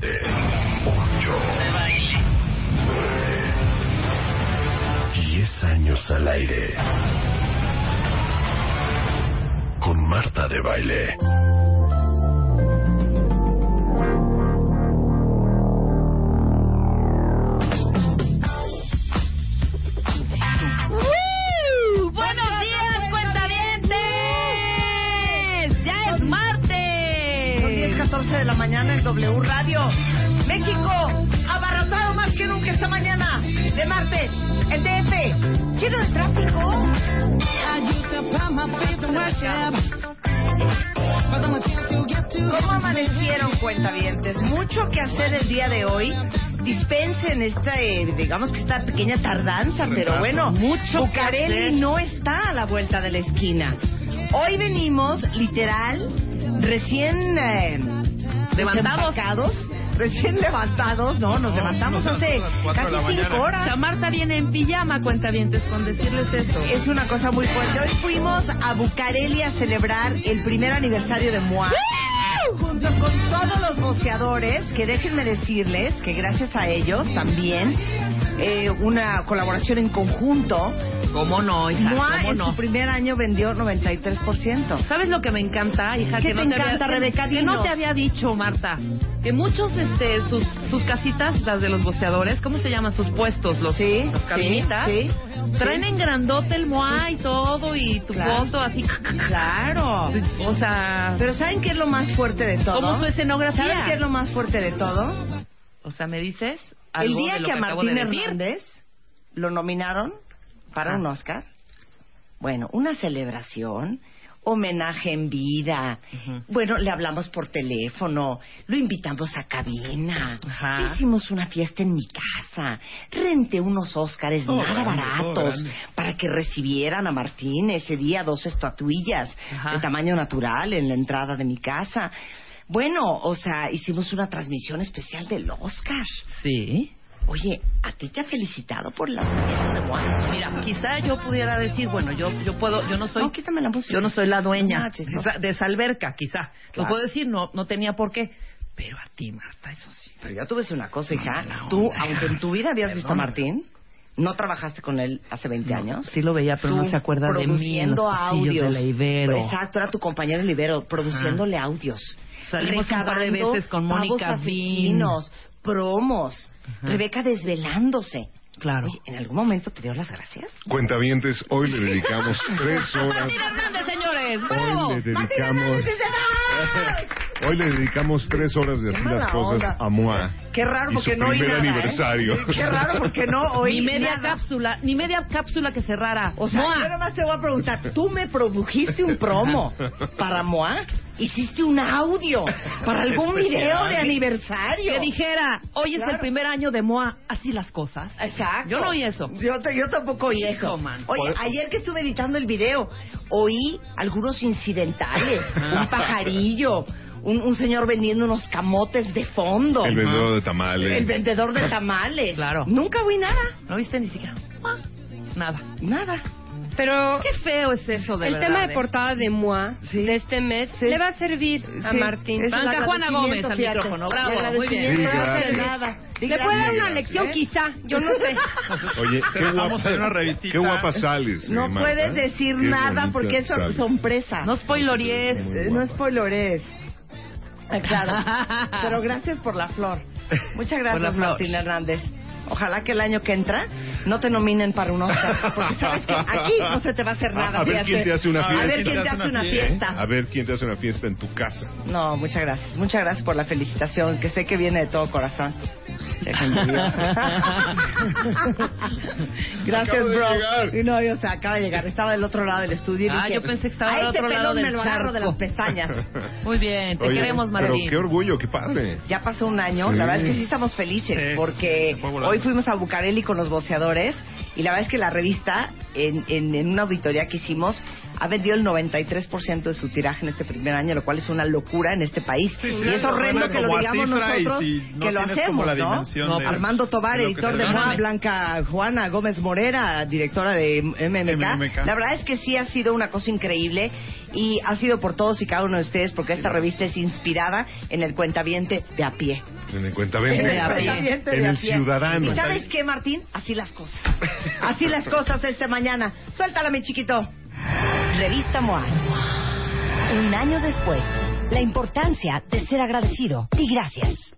7, 8, 9, 10 años al aire. Con Marta de baile. 11 de la mañana en W Radio. México, abarrotado más que nunca esta mañana, de martes, el DF, lleno de tráfico. ¿Cómo amanecieron cuentavientes? Mucho que hacer el día de hoy. Dispensen esta, eh, digamos que esta pequeña tardanza, pero bueno, mucho Bucareli no está a la vuelta de la esquina. Hoy venimos, literal, recién... Eh, Levantados. recién levantados, ¿no? Nos levantamos hace casi cinco O horas. sea, Marta viene en pijama, cuentavientes, con decirles eso. Es una cosa muy fuerte. Hoy fuimos a Bucareli a celebrar el primer aniversario de MOA. Junto con todos los boceadores, que déjenme decirles que gracias a ellos también, eh, una colaboración en conjunto, ¿Cómo no, hija? MOA ¿Cómo en no? su primer año vendió 93%. ¿Sabes lo que me encanta, hija? ¿Qué que no te te encanta, había, Rebeca? Que no te había dicho, Marta. Que muchos, este, sus, sus casitas, las de los boceadores, ¿cómo se llaman? Sus puestos, los, Sí, las sí, cabinitas. sí, Traen en grandote el moa y todo, y tu Claro. foto así. Claro. O sea, Pero ¿saben qué es lo más fuerte de todo? ¿cómo su escenografía? ¿Saben qué es lo más fuerte de todo? O sea, ¿me dices El día de lo que que, a Martín de? Hernández lo nominaron para Ajá. un Oscar, bueno, una celebración, homenaje en vida. Bueno, le hablamos por teléfono, lo invitamos a cabina, Ajá. hicimos una fiesta en mi casa, renté unos Óscares Todo nada grande, todo baratos para que recibieran a Martín ese día dos estatuillas Ajá. de tamaño natural en la entrada de mi casa. Bueno, o sea, hicimos una transmisión especial del Oscar. Sí. Oye, ¿a ti te ha felicitado por las nominaciones de Moana? Mira, quizá yo pudiera decir, bueno, yo yo puedo, yo no soy No, quítame la música. yo no soy la dueña No manches, no. de esa- de esa alberca, quizá. Lo Claro. puedo decir, no no tenía por qué. Pero a ti, Marta, eso sí. Pero yo te voy a decir una cosa, hija. Mala Tú, aunque en tu vida habías visto a Martín, no trabajaste con él hace 20 años. Sí lo veía, pero Tú no se acuerda de mí en los produciendo pasillos audios. de la Ibero. Exacto, era tu compañero en la Ibero, produciéndole audios. Salimos un par de recabando veces con pavos Mónica asesinos, promos, Ajá. Rebeca desvelándose. Claro. Oye, ¿en algún momento te dio las gracias? Cuentavientes, hoy le dedicamos tres horas. Martín Hernández, señores, bravo. Hoy le dedicamos. Hoy le dedicamos tres horas de así las cosas onda. a Moa. Qué raro porque no oí primer nada, ¿eh? aniversario. Qué raro porque no oí Ni media nada. cápsula, ni media cápsula que cerrara. O sea, Moa. yo nada más te voy a preguntar, ¿tú me produjiste un promo para Moa? ¿Hiciste un audio para algún video de aniversario? que dijera, hoy es Claro. el primer año de Moa, así las cosas. Exacto. Yo no oí eso. Yo, yo tampoco oí eso. man. Oye, ayer que estuve editando el video, oí algunos incidentales. un pajarillo, un, un señor vendiendo unos camotes de fondo. El vendedor de tamales. El vendedor de tamales. Claro. Nunca oí nada. No viste ni siquiera. Ah, Nada. Nada. Pero Qué feo es eso de el verdad, tema ¿eh? de portada de MOA Sí. de este mes Sí. le va a servir a Martín. Franca Juana Gómez al micrófono. Bravo, muy bien. Sí, no hace gracias. nada. Di Le puede dar una lección ¿Eh? quizá, yo no sé. Oye, qué Vamos a hacer una guapa, revistita. qué guapa sales. No eh, Marta. puedes decir Qué nada porque es sales. sorpresa. No Eh, guapa. No spoilores. Ah, Claro. Pero gracias por la flor. Muchas gracias, Por la flor. Martín Hernández. Ojalá que el año que entra no te nominen para un Oscar. Porque sabes que aquí no se te va a hacer nada. A, a ver quién te hace una A fiesta. ver quién te hace una fiesta. A ver quién te hace una fiesta en tu casa. No, muchas gracias. Muchas gracias por la felicitación, que sé que viene de todo corazón. Gracias, Acabo bro. Y no, o sea, acaba de llegar. Estaba del otro lado del estudio. y Ah, dije, yo pensé que estaba a del otro lado pelón me del lo agarro de las pestañas. Muy bien, te Oye, queremos, Pero Martín. qué orgullo, qué padre. Ya pasó un año, Sí. la verdad es que sí estamos felices Sí, porque sí, se volando. Hoy fuimos a Bucareli con los boceadores y la verdad es que la revista en, en, en una auditoría que hicimos ha vendido el 93% de su tiraje en este primer año, lo cual es una locura en este país. Sí, sí, y es horrendo que lo digamos nosotros si no que lo hacemos, ¿no? Armando Tobar, de editor de. MOA, Blanca Juana Gómez Morera, directora de MMK. MMK. La verdad es que sí ha sido una cosa increíble y ha sido por todos y cada uno de ustedes porque esta revista es inspirada en el cuentaviente de a pie. En el cuenta En el De a pie. cuentaviente En el ciudadano. ¿Y sabes qué, Martín? Así las cosas. Así las cosas esta mañana. Suéltala, mi chiquito. Revista MOA. Un año después, la importancia de ser agradecido y gracias.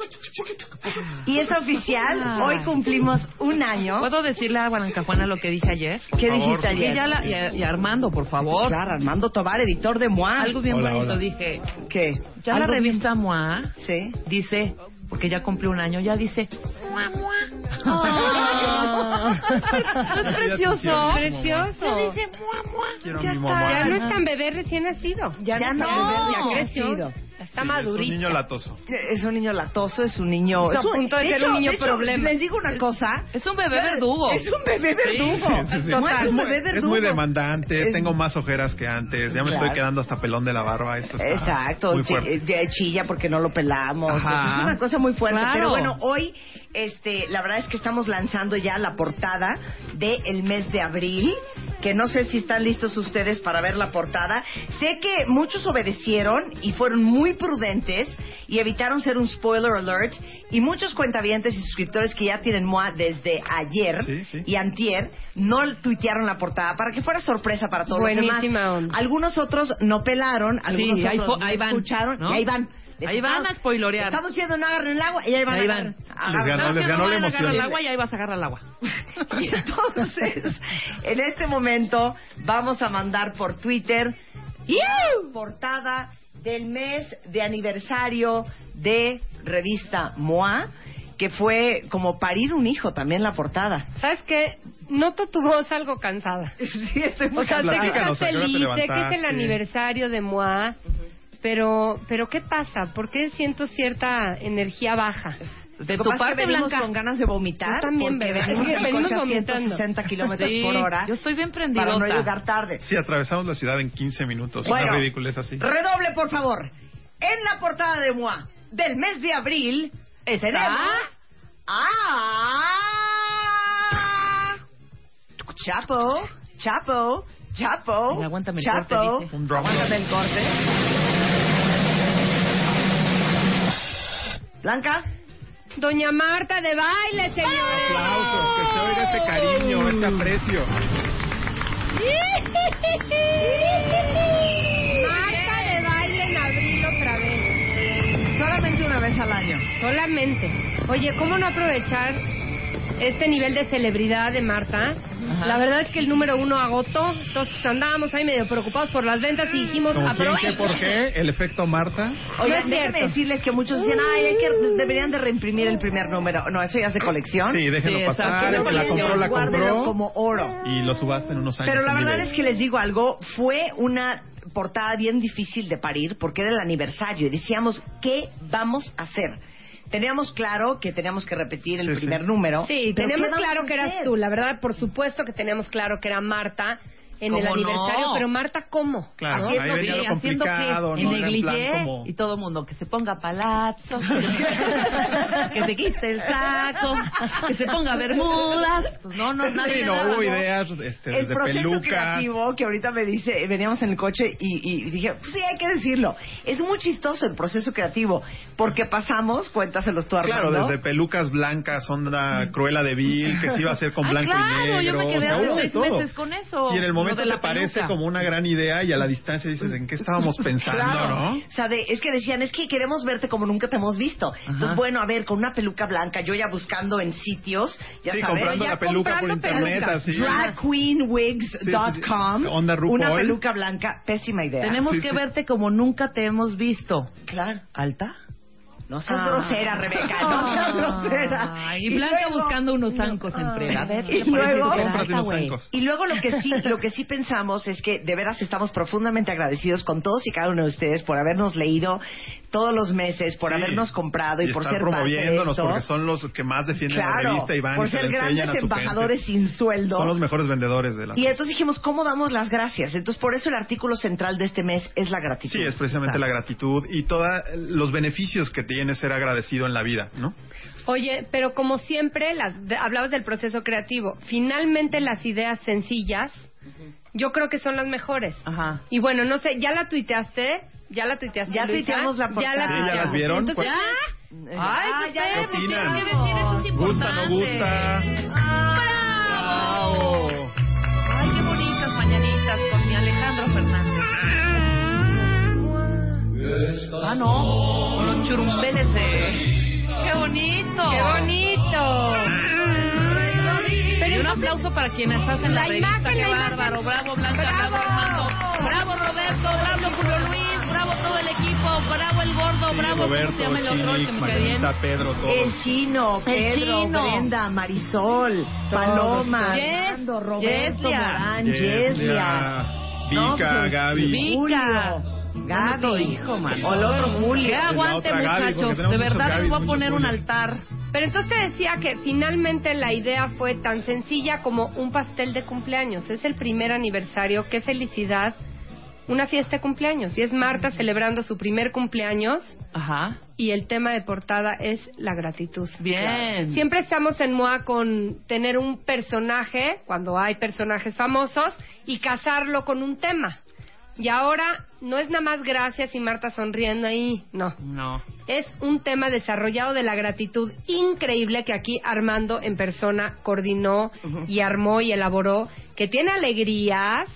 Y es oficial. Ah. Hoy cumplimos un año. ¿Puedo decirle a Blanca Juana lo que dije ayer? ¿Qué Por dijiste Y, ayer? ya la- y a- y a Armando, por favor. Claro, Armando Tobar, editor de MOA. Algo bien Hola, bonito hola. dije. ¿Qué? Ya la ¿Algo bien- revista MOA Sí. dice, porque ya cumplió un año, ya dice. Ah. ¿No es precioso? Precioso. Ya dice mua, mua. Ya está. Ya no es tan bebé recién nacido. Ya, Ya no, no. ya creció. crecido. Está Sí, madurito. Es un niño latoso. Es un niño latoso, es un niño. Está es un, a punto de ser un niño hecho, problema. Les digo una cosa. Es un bebé verdugo. Es un bebé verdugo. Sí, sí, sí. Total, Es un muy- bebé Es verdugo. muy demandante, Es- tengo más ojeras que antes, ya me Claro. estoy quedando hasta pelón de la barba. Esto está Exacto, muy fuerte. eh, chilla porque no lo pelamos. Ajá. Es una cosa muy fuerte. Claro. Pero bueno, hoy, este, la verdad es que estamos lanzando ya la portada del mes de abril. Que no sé si están listos ustedes para ver la portada. Sé que muchos obedecieron y fueron muy prudentes y evitaron ser un spoiler alert. Y muchos cuentavientes y suscriptores que ya tienen MOA desde ayer Sí, sí. y antier no tuitearon la portada para que fuera sorpresa para todos los Buenísima demás. onda. Algunos otros no pelaron, algunos Sí, otros no ahí van, escucharon ¿no? y ahí van. Ahí van a spoilorear. Estamos diciendo no agarren el agua y ahí van. Ahí van. agarren. Les ganó, No, les ganó no la a emoción. el agua y ahí vas a agarrar el agua. Y entonces, en este momento vamos a mandar por Twitter la portada del mes de aniversario de revista MOA, que fue como parir un hijo también la portada. ¿Sabes qué? Noto tu voz algo cansada. Sí, estoy muy O sea, sé que estás ¿a qué hora te feliz, sé que es el aniversario de MOA, pero, pero ¿qué pasa? ¿Por qué siento cierta energía baja? De tu parte, venimos Blanca. con ganas de vomitar. Yo también, porque bebé. venimos Es que en venimos coche a vomitando. 160 kilómetros Sí, por hora. yo estoy bien Para prendidota. no llegar tarde. Sí, atravesamos la ciudad en 15 minutos. Bueno, Una ridiculez así. Redoble, por favor. En la portada de MOA del mes de abril tenemos a Chapo, Chapo, Chapo, Mira, aguántame el Chapo. corte, dice. Aguántame el corte. Blanca. Doña Marta de baile, señores. Aplausos, que se oiga ese cariño, ese aprecio. Marta de baile en abril otra vez. Solamente una vez al año. Solamente. Oye, ¿cómo no aprovechar este nivel de celebridad de Marta? Ajá. La verdad es que el número uno agotó. Entonces pues, andábamos ahí medio preocupados por las ventas y dijimos, ¿Cómo quién, qué, aprovechen. por qué? El efecto Marta. Oye, No es déjenme decirles que muchos dicen, ay, hay que, deberían de reimprimir el primer número. No, eso ya es de colección. Sí, déjenlo Sí, pasar. la compró, la compró. como oro. Y lo subaste en unos años. Pero la verdad es que les digo algo, fue una portada bien difícil de parir porque era el aniversario y decíamos, ¿qué vamos a hacer? Teníamos claro que teníamos que repetir el Sí, sí. primer número. Sí, teníamos ¿qué vamos claro que eras tú. La verdad, por supuesto que teníamos claro que era Marta. En el ¿Cómo aniversario, no? pero Marta, ¿cómo? Claro, ¿No? ahí venía lo haciendo que ¿no? en negligé como- y todo el mundo que se ponga palazzo, que se quite el saco, que se ponga bermudas. Pues no, no, nadie Sí, no, daba, hubo ¿no? ideas este, el desde proceso pelucas. creativo que ahorita me dice, veníamos en el coche y, y dije, pues sí, hay que decirlo. Es muy chistoso el proceso creativo, porque pasamos, cuéntaselos tú, Armando. Claro, desde pelucas blancas, onda Cruella de Vil, que se iba a hacer con Ah, blanco claro, y negro. yo me quedé o sea, hace seis meses con eso. Y en el lo momento te parece peluca. como una gran idea y a la distancia dices, ¿en qué estábamos pensando, Claro. no? O sea, de- es que decían, es que queremos verte como nunca te hemos visto. Entonces, bueno, a ver, con una peluca blanca, yo ya buscando en sitios, ya sí, sabes. comprando ya la peluca por internet, así. Dragqueenwigs.com. Sí, sí. Una peluca blanca, pésima idea. Tenemos Sí, que sí. verte como nunca te hemos visto. Claro. ¿Alta? No seas Ah. grosera, Rebeca, no seas grosera. Ay, y Blanca luego- buscando unos zancos en Freda. A ver, Y ¿qué te parece luego- unos. Y luego lo que sí, lo que sí pensamos es que de veras estamos profundamente agradecidos con todos y cada uno de ustedes por habernos leído todos los meses, por Sí. habernos comprado y, por estar ser parte de promoviéndonos esto. porque son los que más defienden la claro, revista y van por y se ser la enseñan grandes embajadores gente. sin sueldo. Son los mejores vendedores de la Y entonces dijimos, ¿cómo damos las gracias? Entonces, por eso el artículo central de este mes es la gratitud. Sí, es precisamente la gratitud y todos los beneficios que tiene ser agradecido en la vida, ¿no? Oye, pero como siempre, las, de- hablabas del proceso creativo. Finalmente, las ideas sencillas, yo creo que son las mejores. Ajá. Y bueno, no sé, ¿ya la tuiteaste? ¿Ya la tuiteaste? Ya Luisa? tuiteamos la portada. Ya la Sí, ¿ya tuiteamos. las vieron? Entonces, Pues- ¡ah! Ay, Ah, pues ya es importante. Gusta, no gusta. ¡Bravo! Ay, qué bonitas mañanitas con mi Alejandro Fernández. Ah, no, con los churumbeles de... ¡Qué bonito! ¡Qué bonito! Un aplauso para quienes hacen la, La revista, imagen, qué la imagen. bárbaro, bravo Blanca, bravo, ¡Bravo! Armando, bravo Roberto, bravo Julio Luis, bravo todo el equipo, bravo el gordo, Sí, bravo, ¿cómo Roberto, se llama el otro? Que me bien. Marianita, Pedro, todos. El chino, El Pedro, chino. Brenda, Marisol, Paloma, Yes, Armando, Roberto Yeslia. Morán, Yeslia, Yeslia, Vika, pues, Gaby. Vika. Julio, Gaby. Gaby, hijo, man. o el otro Julio. Que aguante, muchachos. De verdad les voy a poner un altar. Pero entonces te decía que finalmente la idea fue tan sencilla como un pastel de cumpleaños. Es el primer aniversario, qué felicidad. Una fiesta de cumpleaños. Y es Marta celebrando su primer cumpleaños Ajá. y el tema de portada es la gratitud. Bien. Siempre estamos en MOA con tener un personaje, cuando hay personajes famosos, y casarlo con un tema. Y ahora no es nada más gracias y Marta sonriendo ahí, no. No. Es un tema desarrollado de la gratitud increíble que aquí Armando en persona coordinó y armó y elaboró, que tiene alegrías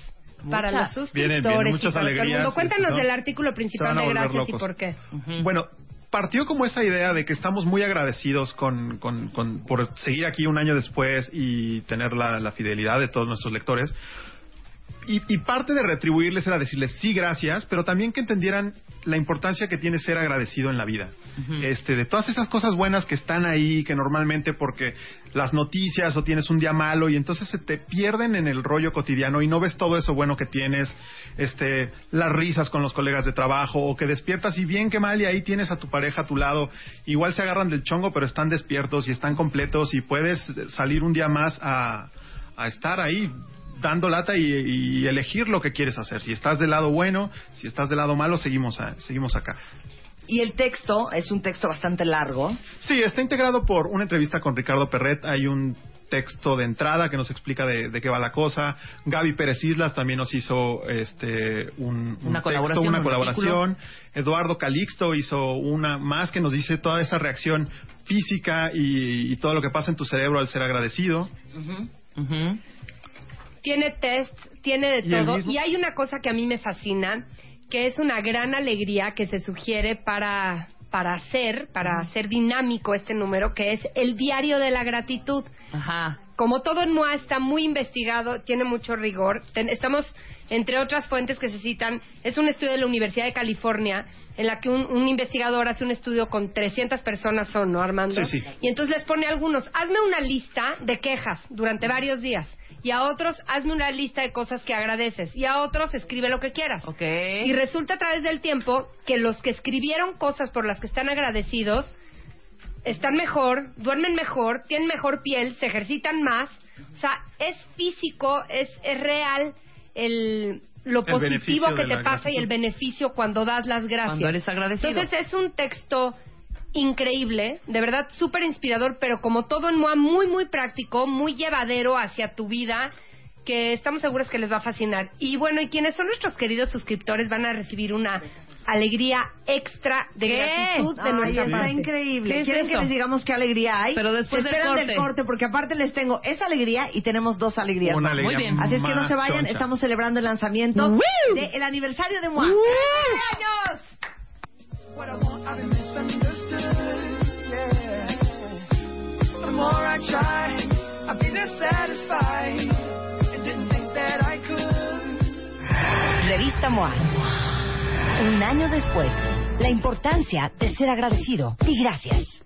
para los suscriptores vienen y muchas para todo el alegrías, mundo. Cuéntanos este, ¿no? del artículo principal de gracias y por qué. Bueno, partió como esa idea de que estamos muy agradecidos con, con- con- por seguir aquí un año después y tener la, la fidelidad de todos nuestros lectores. Y, y parte de retribuirles era decirles sí, gracias, pero también que entendieran la importancia que tiene ser agradecido en la vida. este, de todas esas cosas buenas que están ahí, que normalmente porque las noticias o tienes un día malo y entonces se te pierden en el rollo cotidiano y no ves todo eso bueno que tienes, este, las risas con los colegas de trabajo o que despiertas y bien que mal y ahí tienes a tu pareja a tu lado, igual se agarran del chongo pero están despiertos y están completos y puedes salir un día más a, a estar ahí dando lata y, y elegir lo que quieres hacer. Si estás del lado bueno, si estás del lado malo, seguimos, a- seguimos acá. Y el texto es un texto bastante largo. Sí, está integrado por una entrevista con Ricardo Perret. Hay un texto de entrada que nos explica de, de qué va la cosa. Gaby Pérez Islas también nos hizo este un, un Una texto, colaboración, una un colaboración. Eduardo Calixto hizo una más que nos dice toda esa reacción física y, y todo lo que pasa en tu cerebro al ser agradecido. Ujú. Tiene test, tiene de Y todo. mismo- Y hay una cosa que a mí me fascina, que es una gran alegría que se sugiere para, para hacer, para hacer dinámico este número, que es el diario de la gratitud. Ajá. Como todo en MOA está muy investigado, tiene mucho rigor. Ten- estamos, entre otras fuentes que se citan, es un estudio de la Universidad de California en la que un, un investigador hace un estudio con 300 personas, son, ¿no, Armando? Sí, sí. Y entonces les pone a algunos, hazme una lista de quejas durante varios días. Y a otros, hazme una lista de cosas que agradeces. Y a otros, escribe lo que quieras. Ok. Y resulta a través del tiempo que los que escribieron cosas por las que están agradecidos están mejor, duermen mejor, tienen mejor piel, se ejercitan más. O sea, es físico, es, es real el lo El positivo que te pasa y el beneficio cuando das las gracias. Cuando eres agradecido. Entonces es un texto increíble, de verdad súper inspirador, pero como todo en MOA, muy, muy práctico, muy llevadero hacia tu vida, que estamos seguros que les va a fascinar. Y bueno, y quienes son nuestros queridos suscriptores van a recibir una alegría extra de ¿Qué? gratitud de Ay, nuestra está parte. increíble. ¿Qué es ¿Quieren que les digamos qué alegría hay? Pero después Se del esperan corte. del corte, porque aparte les tengo esa alegría y tenemos dos alegrías Una más. alegría Muy bien. Así es que no se vayan, choncha. estamos celebrando el lanzamiento ¡Woo! del aniversario de MOA. ¡Woo! años! What I want, I've been misunderstood. Yeah. The more I try, I feel dissatisfied. I didn't think that I could. Revista MOA. Un año después, la importancia de ser agradecido y gracias.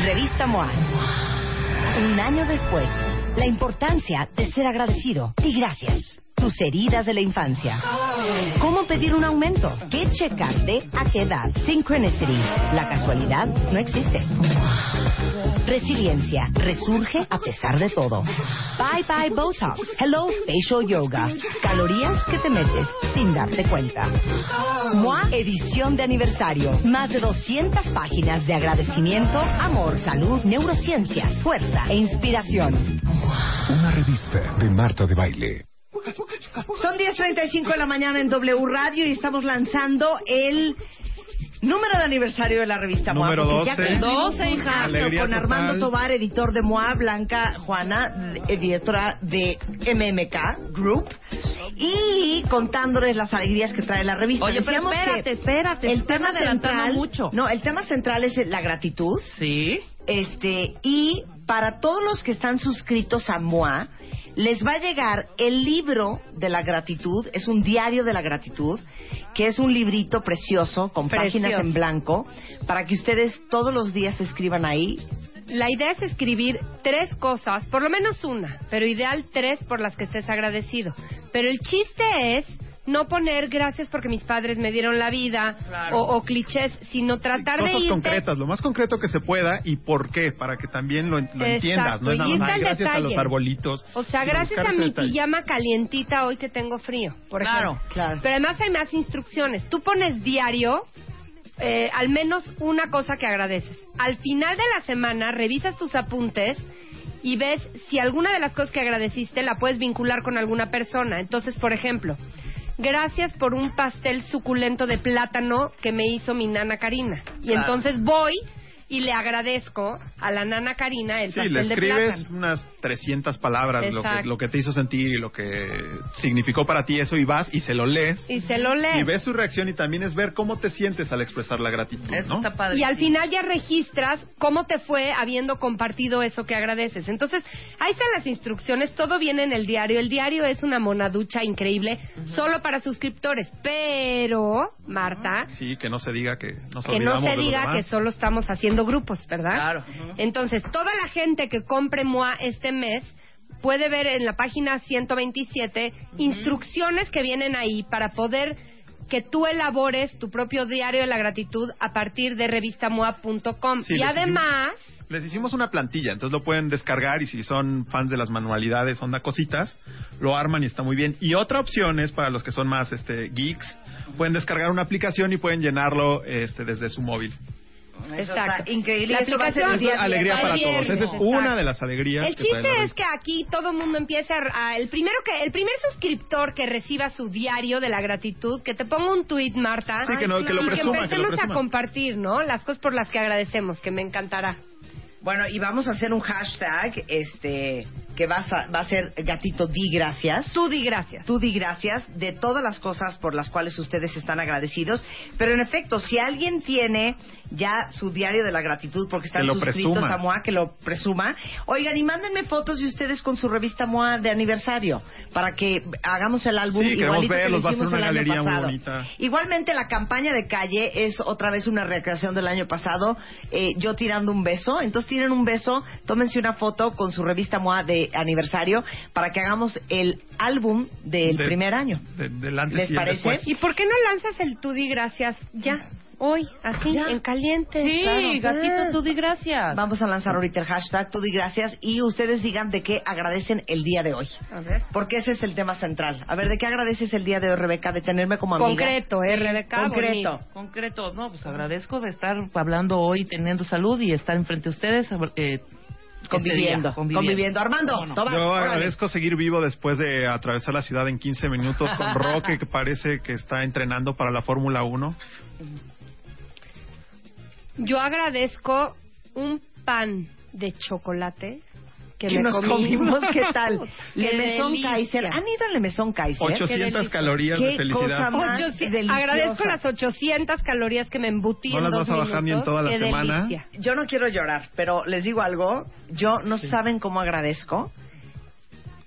Revista MOA. Un año después, la importancia de ser agradecido y gracias. Tus heridas de la infancia. ¿Cómo pedir un aumento? ¿Qué checarte? ¿A qué edad? Synchronicity. La casualidad no existe. Resiliencia. Resurge a pesar de todo. Bye bye Botox. Hello Facial Yoga. Calorías que te metes sin darte cuenta. MOA edición de aniversario. Más de 200 páginas de agradecimiento, amor, salud, neurociencia, fuerza e inspiración. Una revista de Marta de Baile. Son 10.35 de la mañana en W Radio y estamos lanzando el número de aniversario de la revista MOA. Número porque ya 12. cumplimos 12, un hija. Alegría con total. Armando Tobar, editor de MOA, Blanca Juana, editora de MMK Group, y contándoles las alegrías que trae la revista. Oye, pero Decíamos que espérate, espérate, El tema central, mucho. no, el tema central es la gratitud. Sí. Este, y para todos los que están suscritos a MOA, les va a llegar el libro de la gratitud, es un diario de la gratitud, que es un librito precioso con Precioso. páginas en blanco, para que ustedes todos los días escriban ahí. La idea es escribir tres cosas, por lo menos una, pero ideal tres por las que estés agradecido. Pero el chiste es no poner gracias porque mis padres me dieron la vida Claro. o, o clichés, sino tratar de Cosas irte concretas, lo más concreto que se pueda y por qué, para que también lo, lo entiendas. No es nada más, está "Ay, el gracias a detalle". los arbolitos. O sea, gracias a mi detalle. pijama calientita hoy que tengo frío, por Claro, ejemplo. claro. Pero además hay más instrucciones. Tú pones diario eh, al menos una cosa que agradeces. Al final de la semana revisas tus apuntes y ves si alguna de las cosas que agradeciste la puedes vincular con alguna persona. Entonces, por ejemplo, gracias por un pastel suculento de plátano que me hizo mi nana Karina. Y entonces voy y le agradezco a la nana Karina el Sí, pastel le escribes unas 300 palabras, lo que, lo que te hizo sentir y lo que significó para ti eso, y vas y se lo lees. Y se lo lee. Y ves su reacción y también es ver cómo te sientes al expresar la gratitud, Eso ¿no? está padre. Y al final ya registras cómo te fue habiendo compartido eso que agradeces. Entonces, ahí están las instrucciones, todo viene en el diario. El diario es una monaducha increíble, solo para suscriptores. Pero, Marta, Sí, que no se diga que nos que no se diga que solo estamos haciendo grupos, ¿verdad? Claro. Entonces, toda la gente que compre MOA este mes puede ver en la página 127 instrucciones que vienen ahí para poder que tú elabores tu propio diario de la gratitud a partir de revistamoa.com. Sí, y les además, Les hicimos una plantilla, entonces lo pueden descargar y si son fans de las manualidades, onda cositas, lo arman y está muy bien. Y otra opción es para los que son más este geeks, pueden descargar una aplicación y pueden llenarlo este desde su móvil. Eso Exacto. está increíble. La Eso va a ser aplicación- Eso es alegría para viernes, todos. Esa es exacto. una de las alegrías. el que chiste es revista. que aquí todo el mundo empiece a, a- el primero que el primer suscriptor que reciba su diario de la gratitud, que te ponga un tweet, Marta, Sí, que no- que lo y presuma, que que lo empecemos a compartir, ¿no? Las cosas por las que agradecemos, que me encantará. Bueno, y vamos a hacer un hashtag, este, que vas a, va a ser Gatito Di Gracias. Tú di gracias. Tú di gracias de todas las cosas por las cuales ustedes están agradecidos. Pero en efecto, si alguien tiene ya su diario de la gratitud porque están suscritos presuma. a MOA, que lo presuma. Oigan, y mándenme fotos de ustedes con su revista MOA de aniversario para que hagamos el álbum Sí, queremos igualito que verlos, lo va a ser hicimos una el año galería muy pasado. bonita. Igualmente la campaña de calle es otra vez una recreación del año pasado. eh, yo tirando un beso. Entonces tiren un beso, tómense una foto con su revista MOA de aniversario para que hagamos el álbum del De- primer año. de- del antes ¿Les y parece? después. ¿Y por qué no lanzas el tú di gracias ya? Hoy, así, Ya. en caliente. Sí, Claro. gatito, tú di gracias. Vamos a lanzar ahorita el hashtag Tú di gracias y ustedes digan de qué agradecen el día de hoy. A ver. Porque ese es el tema central. A ver, ¿de qué agradeces el día de hoy, Rebeca? De tenerme como amiga. Concreto, ¿eh, Rebeca? Concreto. Bonito. Concreto, no, pues agradezco de estar hablando hoy, teniendo salud y estar enfrente de ustedes. eh, Conviviendo, este día, conviviendo. Armando, ¿Cómo no? toma, Yo órale. agradezco seguir vivo después de atravesar la ciudad en 15 minutos con Roque, que parece que está entrenando para la Fórmula 1. Yo agradezco un pan de chocolate que, me nos comimos, ¿qué tal? Qué Le Mesón delicia. Kaiser. ¿Han ido al Le Mesón Kaiser? 800 delicia. calorías de Qué felicidad. cosa más Ocho- sí, deliciosa. agradezco las 800 calorías que me embutí No en las dos vas a bajar ni en minutos. toda la Qué semana. delicia. Yo no quiero llorar, pero les digo algo. Yo no saben cómo agradezco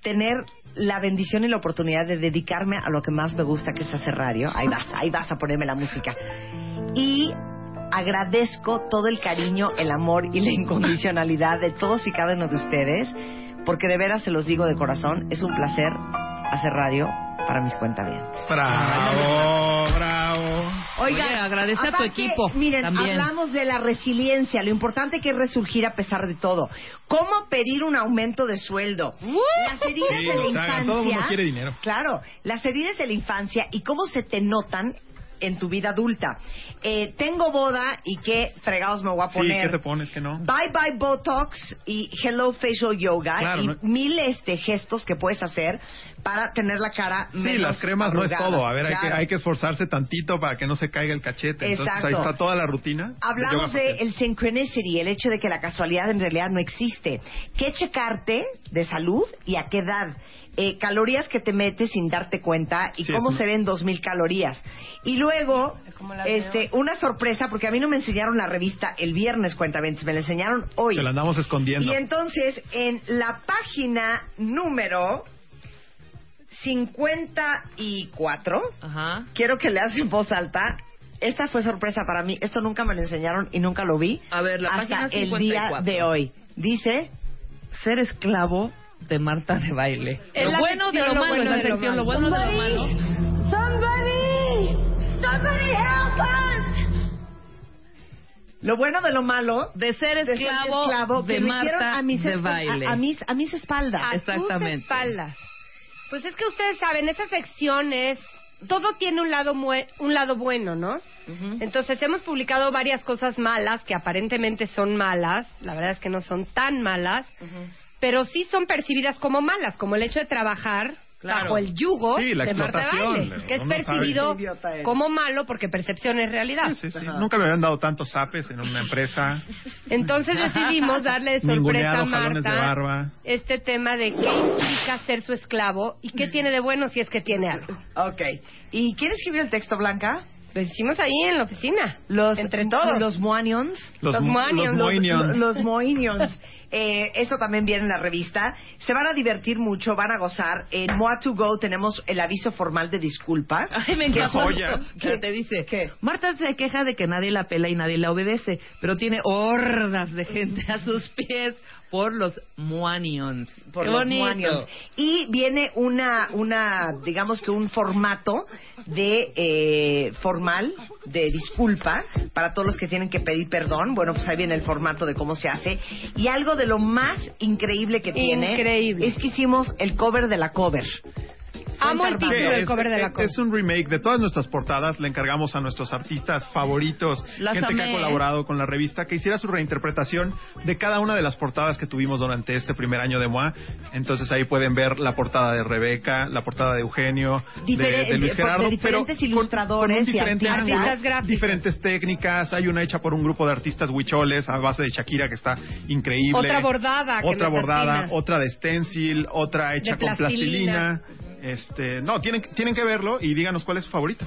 tener la bendición y la oportunidad de dedicarme a lo que más me gusta, que es hacer radio. Ahí vas, ahí vas a ponerme la música. Y agradezco todo el cariño, el amor y la incondicionalidad de todos y cada uno de ustedes, porque de veras se los digo de corazón, es un placer hacer radio para mis cuentavientes. Bravo, bravo. Oye, agradece a tu equipo Miren, también. hablamos de la resiliencia, lo importante que es resurgir a pesar de todo. ¿Cómo pedir un aumento de sueldo? Las heridas Sí, de la o sea, infancia. todo el mundo quiere dinero. Claro, las heridas de la infancia y cómo se te notan en tu vida adulta. Eh, tengo boda y qué fregados me voy a Sí, poner. ¿qué te pones? que no? Bye bye Botox y Hello Facial Yoga Claro, y ¿no? mil este, gestos que puedes hacer para tener la cara Sí, menos las cremas no es todo. A ver, hay, que, hay que esforzarse tantito para que no se caiga el cachete. Entonces Exacto. ahí está toda la rutina. Hablamos de facial. el synchronicity, el hecho de que la casualidad en realidad no existe. ¿Qué checarte de salud y a qué edad? Eh, calorías que te metes sin darte cuenta y Sí, cómo se ven 2000 calorías. Y luego, ¿Cómo las este, una sorpresa, porque a mí no me enseñaron la revista el viernes, cuentamente, me la enseñaron hoy. Te la andamos escondiendo. Y entonces, en la página número 54, Ajá. quiero que leas en voz alta. Esta fue sorpresa para mí. Esto nunca me lo enseñaron y nunca lo vi. A ver, la hasta página el día 54. de hoy. Dice, Ser esclavo de Marta de baile. Es lo bueno de sección, lo lo malo, es la lo sección, lo malo. bueno de lo malo. lo bueno de lo malo De ser de ser esclavo, esclavo de que Marta a mis, de baile. A, a mis, a mis espaldas. A Exactamente. sus espaldas. Pues es que ustedes saben, esas secciones, todo tiene un lado, mue- un lado bueno, ¿no? Entonces hemos publicado varias cosas malas que aparentemente son malas, la verdad es que no son tan malas, pero sí son percibidas como malas, como el hecho de trabajar Claro. bajo el yugo Sí, la de Marta Baile, que es percibido como malo porque percepción es realidad. Sí, sí, sí. Nunca me habían dado tantos zapes en una empresa. Entonces decidimos darle de sorpresa a Marta barba. este tema de qué implica ser su esclavo y qué tiene de bueno si es que tiene algo. Ok. ¿Y quién escribió el texto, Blanca? Lo hicimos ahí en la oficina. Los, Entre todos. Los Moanions. Los, Los mo- Moanions. los Moinions. Los, los Moinions. Eh, eso también viene en la revista. Se van a divertir mucho, van a gozar. En Moa to Go tenemos el aviso formal de disculpa. Ay, me Qué encantó. joya. Que te dice, ¿Qué? Marta se queja de que nadie la pela y nadie la obedece, pero tiene hordas de gente a sus pies por los Moanions. por Qué los bonito. Moanions. Y viene una, una, digamos que un formato de eh, formal de disculpa para todos los que tienen que pedir perdón. Bueno, pues ahí viene el formato de cómo se hace. Y algo de lo más increíble que tiene Increíble. es que hicimos el cover de la cover. Amo el título del cover de la es, cosa. es un remake de todas nuestras portadas. Le encargamos a nuestros artistas favoritos, Las gente que amé, ha ¿eh? colaborado con la revista, que hiciera su reinterpretación de cada una de las portadas que tuvimos durante este primer año de MOA. Entonces ahí pueden ver la portada de Rebeca, la portada de Eugenio, de, Difere- de Luis de- Gerardo. de diferentes pero con- ilustradores con un y diferente artistas. gráficos. diferentes técnicas. Hay una hecha por un grupo de artistas huicholes a base de Shakira que está increíble. Otra bordada que Otra bordada, fascina. otra de stencil, otra hecha De con plastilina. plastilina. Este, no, tienen, tienen que verlo y díganos cuál es su favorita.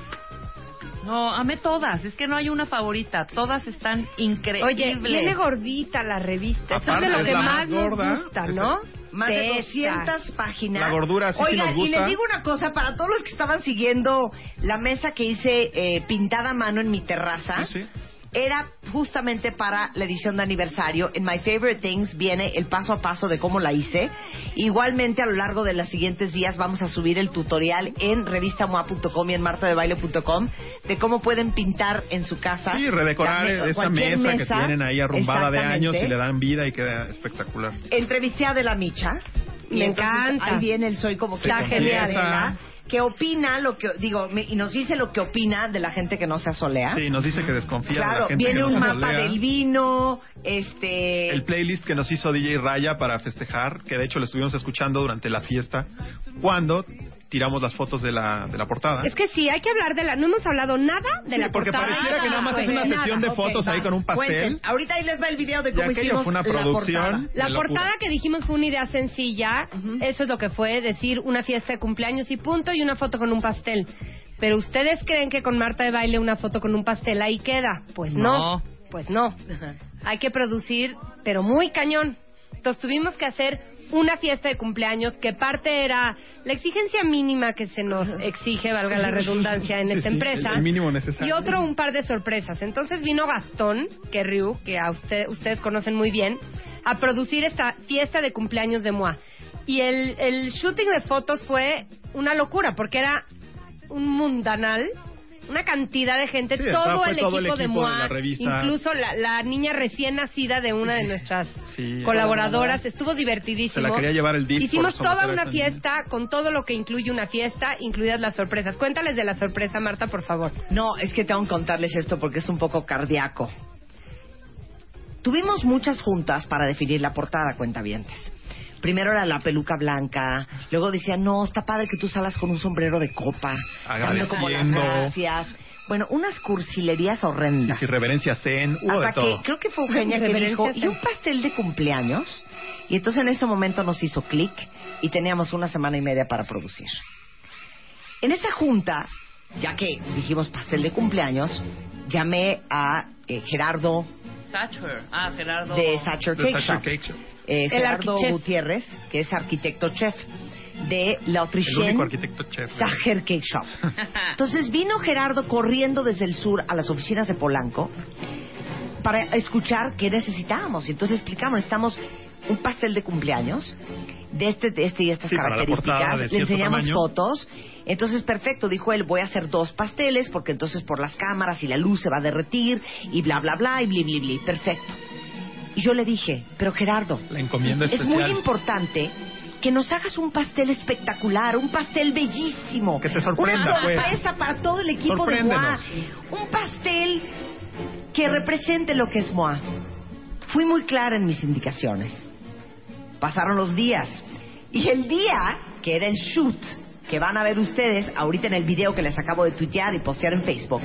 No, amé todas. Es que no hay una favorita. Todas están increíbles. Oye, viene gordita la revista. Eso es de lo es que más, nos gusta, Esa- ¿no? Más de esa. 200 páginas. La gordura sí, sí Oigan, nos gusta. y les digo una cosa, para todos los que estaban siguiendo la mesa que hice eh, pintada a mano en mi terraza, Sí, sí. Era justamente para la edición de aniversario. En My Favorite Things viene el paso a paso de cómo la hice. Igualmente, a lo largo de los siguientes días vamos a subir el tutorial en revistamoa.com y en martadebaile.com de cómo pueden pintar en su casa. Sí, redecorar me- esa mesa, que tienen ahí arrumbada de años y le dan vida y queda espectacular. Entrevisté a De la Micha. y Me entonces encanta. Ahí viene el Soy como que Está genial. Que opina lo que, digo, me- y nos dice lo que opina de la gente que no se asolea. Sí, nos dice que desconfía de claro, la gente viene que un nos mapa del vino, este... El playlist que nos hizo DJ Raya para festejar, que de hecho lo estuvimos escuchando durante la fiesta, cuando tiramos las fotos de la, de la portada. Es que sí, hay que hablar de la... No hemos hablado nada de Sí, la porque portada. pareciera que nada más es una Nada. sesión de fotos ahí va, con un pastel. cuenten. Ahorita ahí les va el video de cómo aquello hicimos fue una la producción. portada. La de locura. portada que dijimos fue una idea sencilla. Eso es lo que fue decir una fiesta de cumpleaños y punto y una foto con un pastel. Pero ustedes creen que con Marta de baile una foto con un pastel ahí queda? Pues no. No. Pues no. Hay que producir, pero muy cañón. Entonces tuvimos que hacer una fiesta de cumpleaños que parte era la exigencia mínima que se nos exige, valga la redundancia, en Sí, esta sí, empresa. el- el mínimo necesario. Y otro un par de sorpresas. Entonces vino Gastón, que Ryu, que a usted, ustedes conocen muy bien, a producir esta fiesta de cumpleaños de Moa. Y el, el shooting de fotos fue una locura, porque era un mundanal, una cantidad de gente, Sí, todo, el, todo el equipo de Moa, la revista. incluso la, la niña recién nacida de una de nuestras Sí. colaboradoras, estuvo divertidísimo. Se la quería llevar el Hicimos toda una niña. fiesta con todo lo que incluye una fiesta, incluidas las sorpresas. Cuéntales de la sorpresa, Marta, por favor. No, es que tengo que contarles esto porque es un poco cardíaco. Tuvimos muchas juntas para definir la portada, cuentavientes. Primero era la peluca blanca, luego decían, no, está padre que tú salas con un sombrero de copa, dando como las gracias. Bueno, unas cursilerías horrendas. si reverencia Zen, hubo de Hasta todo. que creo que fue Eugenia que dijo, ¿y un pastel de cumpleaños? Y entonces en ese momento nos hizo clic y teníamos una semana y media para producir. En esa junta, ya que dijimos pastel de cumpleaños, llamé a eh, Gerardo Thatcher. Ah, Gerardo. de Sacher The Cake Thatcher Shop, Cake Shop. eh, Gerardo. Gutiérrez, que es arquitecto chef de La chef. Sacher Cake Shop. Entonces vino Gerardo corriendo desde el sur a las oficinas de Polanco para escuchar qué necesitábamos. Y entonces explicamos, necesitamos un pastel de cumpleaños de este, de este y estas Sí, características. Le enseñamos tamaño. fotos. Entonces, perfecto, dijo él, voy a hacer dos pasteles porque entonces por las cámaras y la luz se va a derretir y bla, bla, bla y bli, bli, bli. Perfecto. Y yo le dije, pero Gerardo, La encomienda es muy importante que nos hagas un pastel espectacular, un pastel bellísimo. Que te sorprenda, Una pues. sorpresa para todo el equipo de MOA. Un pastel que represente lo que es MOA. Fui muy clara en mis indicaciones. Pasaron los días. Y el día que era el shoot, que van a ver ustedes ahorita en el video que les acabo de tuitear y postear en Facebook,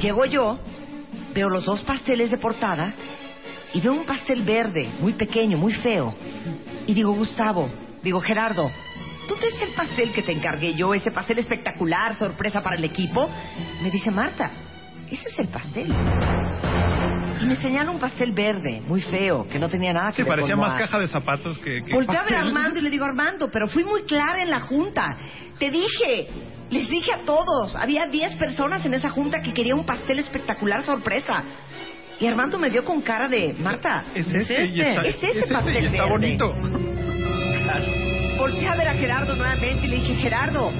llego yo, veo los dos pasteles de portada y veo un pastel verde, muy pequeño, muy feo. Y digo, Gustavo, digo, Gerardo, ¿tú te el pastel que te encargué yo, ese pastel espectacular, sorpresa para el equipo? Me dice Marta, ese es el pastel. Y me señala un pastel verde, muy feo, que no tenía nada que Sí, ver parecía con más caja de zapatos que, que Volteo a ver a. Armando y le digo, Armando, pero fui muy clara en la junta. Te dije, les dije a todos, había 10 personas en esa junta que querían un pastel espectacular sorpresa. Y Armando me vio con cara de, Marta, Es ese, y está, es ese es ese pastel y está verde. bonito. Volteé a ver a Gerardo nuevamente y le dije, Gerardo,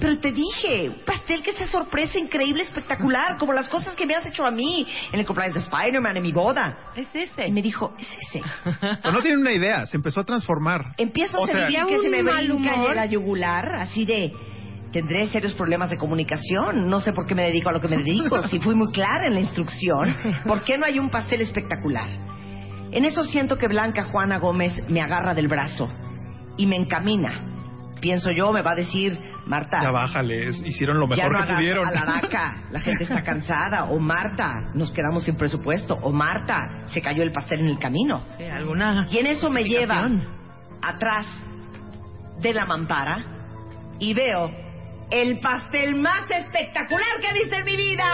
pero te dije, un pastel que sea sorpresa increíble, espectacular, como las cosas que me has hecho a mí en el cumpleaños de Spider-Man, en mi boda. Es ese. Y me dijo, es ese. Pero no tiene una idea, se empezó a transformar. Empiezo a O sea, sentir había que se me brinca en la yugular, así de... Tendré serios problemas de comunicación. No sé por qué me dedico a lo que me dedico. Si fui muy clara en la instrucción, ¿por qué no hay un pastel espectacular? En eso siento que Blanca Juana Gómez me agarra del brazo y me encamina. Pienso yo, me va a decir, Marta, Ya bájale, es- hicieron lo ya mejor no que pudieron. alaraca, la gente está cansada. O Marta, nos quedamos sin presupuesto. O Marta, se cayó el pastel en el camino. Sí, alguna. Y en eso me lleva atrás de la mampara y veo el pastel más espectacular que he visto en mi vida.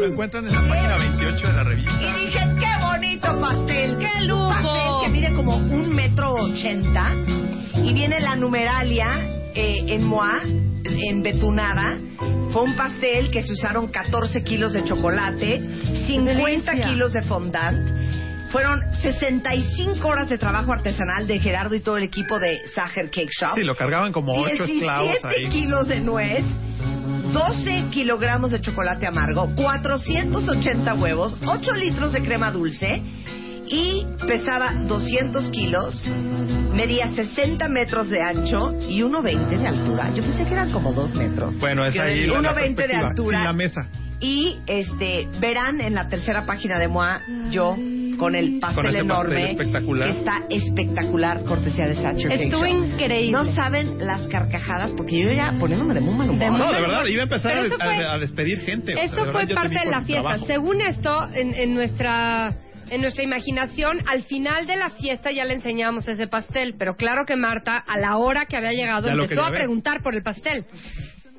Lo encuentran en la página 28 de la revista. Y dije, qué bonito pastel, qué lujo. Pastel que mide como un metro ochenta y viene la numeralia eh, en moa, en betunada. Fue un pastel que se usaron 14 kilos de chocolate, 50 Delicia. kilos de fondant. Fueron 65 horas de trabajo artesanal de Gerardo y todo el equipo de Sacher Cake Shop. Sí, lo cargaban como ocho 17 esclavos ahí. kilos de nuez, 12 kilogramos de chocolate amargo, 480 huevos, 8 litros de crema dulce y pesaba 200 kilos, medía 60 metros de ancho y 1,20 de altura. Yo pensé que eran como 2 metros. Bueno, es ahí la, la 1,20 de altura. Sin la mesa. Y este verán en la tercera página de MOA yo con el pastel Con ese pastel enorme espectacular. está espectacular cortesía de Sacher Estuvo increíble. No saben las carcajadas porque yo ya poniéndome de muy mal humor. No, de verdad, iba a empezar a, eso des- fue- a- despedir gente. o sea, de verdad, fue te parte de la fiesta. trabajo. Según esto, en, en nuestra en nuestra imaginación, al final de la fiesta ya le enseñamos ese pastel, pero claro que Marta, a la hora que había llegado, Ya empezó a preguntar por el pastel.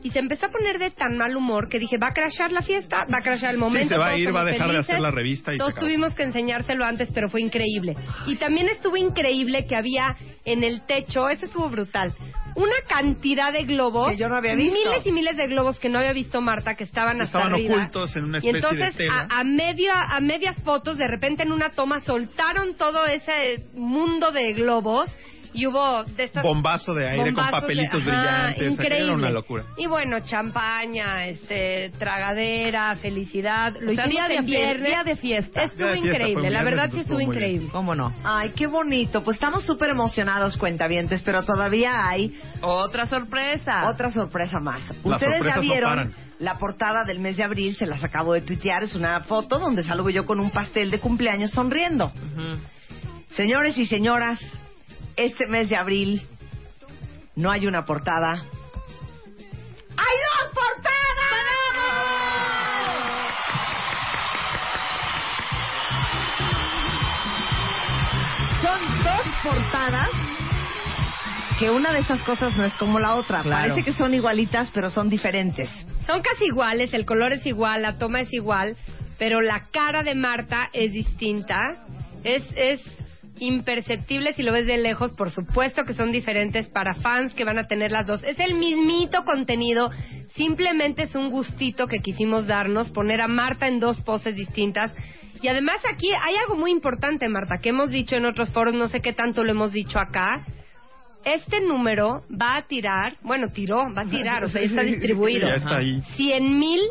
Y se empezó a poner de tan mal humor que dije, va a crashar la fiesta, va a crashar el momento. se va a todos ir, va a dejar de felices. hacer la revista y Todos tuvimos que enseñárselo antes, pero fue increíble. Y también estuvo increíble que había en el techo, eso estuvo brutal, una cantidad de globos. Que yo no había visto. Miles y miles de globos que no había visto Marta, que estaban hasta Estaban arriba. ocultos en una Y especie de entonces, tela. A, a, a medias fotos, de repente en una toma soltaron todo ese mundo de globos y hubo de estas Bombazo de aire con de- papelitos ajá, brillantes. Increíble. Era una locura. Y bueno, champaña, este, tragadera, felicidad. Lo O sea, hicimos día de en viernes. día de fiesta. Estuvo de fiesta, increíble, la verdad sí estuvo increíble. ¿Cómo no? Ay, qué bonito. Pues estamos súper emocionados, cuentavientes, pero todavía hay Otra sorpresa. otra sorpresa más. Las Ustedes ya no vieron paran. la portada del mes de abril, se las acabo de tuitear. Es una foto donde salgo yo con un pastel de cumpleaños sonriendo. Señores y señoras, este mes de abril no hay una portada. ¡Hay dos portadas! Son dos portadas que una de esas cosas no es como la otra. Claro. Parece que son igualitas, pero son diferentes. Son casi iguales, el color es igual, la toma es igual, pero la cara de Marta es distinta. Es, es imperceptible si lo ves de lejos, por supuesto que son diferentes para fans que van a tener las dos. Es el mismito contenido, simplemente es un gustito que quisimos darnos, poner a Marta en dos poses distintas. Y además aquí hay algo muy importante, Marta, que hemos dicho en otros foros, no sé qué tanto lo hemos dicho acá. Este número va a tirar, bueno, tiró, va a tirar, o sea, ya está distribuido. Ya está ahí. 100 mil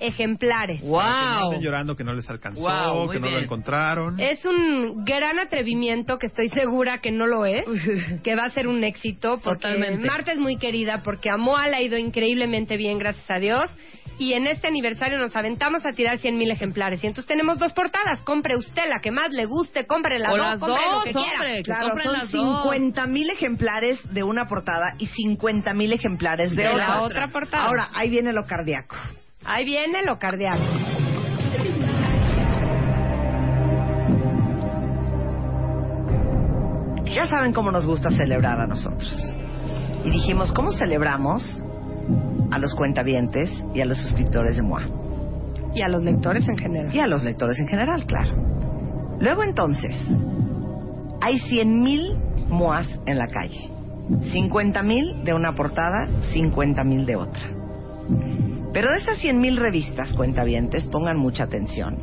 ejemplares. Para que no ¡Wow! estén llorando que no les alcanzó, Wow, muy que no lo bien. encontraron. Es un gran atrevimiento que estoy segura que no lo es, que va a ser un éxito, porque Totalmente. Marta es muy querida, porque a Moa le ha ido increíblemente bien, gracias a Dios. Y en este aniversario nos aventamos a tirar 100 mil ejemplares. Y entonces tenemos dos portadas. Compre usted la que más le guste, compre las O dos, las compre lo dos, que quiera. hombre. Que Claro, compren son las dos. 50 mil ejemplares de una portada y 50 mil ejemplares de, De otra. la otra portada. Ahora, ahí viene lo cardíaco. Ahí viene lo cardíaco. Ya saben cómo nos gusta celebrar a nosotros. Y dijimos, ¿cómo celebramos a los cuentavientes y a los suscriptores de MOA? Y a los lectores en general. Y a los lectores en general, claro. Luego entonces, hay 100 mil MOAs en la calle. 50 mil de una portada, 50 mil de otra. Pero de esas 100 mil revistas, cuentavientes, pongan mucha atención.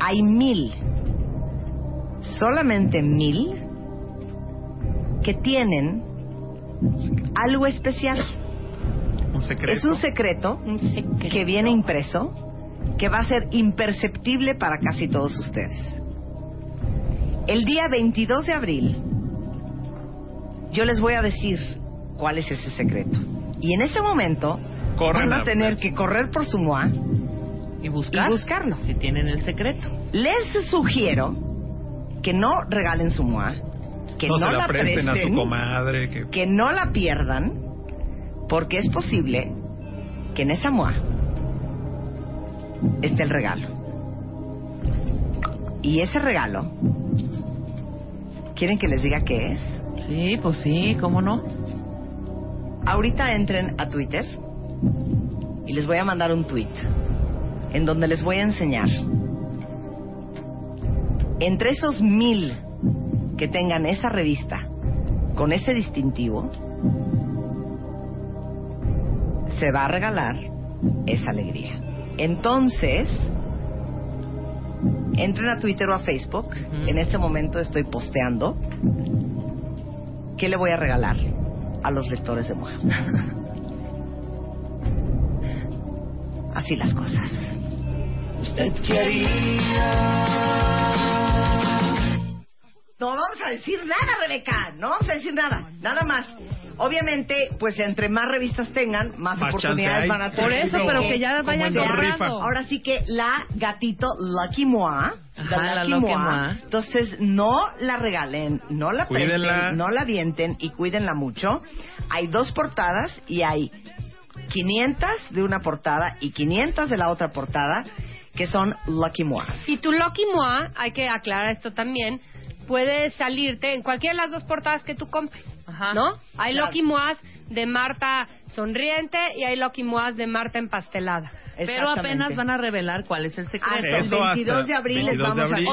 Hay mil, solamente mil, que tienen algo especial. Un secreto. Es un secreto, que viene impreso, que va a ser imperceptible para casi todos ustedes. El día 22 de abril, yo les voy a decir cuál es ese secreto. Y en ese momento Corran van a a- tener que correr por su MOA Y buscar. y buscarlo. Si tienen el secreto. Les sugiero que no regalen su MOA, que no, no, se la la presten, a su comadre. Que... que no la pierdan, porque es posible que en esa MOA esté el regalo. Y ese regalo, ¿quieren que les diga qué es? Sí, pues sí, ¿cómo no? Ahorita entren a Twitter y les voy a mandar un tweet en donde les voy a enseñar entre esos mil que tengan esa revista con ese distintivo se va a regalar esa alegría. Entonces, entren a Twitter o a Facebook. En este momento estoy posteando. ¿Qué le voy a regalar a los lectores de MOA? Así las cosas. Usted quería. No vamos a decir nada, Rebeca. No vamos a decir nada. Nada más. Obviamente, pues entre más revistas tengan, más, oportunidades van a tener. Por eso, pero que ya vayan rifas. Ahora sí que la gatito Lucky Moa, Ajá, la Lucky Moa, Moa. entonces no la regalen, no la Cuídenla. presten, no la avienten y cuídenla mucho. Hay dos portadas y hay 500 de una portada y 500 de la otra portada que son Lucky Moa. Y tu Lucky Moa, hay que aclarar esto también, puede salirte en cualquiera de las dos portadas que tú compres. Ajá. ¿No? Hay Claro. Lucky Moas de Marta sonriente y hay Lucky Moas de Marta empastelada. Pero apenas van a revelar cuál es el secreto. El Eso 22 hasta de abril les 22 de vamos a abril. O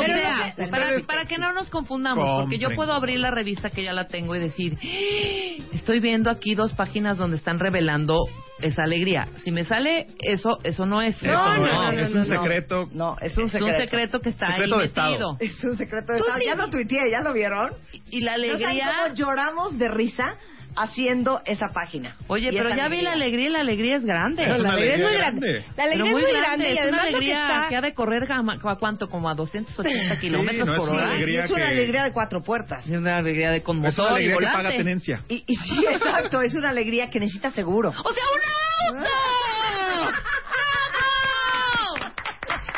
Pero sea, para, que no nos confundamos, porque yo puedo abrir la revista que ya la tengo y decir, "Ah, estoy viendo aquí dos páginas donde están revelando esa alegría. Si me sale eso, eso no es. Eso no, es, es un secreto. No, es un Es secreto. un secreto que está Secreto ahí metido. Es un secreto de Tú Estado. sí. Ya lo tuiteé, ¿ya lo vieron? Y la ¿No saben alegría... cómo lloramos de risa haciendo esa página? Oye, Y pero ya vi la alegría y la alegría es grande. Es una la alegría es muy alegría grande. grande. La alegría muy es muy grande, y es además una lo que alegría está... que ha de correr ¿a cuánto? Como a 280 kilómetros no es por una hora. alegría es una que- alegría de cuatro puertas. Es una alegría de con Es una motor y alegría que volante. paga tenencia. Y, y sí, exacto, es una alegría que necesita seguro. ¡O sea, un auto! ¡Bravo!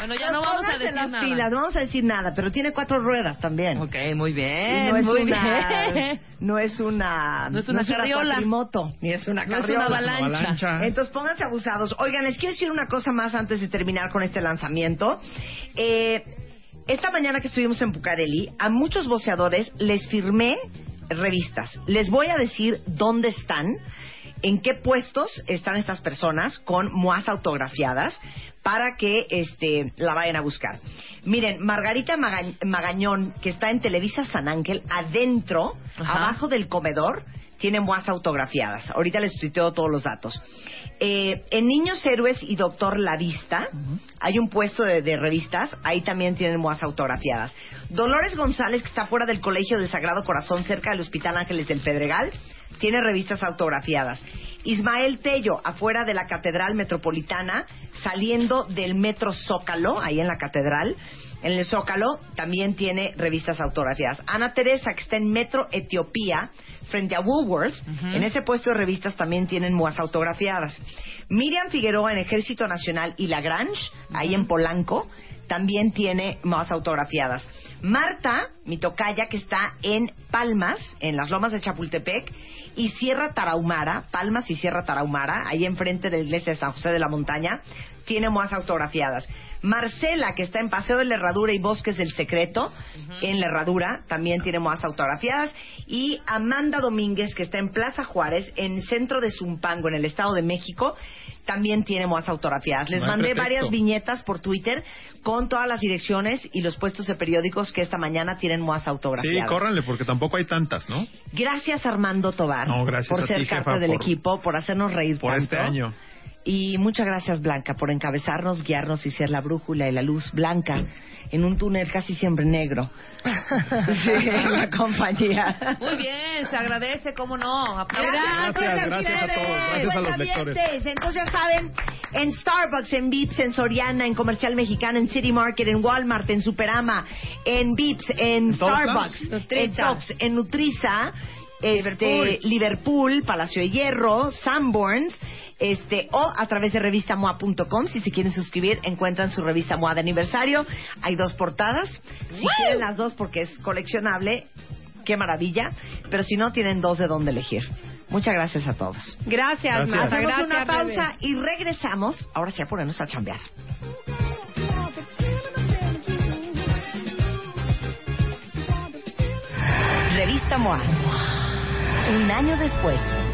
Bueno, ya no vamos a decir las nada. pilas, no vamos a decir nada, pero tiene cuatro ruedas también. Ok, muy bien, no es muy una, bien. no es una, No es una carriola. cuatrimoto, ni es una No es carriola. una avalancha. avalancha. Entonces pónganse abusados. Oigan, les quiero decir una cosa más antes de terminar con este lanzamiento. Eh, esta mañana que estuvimos en Pucareli, a muchos voceadores les firmé revistas. Les voy a decir dónde están, en qué puestos están estas personas con moas autografiadas para que este la vayan a buscar. Miren, Margarita Maga- Magañón, que está en Televisa San Ángel, adentro, Ajá. abajo del comedor, tiene moas autografiadas. Ahorita les tuiteo todos los datos. Eh, en Niños Héroes y Doctor La Vista hay un puesto de, de revistas, ahí también tienen moas autografiadas. Dolores González, que está fuera del Colegio del Sagrado Corazón, cerca del Hospital Ángeles del Pedregal, tiene revistas autografiadas. Ismael Tello, afuera de la Catedral Metropolitana, saliendo del Metro Zócalo, ahí en la Catedral, en el Zócalo, también tiene revistas autografiadas. Ana Teresa, que está en Metro Etiopía, frente a Woolworth, en ese puesto de revistas también tienen moas autografiadas. Miriam Figueroa en Ejército Nacional y Lagrange, ahí en Polanco, también tiene moas autografiadas. Marta, mi tocaya, que está en Palmas, en las lomas de Chapultepec, y Sierra Tarahumara, Palmas y Sierra Tarahumara, ahí enfrente de la iglesia de San José de la Montaña, tiene moas autografiadas. Marcela, que está en Paseo de la Herradura y Bosques del Secreto, en la Herradura, también tiene moas autografiadas. Y Amanda Domínguez, que está en Plaza Juárez, en centro de Zumpango, en el Estado de México, también tiene moas autografiadas. Les No hay mandé pretexto. varias viñetas por Twitter con todas las direcciones y los puestos de periódicos que esta mañana tienen Sí, autografiadas. córranle, porque tampoco hay tantas, ¿no? Gracias Armando Tobar No, gracias por a ser ti, parte jefa, del por- equipo, por hacernos reír Por tanto. este año. Y muchas gracias, Blanca, por encabezarnos, guiarnos y ser la brújula y la luz blanca en un túnel casi siempre negro. sí, en la compañía. Muy bien, se agradece, cómo no. Aplausos. Gracias, gracias a todos. Gracias a los lectores. Entonces ya saben, en Starbucks, en Vips, en Soriana, en Comercial Mexicana, en City Market, en Walmart, en Superama, en Vips, en Starbucks, en Nutriza. Fox, en Nutriza, este, Liverpool. Palacio de Hierro, Sanborns, este, o a través de revistamoa.com. Si se quieren suscribir, encuentran su revista MOA de aniversario. Hay dos portadas. Si quieren las dos porque es coleccionable, qué maravilla. Pero si no, tienen dos de dónde elegir. Muchas gracias a todos. Gracias, Gracias. Marta. Hacemos Gracias, una pausa Rebe. y regresamos. Ahora sí a ponernos a chambear. Revista MOA. Un año después,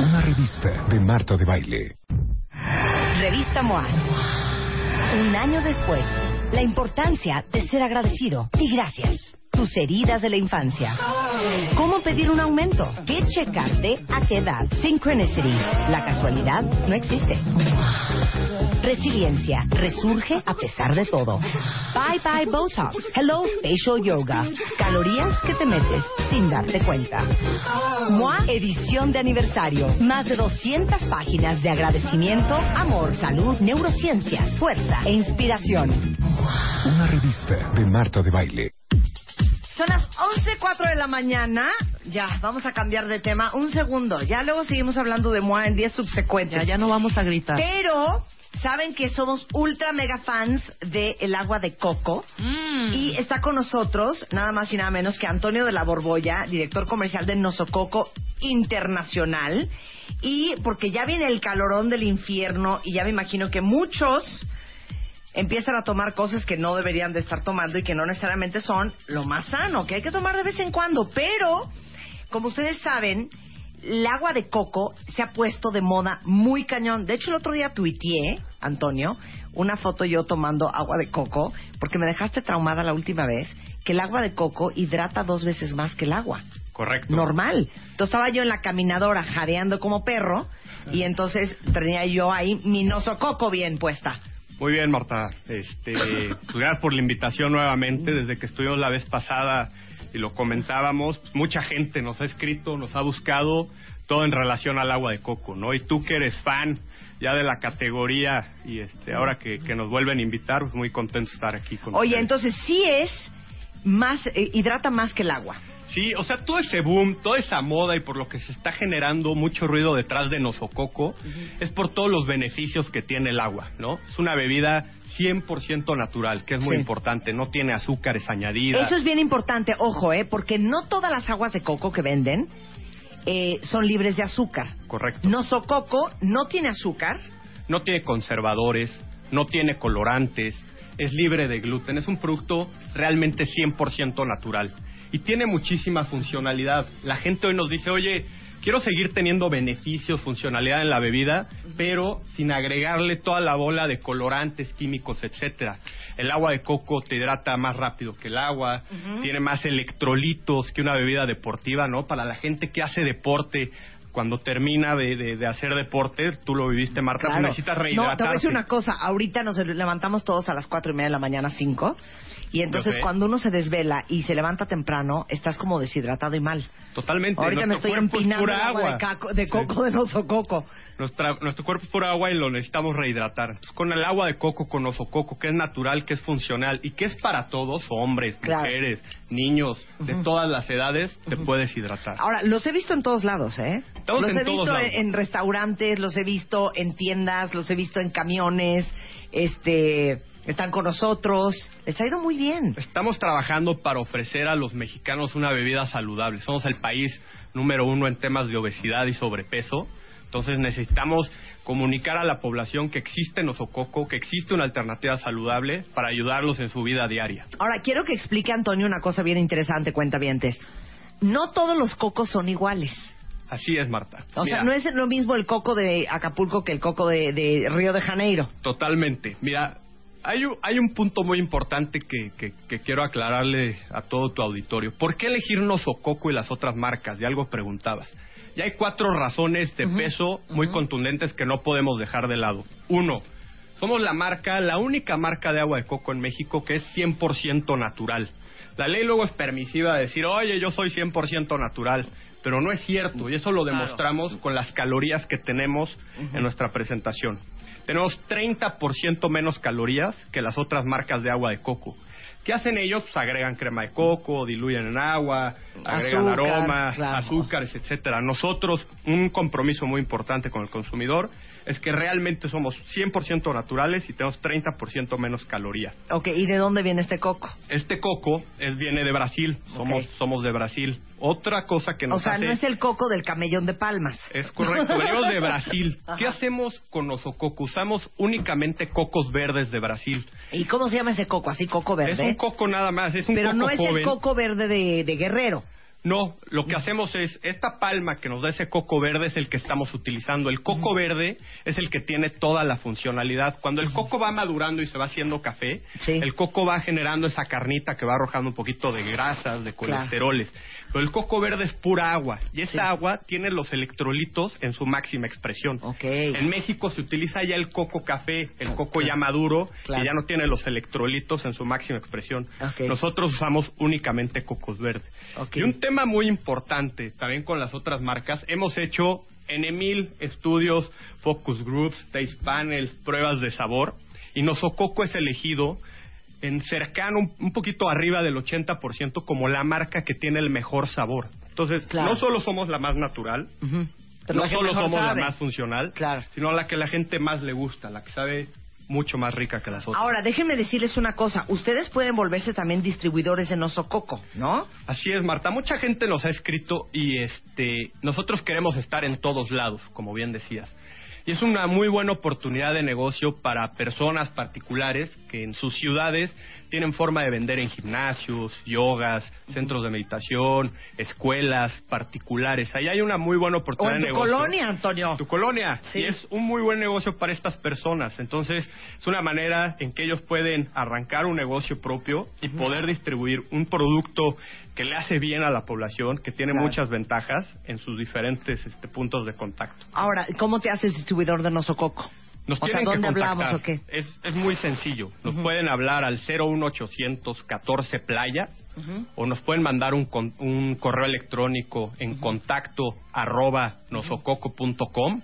Una revista de Marta de Baile. Revista MOA. Un año después, la importancia de ser agradecido y gracias. Tus heridas de la infancia. ¿Cómo pedir un aumento? ¿Qué checarte? ¿A qué edad? Synchronicity. La casualidad no existe. Resiliencia. Resurge a pesar de todo. Bye bye Botox. Hello Facial Yoga. Calorías que te metes sin darte cuenta. MOA edición de aniversario. Más de 200 páginas de agradecimiento, amor, salud, neurociencias, fuerza e inspiración. Una revista de Marta de Baile. Son las 11.04 de la mañana. Ya, vamos a cambiar de tema. Un segundo. Ya luego seguimos hablando de MOA en días subsecuentes. Ya, ya no vamos a gritar. Pero, saben que somos ultra mega fans del agua de coco. Mm. Y está con nosotros, nada más y nada menos que Antonio de la Borbolla, director comercial de Nosococo Internacional. Y porque ya viene el calorón del infierno y ya me imagino que muchos empiezan a tomar cosas que no deberían de estar tomando y que no necesariamente son lo más sano, que hay que tomar de vez en cuando. Pero, como ustedes saben, el agua de coco se ha puesto de moda muy cañón. De hecho, el otro día tuiteé, Antonio, una foto yo tomando agua de coco, porque me dejaste traumada la última vez, que el agua de coco hidrata dos veces más que el agua. Correcto. Normal. Entonces estaba yo en la caminadora jadeando como perro y entonces tenía yo ahí mi nosococo bien puesta. Muy bien, Marta. Este, pues, gracias por la invitación nuevamente. Desde que estuvimos la vez pasada y lo comentábamos, pues, mucha gente nos ha escrito, nos ha buscado todo en relación al agua de coco, ¿no? Y tú que eres fan ya de la categoría y este, ahora que, que nos vuelven a invitar, pues muy contento de estar aquí con Oye, ustedes. entonces sí es más, eh, hidrata más que el agua. Sí, o sea, todo ese boom, toda esa moda y por lo que se está generando mucho ruido detrás de Nosococo es por todos los beneficios que tiene el agua, ¿no? Es una bebida 100% natural, que es muy Sí. importante, no tiene azúcares añadidas. Eso es bien importante, ojo, ¿eh? Porque no todas las aguas de coco que venden eh, son libres de azúcar. Correcto. Nosococo no tiene azúcar. No tiene conservadores, no tiene colorantes, es libre de gluten, es un producto realmente 100% natural y tiene muchísima funcionalidad. La gente hoy nos dice, oye, quiero seguir teniendo beneficios, funcionalidad en la bebida, pero sin agregarle toda la bola de colorantes, químicos, etcétera. El agua de coco te hidrata más rápido que el agua, tiene más electrolitos que una bebida deportiva, ¿no? Para la gente que hace deporte, cuando termina de, de- de hacer deporte, tú lo viviste, Marta, pues Claro. necesitas No, te voy a rehidratarse. decir una cosa. Ahorita nos levantamos todos a las cuatro y media de la mañana, cinco. Y entonces cuando uno se desvela y se levanta temprano, estás como deshidratado y mal. Totalmente. Ahorita me estoy es empinando el agua agua. de, caco- de Sí. coco. Nuestra, nuestro cuerpo es pura agua y lo necesitamos rehidratar. Entonces, con el agua de coco, con osococo, que es natural, que es funcional y que es para todos, hombres, Claro. mujeres, niños, de todas las edades, te puedes hidratar. Ahora, los he visto en todos lados, ¿eh? Estamos los en he todos visto lados. en restaurantes, los he visto en tiendas, los he visto en camiones, este, están con nosotros. Les ha ido muy bien. Estamos trabajando para ofrecer a los mexicanos una bebida saludable. Somos el país número uno en temas de obesidad y sobrepeso. Entonces necesitamos comunicar a la población que existe nosococo, que existe una alternativa saludable para ayudarlos en su vida diaria. Ahora, quiero que explique Antonio una cosa bien interesante, cuentavientes. No todos los cocos son iguales. Así es, Marta. O sea, no es lo mismo el coco de Acapulco que el coco de, de Río de Janeiro. Totalmente. Mira, hay un, hay un punto muy importante que, que- que quiero aclararle a todo tu auditorio. ¿Por qué elegir Nosococo y las otras marcas? De algo preguntabas. Y hay cuatro razones de peso muy contundentes que no podemos dejar de lado. Uno, somos la marca, la única marca de agua de coco en México que es 100% natural. La ley luego es permisiva de decir, oye, yo soy 100% natural, pero no es cierto y eso lo Claro. demostramos con las calorías que tenemos en nuestra presentación. Tenemos 30% menos calorías que las otras marcas de agua de coco. ¿Qué hacen ellos? Pues agregan crema de coco, diluyen en agua, agregan Azúcar, aromas, claro. azúcares, etcétera. Nosotros, un compromiso muy importante con el consumidor es que realmente somos 100% naturales y tenemos 30% menos calorías. Ok, ¿y de dónde viene este coco? Este coco es, viene de Brasil, somos, Ok. somos de Brasil. Otra cosa que nos O sea, hace... no es el coco del camellón de Palmas. Es correcto, venimos de Brasil. ¿Qué hacemos con Nosococo? Usamos únicamente cocos verdes de Brasil. ¿Y cómo se llama ese coco? ¿Así coco verde? Es un coco nada más, es un Pero coco no es joven. el coco verde de, de Guerrero. No, lo que hacemos es, esta palma que nos da ese coco verde es el que estamos utilizando. El coco verde es el que tiene toda la funcionalidad. Cuando el coco va madurando y se va haciendo café, el coco va generando esa carnita que va arrojando un poquito de grasas, de Claro. Pero el coco verde es pura agua y esta agua tiene los electrolitos en su máxima expresión. En México se utiliza ya el coco café, el coco ya maduro, Claro. que ya no tiene los electrolitos en su máxima expresión. Nosotros usamos únicamente cocos verdes. Y un tema muy importante también con las otras marcas, hemos hecho N mil estudios, focus groups, taste panels, pruebas de sabor, y Nosococo es elegido en cercano, un, poquito arriba del 80% como la marca que tiene el mejor sabor. Entonces, Claro. no solo somos la más natural, no solo somos sabe. la más funcional, sino la que la gente más le gusta, la que sabe mucho más rica que las otras. Ahora, déjenme decirles una cosa. Ustedes pueden volverse también distribuidores de Nosococo, ¿no? Así es, Marta. Mucha gente nos ha escrito y este, nosotros queremos estar en todos lados, como bien decías. Y es una muy buena oportunidad de negocio para personas particulares que en sus ciudades tienen forma de vender en gimnasios, yogas, centros de meditación, escuelas particulares. Ahí hay una muy buena O oportunidad en de tu negocio. colonia, Antonio. Tu colonia. Sí. Y es un muy buen negocio para estas personas. Entonces, es una manera en que ellos pueden arrancar un negocio propio y poder distribuir un producto que le hace bien a la población, que tiene Claro. muchas ventajas en sus diferentes este, puntos de contacto. Ahora, ¿cómo te haces distribuidor de Nosococo? Nos o sea, tienen ¿dónde que hablamos o qué? Es, es muy sencillo. Nos pueden hablar al 01800 14 Playa o nos pueden mandar un, con- un correo electrónico en contacto arroba nosococo.com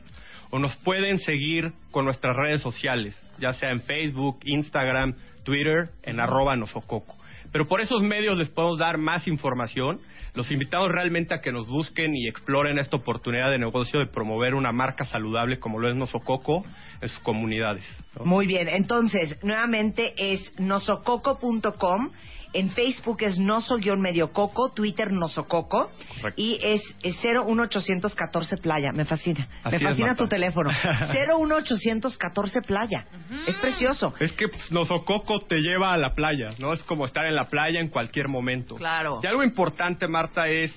o nos pueden seguir con nuestras redes sociales, ya sea en Facebook, Instagram, Twitter, en arroba nosococo. Pero por esos medios les podemos dar más información. Los invitamos realmente a que nos busquen y exploren esta oportunidad de negocio de promover una marca saludable como lo es Nosococo en sus comunidades. Muy bien, entonces, nuevamente es nosococo.com. En Facebook es noso-mediococo, Twitter nosococo. Y es, es 01814 Playa. Me fascina. Así Me fascina tu teléfono. 01814 Playa. Es precioso. Es que pues, Nosococo te lleva a la playa, ¿no? Es como estar en la playa en cualquier momento. Claro. Y algo importante, Marta, es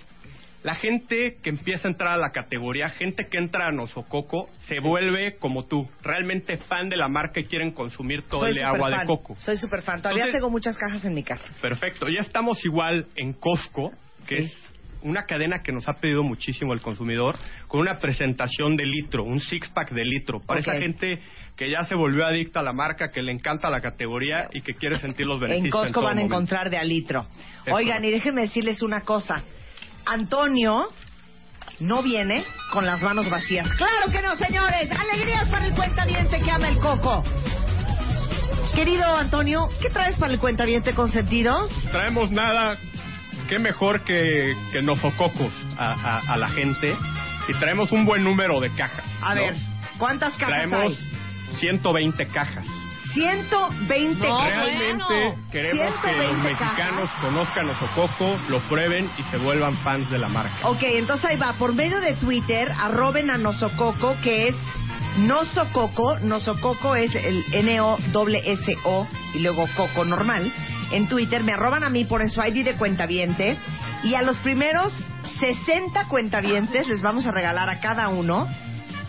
la gente que empieza a entrar a la categoría, gente que entra a Nosococo, se vuelve como tú, realmente fan de la marca y quieren consumir todo Soy el agua de coco. Soy súper fan. Todavía Entonces- tengo muchas cajas en mi casa. Perfecto. Ya estamos igual en Costco, que es una cadena que nos ha pedido muchísimo el consumidor, con una presentación de litro, un six-pack de litro. Para esa gente que ya se volvió adicta a la marca, que le encanta la categoría y que quiere sentir los beneficios. En Costco todo van a encontrar de a litro. Oigan, y déjenme decirles una cosa. Antonio no viene con las manos vacías. ¡Claro que no, señores! ¡Alegrías para el cuentaviente que ama el coco! Querido Antonio, ¿qué traes para el cuentaviente consentido? Traemos nada, qué mejor que, que nosococos a, a- a la gente y traemos un buen número de cajas. A ¿no? ver, ¿cuántas cajas Traemos hay? 120 cajas. 120 No, Realmente bueno. queremos que los 120 mexicanos conozcan Osococo, lo prueben y se vuelvan fans de la marca. Ok, entonces ahí va. Por medio de Twitter, arroben a Nosococo, que es Nosococo. Nosococo es el N-O-S-O y luego Coco normal. En Twitter me arroban a mí, ponen su ID de cuentaviente. Y a los primeros 60 cuentavientes les vamos a regalar a cada uno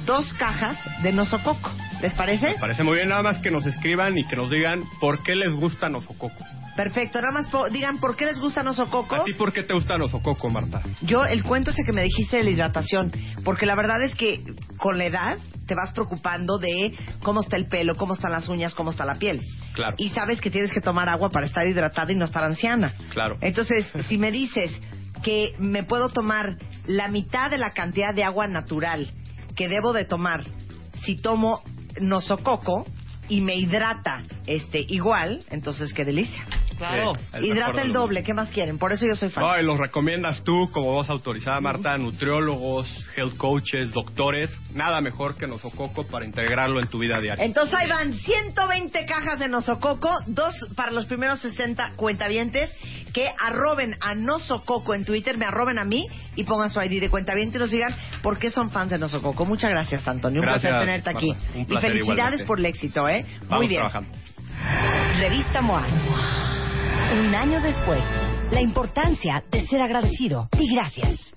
dos cajas de Nosococo. ¿Les parece? Parece muy bien, nada más que nos escriban y que nos digan por qué les gusta Osococo. Perfecto. Nada más po- digan por qué les gusta Nosococo. ¿A ti por qué te gusta Osococo, Marta? Yo, el cuento ese que me dijiste de la hidratación, porque la verdad es que con la edad te vas preocupando de cómo está el pelo, cómo están las uñas, cómo está la piel. Claro. Y sabes que tienes que tomar agua para estar hidratada y no estar anciana. Claro. Entonces, si me dices que me puedo tomar la mitad de la cantidad de agua natural que debo de tomar si tomo nosococo y me hidrata este igual, entonces qué delicia. Claro. El Hidrata el doble, ¿qué más quieren? Por eso yo soy fan. No, y los recomiendas tú como voz autorizada, Marta, nutriólogos, health coaches, doctores. Nada mejor que Nosococo para integrarlo en tu vida diaria. Entonces ahí van 120 cajas de Nosococo, dos para los primeros 60 cuentavientes que arroben a Nosococo en Twitter, me arroben a mí y pongan su ID de cuentaviente y nos digan por qué son fans de Nosococo. Muchas gracias, Antonio. Un Gracias, placer tenerte aquí. Marta. Un y placer felicidades igualmente. por el éxito, ¿eh? Vamos Muy bien. trabajando. Revista MOA. Un año después, la importancia de ser agradecido y gracias.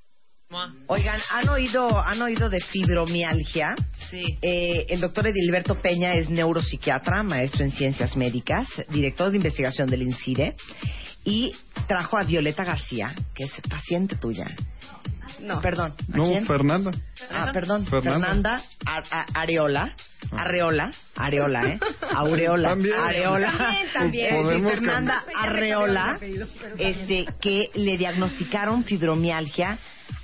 Oigan, ¿han oído, ¿han oído de fibromialgia? Sí. Eh, el doctor Edilberto Peña es neuropsiquiatra, maestro en ciencias médicas, director de investigación del INCIRE y trajo a Violeta García, que es paciente tuya. No, perdón. ¿a No, quién? Fernanda. Ah, perdón, Fernanda. Fernanda, A- A- Areola, Arreola, Areola, ¿eh? Aureola, También. Areola, También, también. Sí, Podemos Fernanda Arreola, este, que le diagnosticaron fibromialgia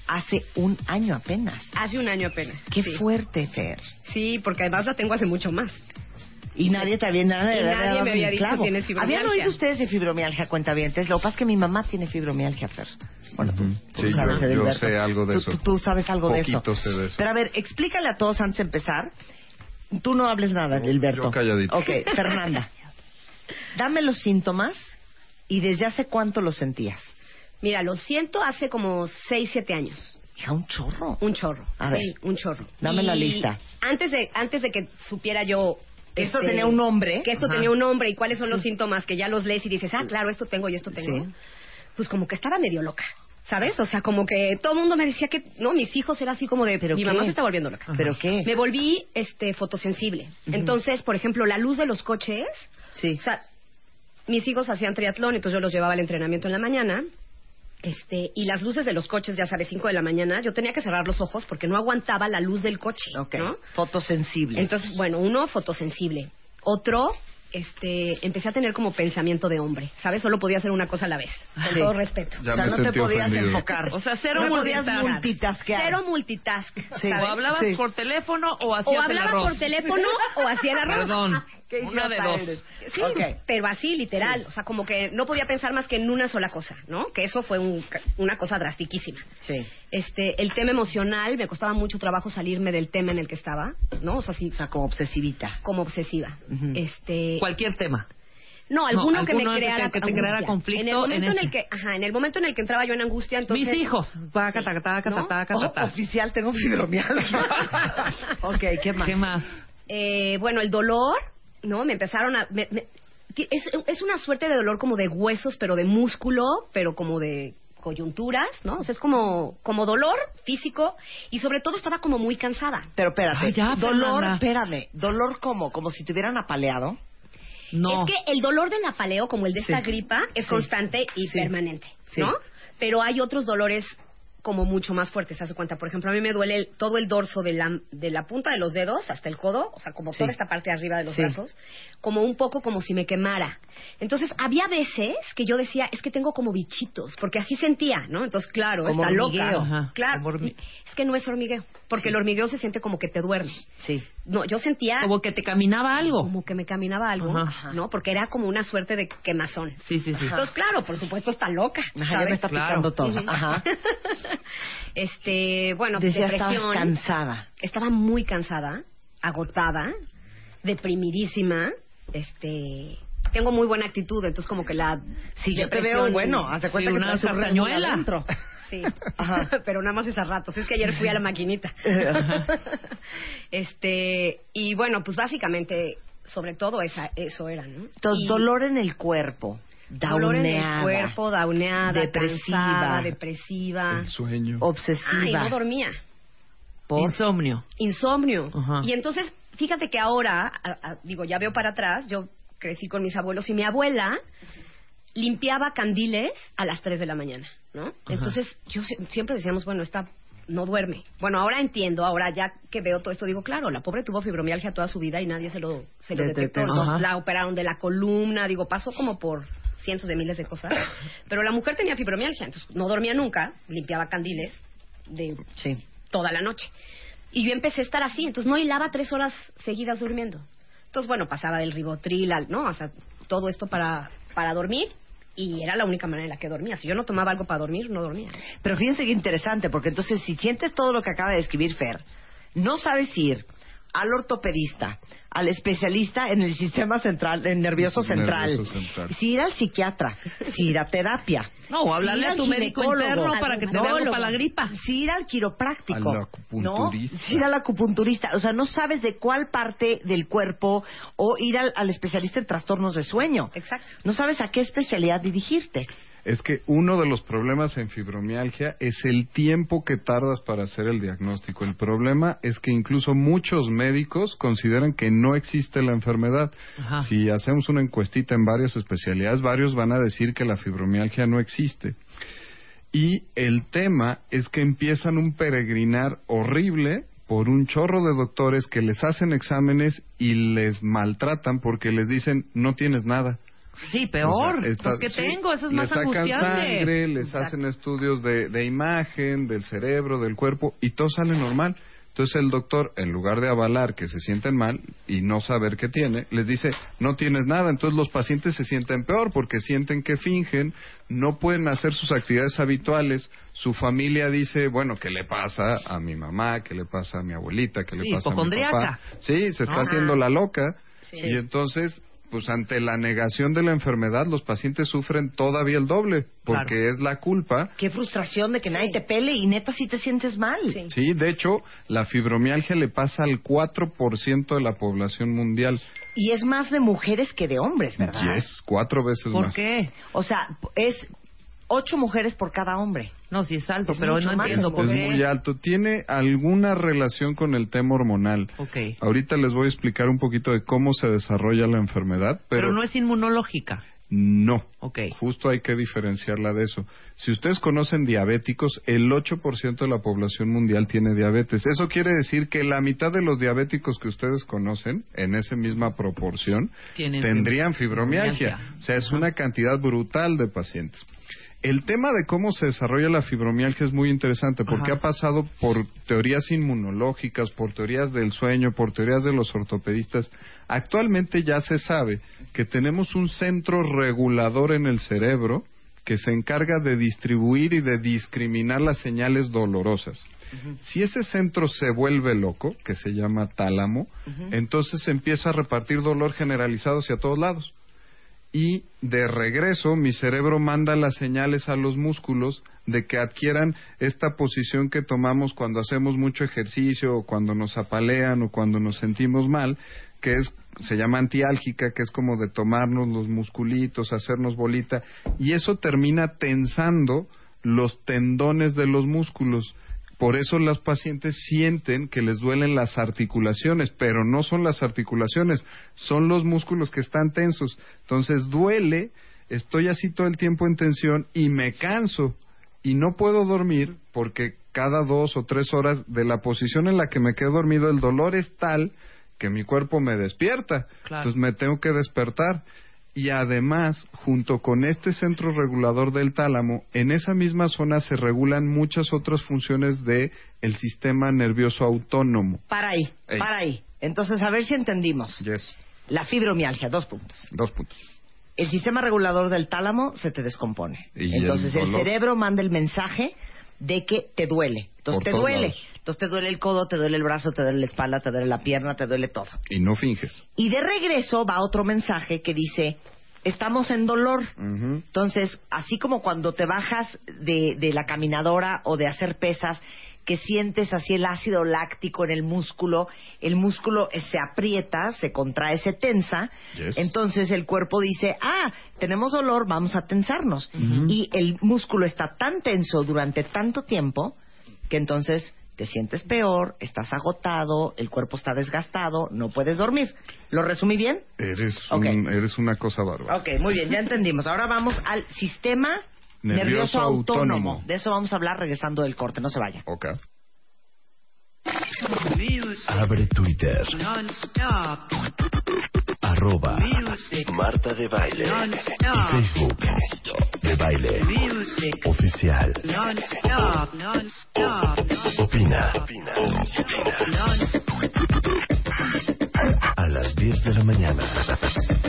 hace un año apenas. Hace un año apenas. Qué sí. fuerte, Fer. Sí, porque además la tengo hace mucho más. Y nadie te había, nadie, Y le nadie me había dicho, clavo. "Tienes fibromialgia". ¿Habían oído ustedes de fibromialgia, cuentavientes? Lo que pasa es que mi mamá tiene fibromialgia, Fer. Bueno, tú, Sí, sabes, yo- yo sé algo de Tú- eso. Tú, tú sabes algo de eso. sé de eso. Pero a ver, explícale a todos antes de empezar. Tú no hables nada, Edilberto. yo calladito. Ok, Fernanda. Dame los síntomas y desde hace cuánto los sentías. Mira, lo siento hace como 6, 7 años. Hija, un chorro. Un chorro. A sí, ver. un chorro. Dame la lista. Antes de, antes de que supiera yo... Que esto este, tenía un nombre. Que esto Ajá. tenía un nombre y cuáles son los síntomas que ya los lees y dices, ah, claro, esto tengo y esto tengo. Sí. Pues como que estaba medio loca. ¿Sabes? O sea, como que todo el mundo me decía que, no, mis hijos era así como de, ¿Pero mi qué? mamá se está volviendo loca. ¿Pero qué? Me volví este fotosensible. Entonces, por ejemplo, la luz de los coches, Sí. o sea, mis hijos hacían triatlón, entonces yo los llevaba al entrenamiento en la mañana. Este, y las luces de los coches, ya sabes, 5 de la mañana, yo tenía que cerrar los ojos porque no aguantaba la luz del coche, Ok. ¿no? Fotosensible. Entonces, bueno, uno fotosensible, otro este, empecé a tener como pensamiento de hombre, ¿sabes? Solo podía hacer una cosa a la vez, con Sí. todo respeto. Ya o sea, me no te podías ofendido. enfocar. O sea, cero no podías multitask. multitaskear. Cero multitask, Sí. O hablabas Sí. por teléfono o O hacías el hablaba arroz. por teléfono o hacía el arroz. Perdón. Qué Una de dos. eres. Sí, pero así, literal. O sea, como que no podía pensar más que en una sola cosa, ¿no? Que eso fue un- una cosa drastiquísima. Sí. Este, el tema emocional, me costaba mucho trabajo salirme del tema en el que estaba, ¿no? O sea, sí, O sea, como obsesivita. como obsesiva. Este, Cualquier tema. No, alguno, que me creara, que te creara conflicto En el momento en, en el que, ajá, en el momento en el que entraba yo en angustia, entonces Mis hijos. Taca, taca, taca, ¿No? taca, Oh, oficial, tengo fibromialgia. ok, ¿qué más? ¿Qué más? Eh, bueno, el dolor, ¿no? Me empezaron a... me- me- es, es una suerte de dolor como de huesos, pero de músculo, pero como de coyunturas, ¿no? O sea, es como, como dolor físico y sobre todo estaba como muy cansada. Pero espérate, Ay, ya, dolor, Fernanda. espérame, dolor como, como si te hubieran apaleado. No. Es que el dolor del apaleo, como el de esta Sí. gripa, es Sí. constante y Sí. permanente, Sí. ¿no? Pero hay otros dolores como mucho más fuertes, ¿se cuenta? Por ejemplo, a mí me duele el- todo el dorso de la, de la punta de los dedos hasta el codo, o sea, como Sí. toda esta parte de arriba de los Sí. brazos, como un poco como si me quemara. Entonces, había veces que yo decía, es que tengo como bichitos, porque así sentía, ¿no? Entonces, claro, Como está hormigueo. loca. Ajá, Claro, como hormi- es que no es hormigueo, porque el hormigueo se siente como que te duerme. Sí. No, yo sentía Como que te caminaba algo. como que me caminaba algo, Ajá. ¿no? Porque era como una suerte de quemazón. Sí, sí, sí. Entonces, claro, por supuesto está loca. Ajá, ya me está picando todo. Ajá. este, bueno, Decía, depresión. cansada. Estaba muy cansada, agotada, deprimidísima, este, tengo muy buena actitud, entonces como que la Sí, yo te veo, bueno, haz de cuenta Sí, que una sartañuela. Sí, Ajá. pero nada más es a ratos. Es que ayer fui a la maquinita. este, y bueno, pues básicamente, sobre todo esa, eso era, ¿no? Entonces, Y dolor en el cuerpo, dolor en el dauneada, cuerpo, dauneada, depresiva, cansada, depresiva. El sueño. obsesiva. Ay, no dormía. por- Insomnio. Insomnio. Ajá. Y entonces, fíjate que ahora, a- a- digo, ya veo para atrás, yo crecí con mis abuelos y mi abuela limpiaba candiles a las 3 de la mañana, ¿no? Entonces, yo sie- siempre decíamos, bueno, esta no duerme. Bueno, ahora entiendo, ahora ya que veo todo esto, digo, claro, la pobre tuvo fibromialgia toda su vida y nadie se lo, se lo De- detectó. la operaron de la columna, digo, pasó como por cientos de miles de cosas. Pero la mujer tenía fibromialgia, entonces no dormía nunca, limpiaba candiles de Sí. toda la noche. Y yo empecé a estar así, entonces no hilaba tres horas seguidas durmiendo. Entonces, bueno, pasaba del ribotril al, ¿no? O sea, todo esto para, para dormir y era la única manera en la que dormía. Si yo no tomaba algo para dormir, no dormía. Pero fíjense qué interesante, porque entonces si sientes todo lo que acaba de escribir Fer, no sabes ir al ortopedista, al especialista en el sistema central, en nervioso central, Nervioso central. si ir al psiquiatra, si ir a terapia, No, o hablarle si a tu médico interno para que te dé algo al para la gripa. si ir al quiropráctico, Al acupunturista. ¿no? Si ir al acupunturista, o sea, no sabes de cuál parte del cuerpo o ir al, al especialista en trastornos de sueño. Exacto. No sabes a qué especialidad dirigirte. Es que uno de los problemas en fibromialgia es el tiempo que tardas para hacer el diagnóstico. El problema es que incluso muchos médicos consideran que no existe la enfermedad. Ajá. Si hacemos una encuestita en varias especialidades, varios van a decir que la fibromialgia no existe. Y el tema es que empiezan un peregrinar horrible por un chorro de doctores que les hacen exámenes y les maltratan porque les dicen no tienes nada. Sí, peor. O sea, está- Porque sí, tengo, eso es les más sacan angustiante. sangre, les Exacto. hacen estudios de, de imagen, del cerebro, del cuerpo, y todo sale normal. Entonces el doctor, en lugar de avalar que se sienten mal y no saber qué tiene, les dice, no tienes nada. Entonces los pacientes se sienten peor porque sienten que fingen, no pueden hacer sus actividades habituales. Su familia dice, bueno, ¿qué le pasa a mi mamá? ¿Qué le pasa a mi abuelita? ¿Qué le Sí, pasa a mi papá? Sí, se está Ajá. haciendo la loca. Sí. Y entonces, pues ante la negación de la enfermedad, los pacientes sufren todavía el doble, porque es la culpa. Qué frustración de que nadie te pele y neta si te sientes mal. Sí. Sí, de hecho, la fibromialgia le pasa al 4% de la población mundial. Y es más de mujeres que de hombres, ¿verdad? Y es cuatro veces ¿Por más. qué? O sea, es ocho mujeres por cada hombre. No, sí es alto, Es pero no más, entiendo es por Es qué. muy alto. Tiene alguna relación con el tema hormonal. Ok. Ahorita les voy a explicar un poquito de cómo se desarrolla la enfermedad, pero, Pero no es inmunológica. no. Ok. Justo hay que diferenciarla de eso. Si ustedes conocen diabéticos, el 8% de la población mundial tiene diabetes. Eso quiere decir que la mitad de los diabéticos que ustedes conocen, en esa misma proporción, tendrían fibromialgia. fibromialgia. O sea, es una cantidad brutal de pacientes. El tema de cómo se desarrolla la fibromialgia es muy interesante porque Ajá. ha pasado por teorías inmunológicas, por teorías del sueño, por teorías de los ortopedistas. Actualmente ya se sabe que tenemos un centro regulador en el cerebro que se encarga de distribuir y de discriminar las señales dolorosas. Si ese centro se vuelve loco, que se llama tálamo, entonces empieza a repartir dolor generalizado hacia todos lados. Y de regreso mi cerebro manda las señales a los músculos de que adquieran esta posición que tomamos cuando hacemos mucho ejercicio o cuando nos apalean o cuando nos sentimos mal, que es se llama antiálgica, que es como de tomarnos los musculitos, hacernos bolita y eso termina tensando los tendones de los músculos. Por eso las pacientes sienten que les duelen las articulaciones, pero no son las articulaciones, son los músculos que están tensos. Entonces duele, estoy así todo el tiempo en tensión y me canso y no puedo dormir porque cada dos o tres horas de la posición en la que me quedo dormido el dolor es tal que mi cuerpo me despierta. Claro. Entonces me tengo que despertar. Y además, junto con este centro regulador del tálamo, en esa misma zona se regulan muchas otras funciones de el sistema nervioso autónomo. Para ahí, Ey. para ahí. Entonces, a ver si entendimos. Yes. La fibromialgia, dos puntos. Dos puntos. El sistema regulador del tálamo se te descompone. Y Entonces, el, cerebro manda el mensaje de que te duele. Entonces, Por te duele. lados. Entonces, te duele el codo, te duele el brazo, te duele la espalda, te duele la pierna, te duele todo. Y no finges. Y de regreso va otro mensaje que dice, estamos en dolor. Entonces, así como cuando te bajas de, de la caminadora o de hacer pesas, que sientes así el ácido láctico en el músculo, el músculo se aprieta, se contrae, se tensa, Yes. entonces el cuerpo dice, ah, tenemos dolor, vamos a tensarnos. Y el músculo está tan tenso durante tanto tiempo que entonces te sientes peor, estás agotado, el cuerpo está desgastado, no puedes dormir. ¿Lo resumí bien? Eres, un- eres una cosa bárbara. Ok, muy bien, ya entendimos. Ahora vamos al sistema nervioso, Nervioso autónomo. autónomo. De eso vamos a hablar regresando del corte, no se vaya. Ok. Abre Twitter. Arroba Marta de Baile. Y Facebook. De Baile. Oficial. Opina. A las 10 de la mañana.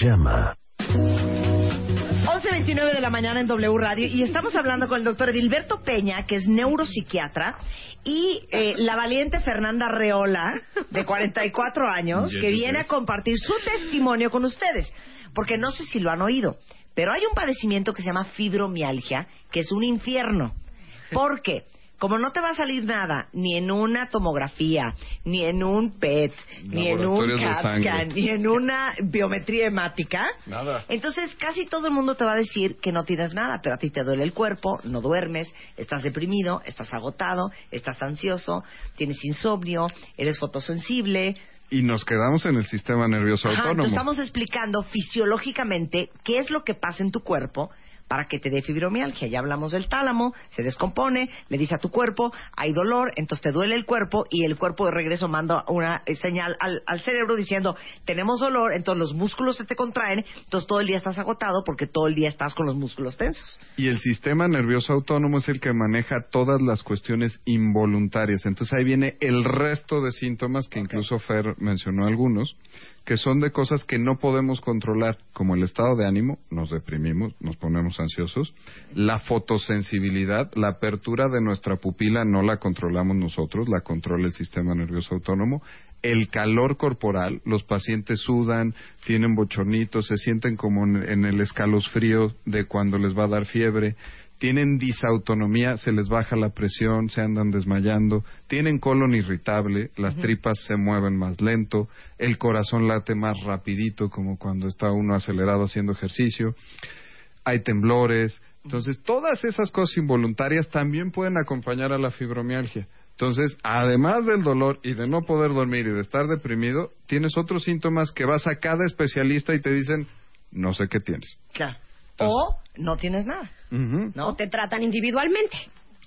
Llama 11.29 de la mañana en W Radio y estamos hablando con el doctor Edilberto Peña, que es neuropsiquiatra, y eh, la valiente Fernanda Reola, de 44 años, Yes, que viene yes. a compartir su testimonio con ustedes. Porque no sé si lo han oído, pero hay un padecimiento que se llama fibromialgia, que es un infierno. Porque como no te va a salir nada, ni en una tomografía, ni en un PET, ni en un Laboratorios de CAT sangre. scan, ni en una biometría hemática, Nada. entonces casi todo el mundo te va a decir que no tienes nada, pero a ti te duele el cuerpo, no duermes, estás deprimido, estás agotado, estás ansioso, tienes insomnio, eres fotosensible. Y nos quedamos en el sistema nervioso Ajá, autónomo. estamos explicando fisiológicamente qué es lo que pasa en tu cuerpo para que te dé fibromialgia. Ya hablamos del tálamo, se descompone, le dice a tu cuerpo, hay dolor, entonces te duele el cuerpo y el cuerpo de regreso manda una eh, señal al, al cerebro diciendo, tenemos dolor, entonces los músculos se te contraen, entonces todo el día estás agotado porque todo el día estás con los músculos tensos. Y el sistema nervioso autónomo es el que maneja todas las cuestiones involuntarias. Entonces ahí viene el resto de síntomas que incluso Fer mencionó algunos, que son de cosas que no podemos controlar, como el estado de ánimo, nos deprimimos, nos ponemos ansiosos, la fotosensibilidad, la apertura de nuestra pupila no la controlamos nosotros, la controla el sistema nervioso autónomo, el calor corporal, los pacientes sudan, tienen bochornitos, se sienten como en, en el escalofrío de cuando les va a dar fiebre, tienen disautonomía, se les baja la presión, se andan desmayando, tienen colon irritable, las tripas se mueven más lento, el corazón late más rapidito como cuando está uno acelerado haciendo ejercicio, hay temblores, entonces todas esas cosas involuntarias también pueden acompañar a la fibromialgia. Entonces, además del dolor y de no poder dormir y de estar deprimido, tienes otros síntomas que vas a cada especialista y te dicen, no sé qué tienes. Claro. O no tienes nada. ¿no? O te tratan individualmente,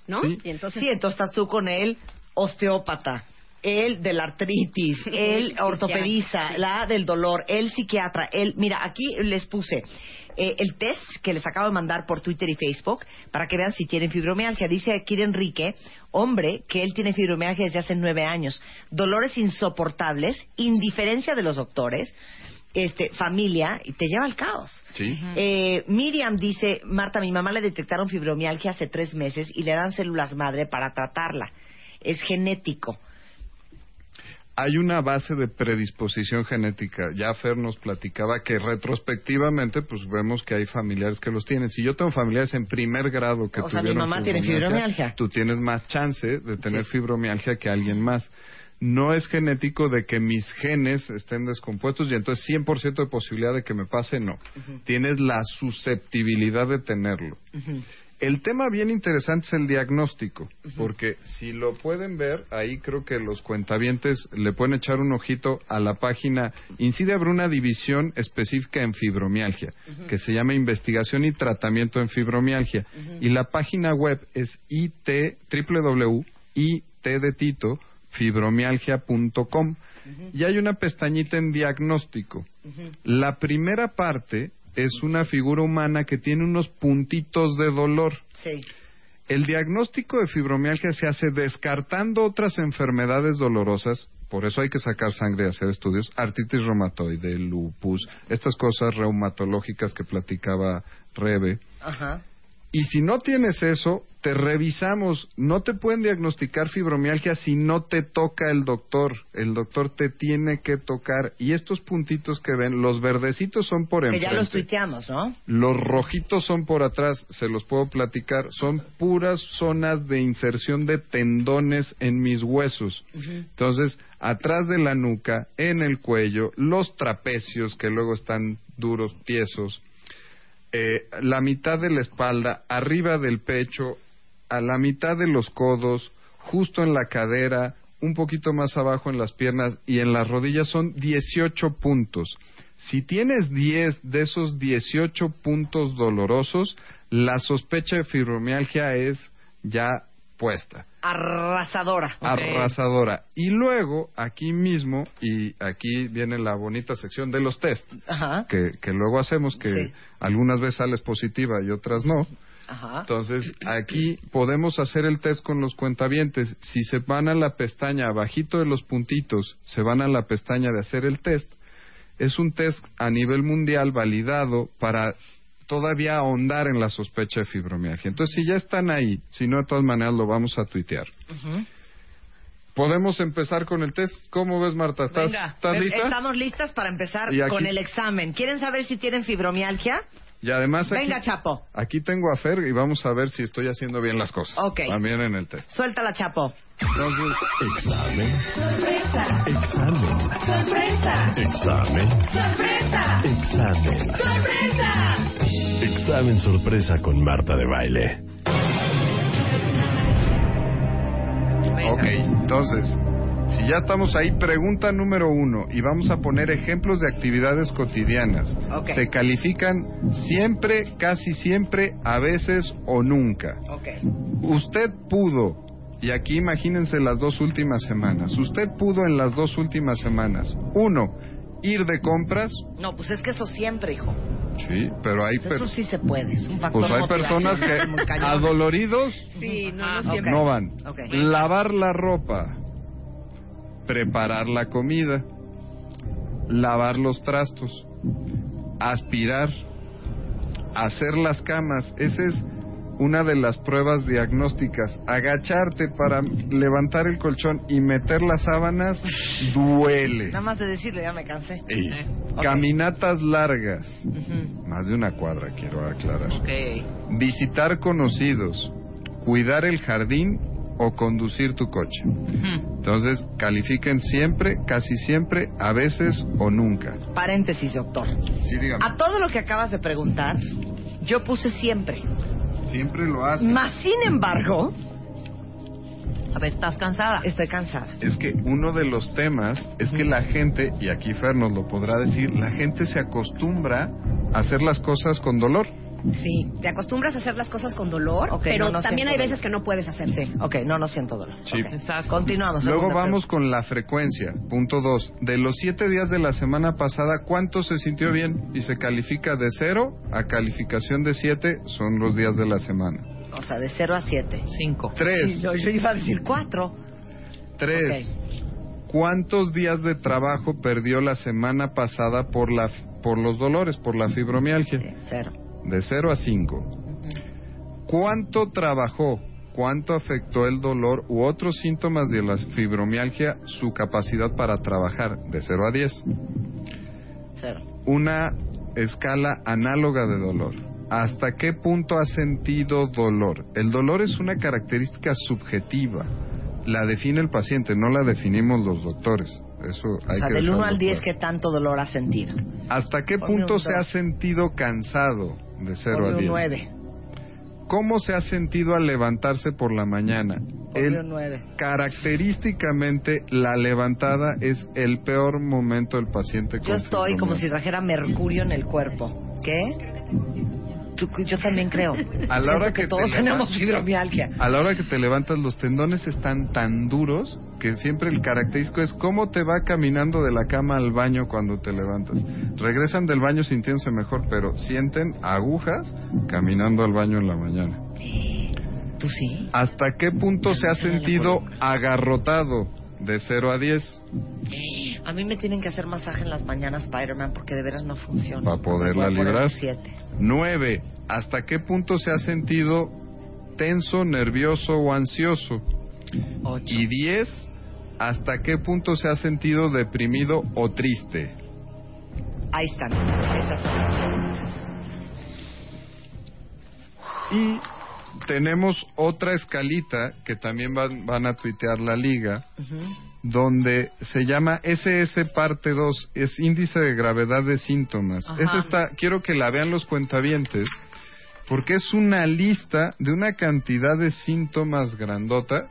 ¿no? Sí. Y entonces Sí, entonces estás tú con el osteópata, el de la artritis, el ortopedista, la del dolor, el psiquiatra, el... Mira, aquí les puse eh, el test que les acabo de mandar por Twitter y Facebook para que vean si tienen fibromialgia. Dice aquí de Enrique, hombre, que él tiene fibromialgia desde hace nueve años. Dolores insoportables, indiferencia de los doctores, este, familia, y te lleva al caos. Sí. Eh, Miriam dice, Marta, a mi mamá le detectaron fibromialgia hace tres meses y le dan células madre para tratarla. Es genético. Hay una base de predisposición genética. Ya Fer nos platicaba que retrospectivamente, pues vemos que hay familiares que los tienen. Si yo tengo familiares en primer grado que O sea, mi tuvieron mamá tiene fibromialgia. tú tienes más chance de tener fibromialgia que alguien más. No es genético de que mis genes estén descompuestos y entonces 100% de posibilidad de que me pase, no. Tienes la susceptibilidad de tenerlo. El tema bien interesante es el diagnóstico, porque si lo pueden ver, ahí creo que los cuentavientes le pueden echar un ojito a la página. Incide abre una división específica en fibromialgia, que se llama Investigación y Tratamiento en Fibromialgia. Y la página web es it, www.it de Tito, fibromialgia.com. Y hay una pestañita en diagnóstico. La primera parte es una figura humana que tiene unos puntitos de dolor. Sí. El diagnóstico de fibromialgia se hace descartando otras enfermedades dolorosas, por eso hay que sacar sangre y hacer estudios, artritis reumatoide, lupus, estas cosas reumatológicas que platicaba Rebe. Ajá. Y si no tienes eso, te revisamos. No te pueden diagnosticar fibromialgia si no te toca el doctor. El doctor te tiene que tocar. Y estos puntitos que ven, los verdecitos son por Que enfrente. ya los tuiteamos, ¿no? Los rojitos son por atrás, se los puedo platicar. Son puras zonas de inserción de tendones en mis huesos. Entonces, atrás de la nuca, en el cuello, los trapecios que luego están duros, tiesos, eh, la mitad de la espalda, arriba del pecho, a la mitad de los codos, justo en la cadera, un poquito más abajo en las piernas y en las rodillas son 18 puntos. Si tienes 10 de esos 18 puntos dolorosos, la sospecha de fibromialgia es ya Arrasadora. arrasadora. Y luego, aquí mismo, y aquí viene la bonita sección de los test, Ajá. que, que luego hacemos, que Sí. algunas veces sales positiva y otras no. Ajá. Entonces, aquí podemos hacer el test con los cuentavientes. Si se van a la pestaña, abajito de los puntitos, se van a la pestaña de hacer el test, es un test a nivel mundial validado para todavía ahondar en la sospecha de fibromialgia. Entonces, si ya están ahí, si no, de todas maneras lo vamos a tuitear. Podemos empezar con el test. ¿Cómo ves, Marta? ¿Estás, Venga. ¿estás lista? Estamos listas para empezar aquí- con el examen. ¿Quieren saber si tienen fibromialgia? Y además aquí, Venga, Chapo. aquí tengo a Fer y vamos a ver si estoy haciendo bien las cosas. Ok. También en el test. Suéltala, Chapo. Entonces, Examen. Sorpresa. Examen. Sorpresa. Examen. Sorpresa. Examen. Sorpresa. Examen sorpresa con Marta de Baile. ok, entonces, si ya estamos ahí, pregunta número uno, y vamos a poner ejemplos de actividades cotidianas. Se califican siempre, casi siempre, a veces o nunca. Ok. Usted pudo, y aquí imagínense las dos últimas semanas, usted pudo en las dos últimas semanas, uno, ir de compras, No, pues es que eso siempre, hijo. sí, pero hay, Pues eso sí se puede. Es un factor pues hay personas que adoloridos Sí, no, Ah, no siempre. no van. Ok. Lavar la ropa, preparar la comida, lavar los trastos, aspirar, hacer las camas. Esa es una de las pruebas diagnósticas. Agacharte para levantar el colchón y meter las sábanas duele. Nada más de decirlo, ya me cansé. Eh. Caminatas largas, más de una cuadra quiero aclarar. Visitar conocidos, cuidar el jardín o conducir tu coche. Entonces, califiquen siempre, casi siempre, a veces o nunca. Paréntesis, doctor. Sí, dígame. A todo lo que acabas de preguntar, yo puse siempre. Siempre lo hacen. Más sin embargo, A ver, ¿estás cansada? estoy cansada. Es que uno de los temas es que la gente, y aquí Fer nos lo podrá decir, la gente se acostumbra a hacer las cosas con dolor. Sí, te acostumbras a hacer las cosas con dolor, pero no, no también hay veces dolor. que no puedes hacerlo. Sí, ok, no, no siento dolor. Sí. Ok. Continuamos. Luego vamos con la frecuencia. Punto dos. De los siete días de la semana pasada, ¿cuánto se sintió bien? Y se califica de cero a calificación de siete, son los días de la semana. O sea, de 0 a 7. 5. Tres. yo, yo iba a decir 4. Tres. ¿Cuántos días de trabajo perdió la semana pasada por, la, por los dolores, por la fibromialgia? Cero. De 0 a 5. ¿Cuánto trabajó, cuánto afectó el dolor u otros síntomas de la fibromialgia su capacidad para trabajar? De 0 a 10. Cero. Una escala análoga de dolor. ¿Hasta qué punto ha sentido dolor? El dolor es una característica subjetiva. La define el paciente, no la definimos los doctores. Eso O hay sea, que del 1 dejarlo al 10, claro. ¿qué tanto dolor has sentido? ¿Hasta qué punto un se ha sentido cansado? De 0 Ponle a un 10. 9. ¿Cómo se ha sentido al levantarse por la mañana? El- un 9. característicamente, la levantada es el peor momento del paciente. Yo estoy como si trajera mercurio en el cuerpo. ¿Qué? Tú- yo también creo. A la hora que te todos tenemos fibromialgia. A la hora que te levantas, los tendones están tan duros que siempre el característico es cómo te va caminando de la cama al baño cuando te levantas. Regresan del baño sintiéndose mejor, pero sienten agujas caminando al baño en la mañana. ¿Tú sí? ¿Hasta qué punto se ha sentido agarrotado de 0 a 10 A mí me tienen que hacer masaje en las mañanas, Spider-Man, porque de veras no funciona. para poderla poner librar? un siete. 9. ¿Hasta qué punto se ha sentido tenso, nervioso o ansioso? Ocho. Y 10. ¿Hasta qué punto se ha sentido deprimido o triste? Ahí están. Esas son las preguntas. Y tenemos otra escalita que también van, van a tuitear la liga, donde se llama SS parte 2, es índice de gravedad de síntomas. Ajá. Es esta, quiero que la vean los cuentavientes, porque es una lista de una cantidad de síntomas grandota,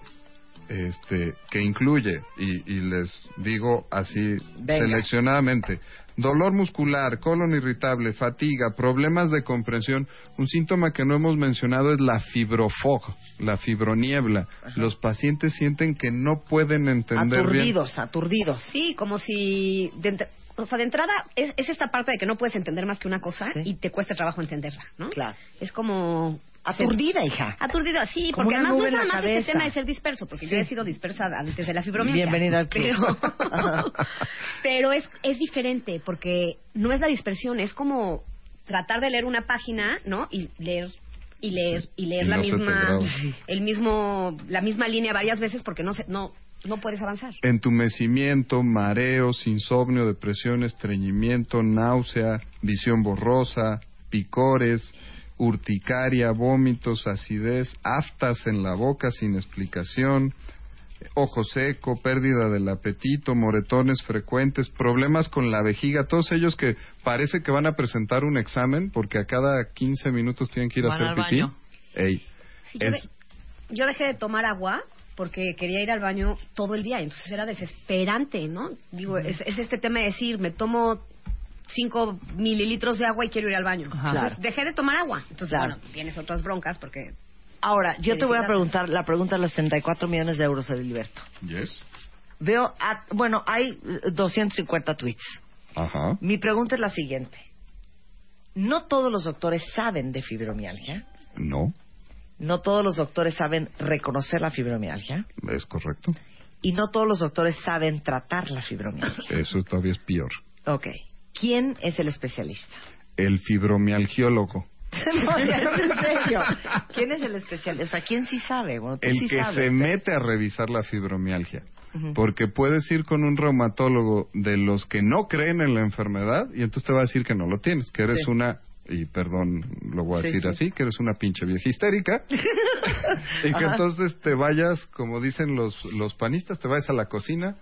este, que incluye, y, y les digo así Venga. seleccionadamente, dolor muscular, colon irritable, fatiga, problemas de comprensión. Un síntoma que no hemos mencionado es la fibrofog, la fibroniebla. Los pacientes sienten que no pueden entender bien. Aturdidos, aturdidos. Sí, como si... de o sea, de entrada es, es esta parte de que no puedes entender más que una cosa y te cuesta trabajo entenderla, ¿no? Claro. Es como... Aturdida, hija. Aturdida, sí, porque además no es nada más este tema de ser disperso, porque Sí. yo he sido dispersa antes de la fibromialgia. Bienvenida al club. Pero, pero es, es diferente, porque no es la dispersión, es como tratar de leer una página, ¿no? Y leer y leer y leer Y la no misma el mismo la misma línea varias veces porque no se, no no puedes avanzar. entumecimiento, mareos, insomnio, depresión, estreñimiento, náusea, visión borrosa, picores, urticaria, vómitos, acidez, aftas en la boca sin explicación, ojo seco, pérdida del apetito, moretones frecuentes, problemas con la vejiga, todos ellos que parece que van a presentar un examen porque a cada 15 minutos tienen que ir a Van hacer al pipí. baño. Ey, Sí, yo, es- de- yo dejé de tomar agua porque quería ir al baño todo el día, entonces era desesperante, ¿no? Digo, es, es este tema de decir, me tomo 5 mililitros de agua y quiero ir al baño. Ajá. Entonces, Claro. dejé de tomar agua. Entonces, Claro. bueno, tienes otras broncas porque... Ahora, yo te voy a preguntar la pregunta de los 64 millones de euros de Filiberto. Yes. Veo, a- bueno, hay eh, 250 tweets. Ajá. Mi pregunta es la siguiente. No todos los doctores saben de fibromialgia. No, No todos los doctores saben reconocer la fibromialgia. es correcto. Y no todos los doctores saben tratar la fibromialgia. Eso todavía es peor. Ok. ¿Quién es el especialista? El fibromialgiólogo. no, ya no, en serio. ¿Quién es el especialista? O sea, ¿quién sí sabe? Bueno, tú el sí que sabes. se mete a revisar la fibromialgia. Porque puedes ir con un reumatólogo de los que no creen en la enfermedad y entonces te va a decir que no lo tienes, que eres Sí. una, y perdón, lo voy a Sí, decir sí. así, que eres una pinche vieja histérica y que Ajá. entonces te vayas, como dicen los, los panistas, te vayas a la cocina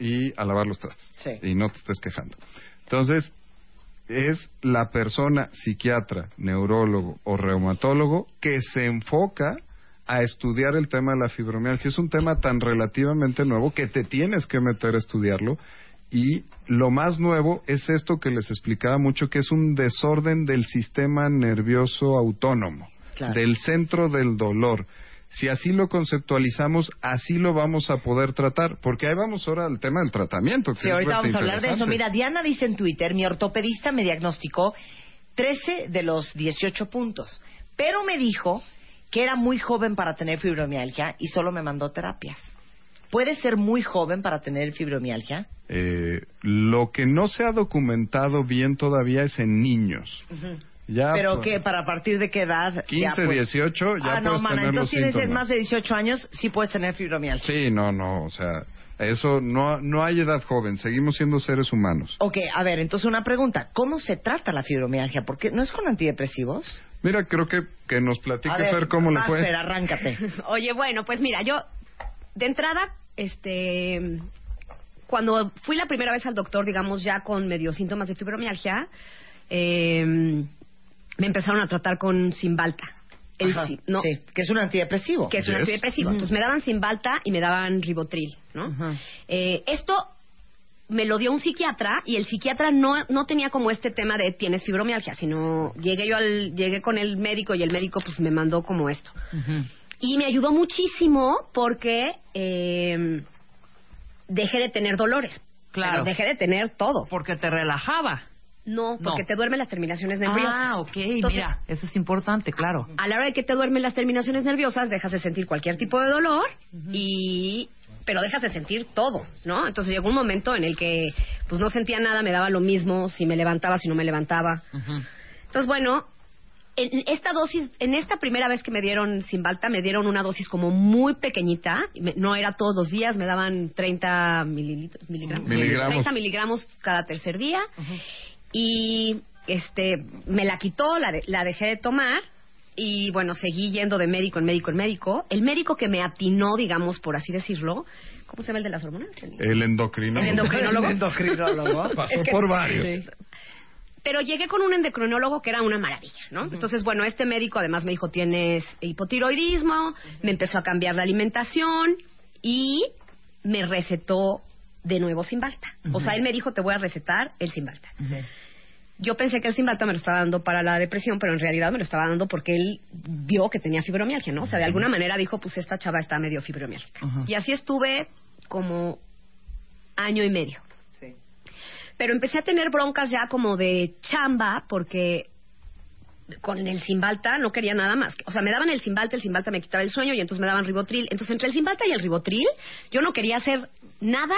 y a lavar los trastes Sí. y no te estés quejando. Entonces, es la persona psiquiatra, neurólogo o reumatólogo que se enfoca a estudiar el tema de la fibromialgia. Es un tema tan relativamente nuevo que te tienes que meter a estudiarlo Y lo más nuevo es esto que les explicaba mucho, que es un desorden del sistema nervioso autónomo, Claro. del centro del dolor. Si así lo conceptualizamos, así lo vamos a poder tratar, porque ahí vamos ahora al tema del tratamiento. que Sí, ahorita vamos a hablar de eso. Mira, Diana dice en Twitter, mi ortopedista me diagnosticó 13 de los 18 puntos, pero me dijo que era muy joven para tener fibromialgia y solo me mandó terapias. ¿Puede ser muy joven para tener fibromialgia? Eh, lo que no se ha documentado bien todavía es en niños. Ya, pero pues, que para partir de qué edad? 15, Ya, pues- 18, ya ah, no, puedes mana, tener los entonces tienes síntomas. más de 18 años, sí puedes tener fibromialgia. Sí, no, no, o sea, eso no, no hay edad joven, seguimos siendo seres humanos. Ok, a ver, entonces una pregunta. ¿Cómo se trata la fibromialgia? Porque no es con antidepresivos. Mira, creo que, que nos platique A ver, Fer cómo le fue. Fer, arráncate. Oye, bueno, pues mira, yo de entrada, este, cuando fui la primera vez al doctor, digamos ya con medio síntomas de fibromialgia, eh, me empezaron a tratar con Cymbalta. El Ajá, Cy- no, sí, que es un antidepresivo. que es un antidepresivo. Entonces me daban Cymbalta y me daban Ribotril, ¿no? Eh, esto me lo dio un psiquiatra y el psiquiatra no, no tenía como este tema de tienes fibromialgia, sino llegué yo al, llegué con el médico y el médico pues me mandó como esto. Y me ayudó muchísimo porque eh, dejé de tener dolores. Claro. Pero dejé de tener todo. Porque te relajaba. No, porque No. te duermen las terminaciones nerviosas. Ah, ok, Entonces, mira, eso es importante, claro. a la hora de que te duermen las terminaciones nerviosas, dejas de sentir cualquier tipo de dolor y pero dejas de sentir todo, ¿no? Entonces llegó un momento en el que pues no sentía nada, me daba lo mismo si me levantaba, si no me levantaba. Entonces, bueno, en esta dosis, en esta primera vez que me dieron Simbalta, me dieron una dosis como muy pequeñita, y me- no era todos los días, me daban 30 mililitros, miligramos, Miligramos. 30 miligramos cada tercer día, y este, me la quitó, la, de- la dejé de tomar, y bueno, seguí yendo de médico en médico en médico. El médico que me atinó, digamos, por así decirlo, ¿cómo se llama el de las hormonas? El endocrinólogo. El endocrinólogo. El endocrinólogo. Pasó Es que- por varios. Sí. Pero llegué con un endocrinólogo que era una maravilla, ¿no? Entonces, bueno, este médico además me dijo, tienes hipotiroidismo, me empezó a cambiar la alimentación y me recetó de nuevo Simbalta. O sea, él me dijo, te voy a recetar el Simbalta. Yo pensé que el Simbalta me lo estaba dando para la depresión, pero en realidad me lo estaba dando porque él vio que tenía fibromialgia, ¿no? O sea, de alguna manera dijo, pues esta chava está medio fibromialgia. Y así estuve como año y medio. Pero empecé a tener broncas ya como de chamba porque con el Simbalta no quería nada más. O sea, me daban el Simbalta, el Simbalta me quitaba el sueño y entonces me daban Ribotril. Entonces, entre el Simbalta y el Ribotril, yo no quería hacer nada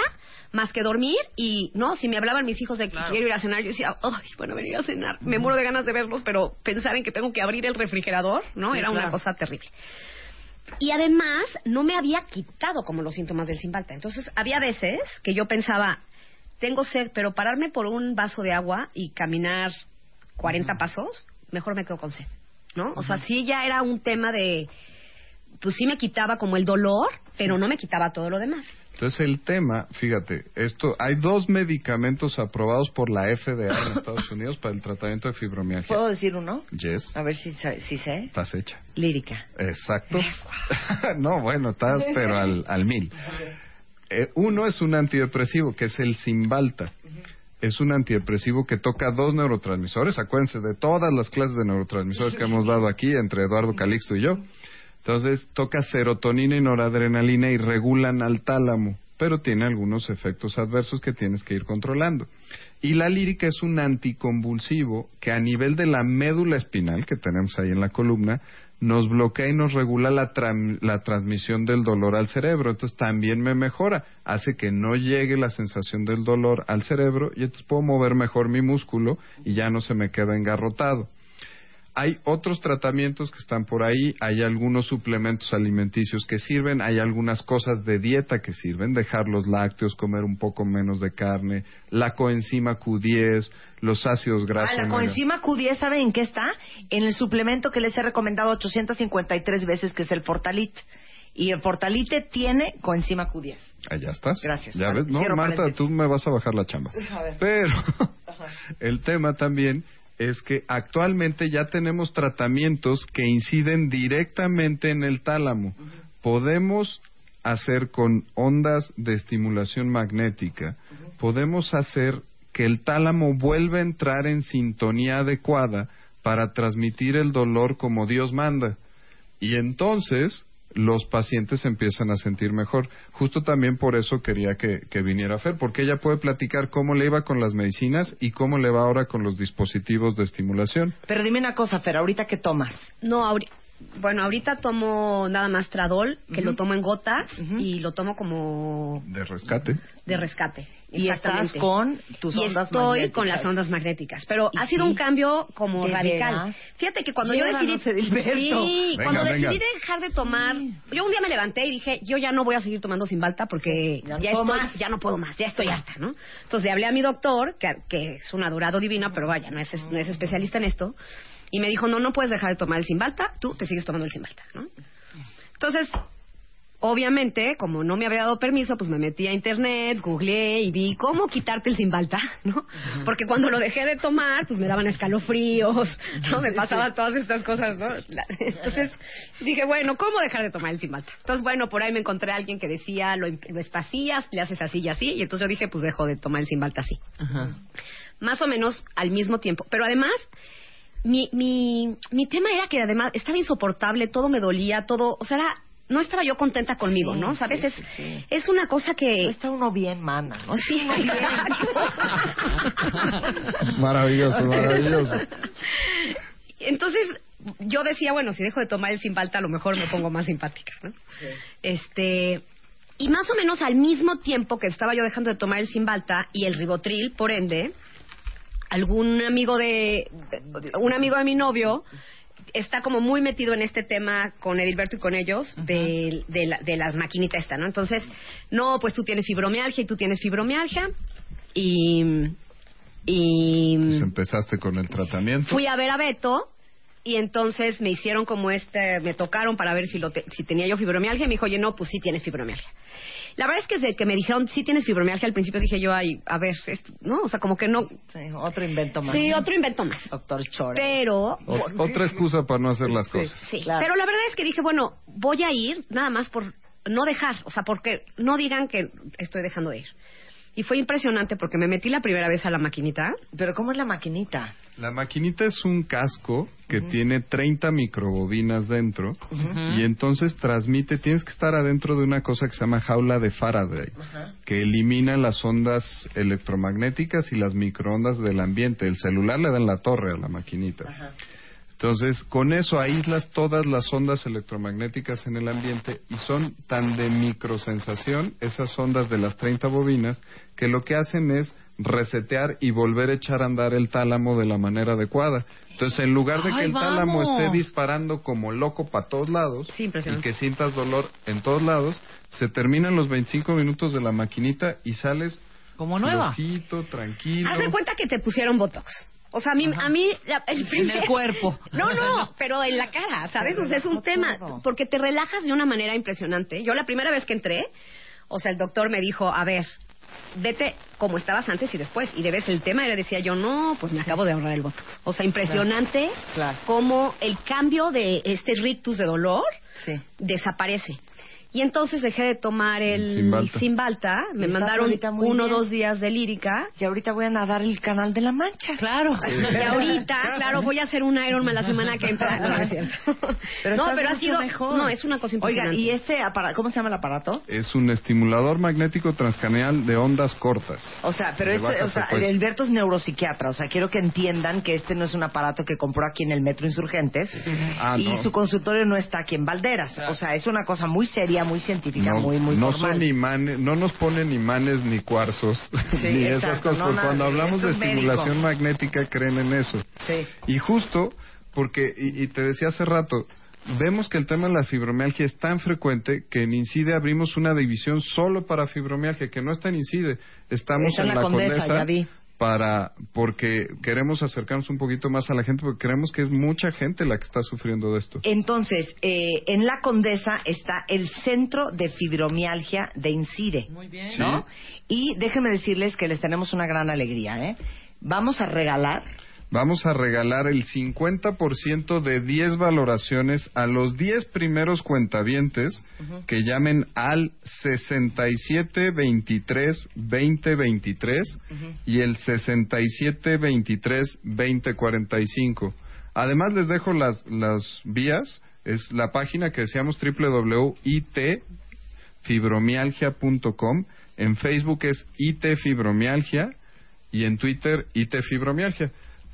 más que dormir y, no, si me hablaban mis hijos de que quiero ir a cenar, yo decía, ay, bueno, venir a cenar. Me muero de ganas de verlos, pero pensar en que tengo que abrir el refrigerador, ¿no? Sí, Era una claro. cosa terrible. Y además, no me había quitado como los síntomas del Simbalta. Entonces, había veces que yo pensaba, tengo sed, pero pararme por un vaso de agua y caminar 40 pasos, mejor me quedo con sed, ¿no? O sea, sí ya era un tema de, pues sí me quitaba como el dolor, pero no me quitaba todo lo demás. Entonces el tema, fíjate, esto hay dos medicamentos aprobados por la FDA en Estados Unidos para el tratamiento de fibromialgia. ¿Puedo decir uno? Yes, A ver si, si sé. estás hecha. Lírica. Exacto. no, bueno, estás pero al, al mil. Eh, uno es un antidepresivo, que es el Cymbalta. Es un antidepresivo que toca dos neurotransmisores. Acuérdense de todas las clases de neurotransmisores que hemos dado aquí entre Eduardo Calixto y yo. Entonces, toca serotonina y noradrenalina y regulan al tálamo, pero tiene algunos efectos adversos que tienes que ir controlando. Y la lírica es un anticonvulsivo que a nivel de la médula espinal que tenemos ahí en la columna, nos bloquea y nos regula la, la transmisión del dolor al cerebro. Entonces también me mejora, hace que no llegue la sensación del dolor al cerebro y entonces puedo mover mejor mi músculo y ya no se me queda engarrotado. Hay otros tratamientos que están por ahí, hay algunos suplementos alimenticios que sirven, hay algunas cosas de dieta que sirven, dejar los lácteos, comer un poco menos de carne, la coenzima Q10, los ácidos grasos. Ah, la omega- coenzima Q10, ¿saben en qué está? En el suplemento que les he recomendado 853 veces, que es el Fortalit. Y el Fortalite tiene coenzima Q10. Allá estás. Gracias. Ya Vale, ves, no, cierro Marta, paréntesis. tú me vas a bajar la chamba. A ver. Pero el tema también es que actualmente ya tenemos tratamientos que inciden directamente en el tálamo. Podemos hacer con ondas de estimulación magnética podemos hacer que el tálamo vuelva a entrar en sintonía adecuada para transmitir el dolor como Dios manda. Y entonces los pacientes se empiezan a sentir mejor. Justo también por eso quería que, que viniera Fer, porque ella puede platicar cómo le iba con las medicinas y cómo le va ahora con los dispositivos de estimulación. Pero dime una cosa, Fer, ¿ahorita qué tomas? No, ahori- bueno, ahorita tomo nada más Tradol, que lo tomo en gotas y lo tomo como De rescate. de rescate. Y estás con tus y ondas estoy magnéticas. con las ondas magnéticas, pero ¿Y ha sido sí? un cambio como ¿De radical. veras? Fíjate que cuando yo decidí sí, Venga, cuando venga. decidí dejar de tomar, yo un día me levanté y dije, yo ya no voy a seguir tomando Simbalta porque ya ya, no estoy, más. ya no puedo más, ya estoy harta, ¿no? Entonces le hablé a mi doctor, que, que es un adorado divino, pero vaya, no es, no es especialista en esto, y me dijo, no, no puedes dejar de tomar el Simbalta, tú te sigues tomando el Simbalta, ¿no? Entonces, obviamente, como no me había dado permiso, pues me metí a internet, googleé y vi cómo quitarte el Simbalta, ¿no? Porque cuando lo dejé de tomar, pues me daban escalofríos, ¿no? Me pasaban todas estas cosas, ¿no? Entonces dije, bueno, ¿cómo dejar de tomar el Simbalta? Entonces, bueno, por ahí me encontré a alguien que decía, lo, lo espacías, le haces así y así, y entonces yo dije, pues dejo de tomar el Simbalta así. Más o menos al mismo tiempo. Pero además, mi, mi, mi tema era que además estaba insoportable, todo me dolía, todo, o sea, era- no estaba yo contenta conmigo, Sí, ¿no? ¿Sabes? sí, es, sí, sí. es una cosa que... No está uno bien, mana, ¿no? Sí, exacto. Maravilloso, maravilloso. Entonces, yo decía, bueno, si dejo de tomar el Simbalta, a lo mejor me pongo más simpática, ¿no? Este, y más o menos al mismo tiempo que estaba yo dejando de tomar el Simbalta y el Ribotril, por ende, algún amigo de, un amigo de mi novio está como muy metido en este tema con Edilberto y con ellos de, de, la, de las maquinitas esta, ¿no? Entonces, no, pues tú tienes fibromialgia y tú tienes fibromialgia y y Pues empezaste con el tratamiento. fui a ver a Beto y entonces me hicieron como este, me tocaron para ver si, lo te- si tenía yo fibromialgia y me dijo, oye, no, pues sí tienes fibromialgia. La verdad es que desde que me dijeron, sí tienes fibromialgia, al principio dije yo, ay, a ver, esto, ¿no? O sea, como que no... Sí, otro invento más. Sí, otro invento más. Doctor Chore. Pero... O- otra excusa para no hacer las cosas. Sí, Claro. pero la verdad es que dije, bueno, voy a ir nada más por no dejar, o sea, porque no digan que estoy dejando de ir. Y fue impresionante porque me metí la primera vez a la maquinita. Pero ¿cómo es la maquinita? La maquinita es un casco que tiene 30 microbobinas dentro y entonces transmite, tienes que estar adentro de una cosa que se llama jaula de Faraday, que elimina las ondas electromagnéticas y las microondas del ambiente. El celular le da en la torre a la maquinita. Entonces, con eso aíslas todas las ondas electromagnéticas en el ambiente y son tan de microsensación esas ondas de las 30 bobinas que lo que hacen es resetear y volver a echar a andar el tálamo de la manera adecuada. Entonces, en lugar de que ¡Ay, el tálamo esté disparando como loco para todos lados Sí, y que sientas dolor en todos lados, se terminan los 25 minutos de la maquinita y sales Como nueva. flojito, tranquilo. Haz de cuenta que te pusieron Botox. O sea, a mí, a mí la- el En primer- el cuerpo. No, no, pero en la cara, ¿sabes? O sea, es un tema, todo. porque te relajas de una manera impresionante. Yo la primera vez que entré, o sea, el doctor me dijo, a ver, vete como estabas antes y después. Y debes el tema era, decía yo, no, pues me acabo de ahorrar el Botox. O sea, impresionante Claro. cómo el cambio de este rictus de dolor Sí. desaparece. Y entonces dejé de tomar el Cymbalta. Cymbalta, me mandaron uno o dos días de lírica. Y ahorita voy a nadar el canal de la Mancha. Claro. Y ahorita, claro, voy a hacer un Ironman la semana que entra. No, es cierto. Pero no, pero ha sido. mejor. No, es una cosa Oigan, impresionante. ¿y este aparato, cómo se llama el aparato? Es un estimulador magnético transcranial de ondas cortas. O sea, pero De este, o sea. Alberto es neuropsiquiatra, o sea, quiero que entiendan que este no es un aparato que compró aquí en el Metro Insurgentes Ah, y no. su consultorio no está aquí en Valderas. O sea, es una cosa muy seria, muy científica, no, muy, muy no formal. son imanes, no nos ponen imanes ni cuarzos ni esas cosas. no, porque cuando hablamos de es médico. estimulación magnética creen en eso. Sí. Y justo porque, y, y te decía hace rato, vemos que el tema de la fibromialgia es tan frecuente que en INCIDE abrimos una división solo para fibromialgia, que no está en INCIDE, estamos en la la Condesa, Condesa. Para porque queremos acercarnos un poquito más a la gente, porque creemos que es mucha gente la que está sufriendo de esto. Entonces, eh, en la Condesa está el Centro de Fibromialgia de Incide. Muy bien. ¿no? Y déjenme decirles que les tenemos una gran alegría, ¿eh? Vamos a regalar vamos a regalar el 50% de 10 valoraciones a los 10 primeros cuentavientes que llamen al 6723 2023 y el 6723 2045. Además les dejo las, las vías, es la página que decíamos www.itfibromialgia.com, en Facebook es IT Fibromialgia y en Twitter IT Fibromialgia.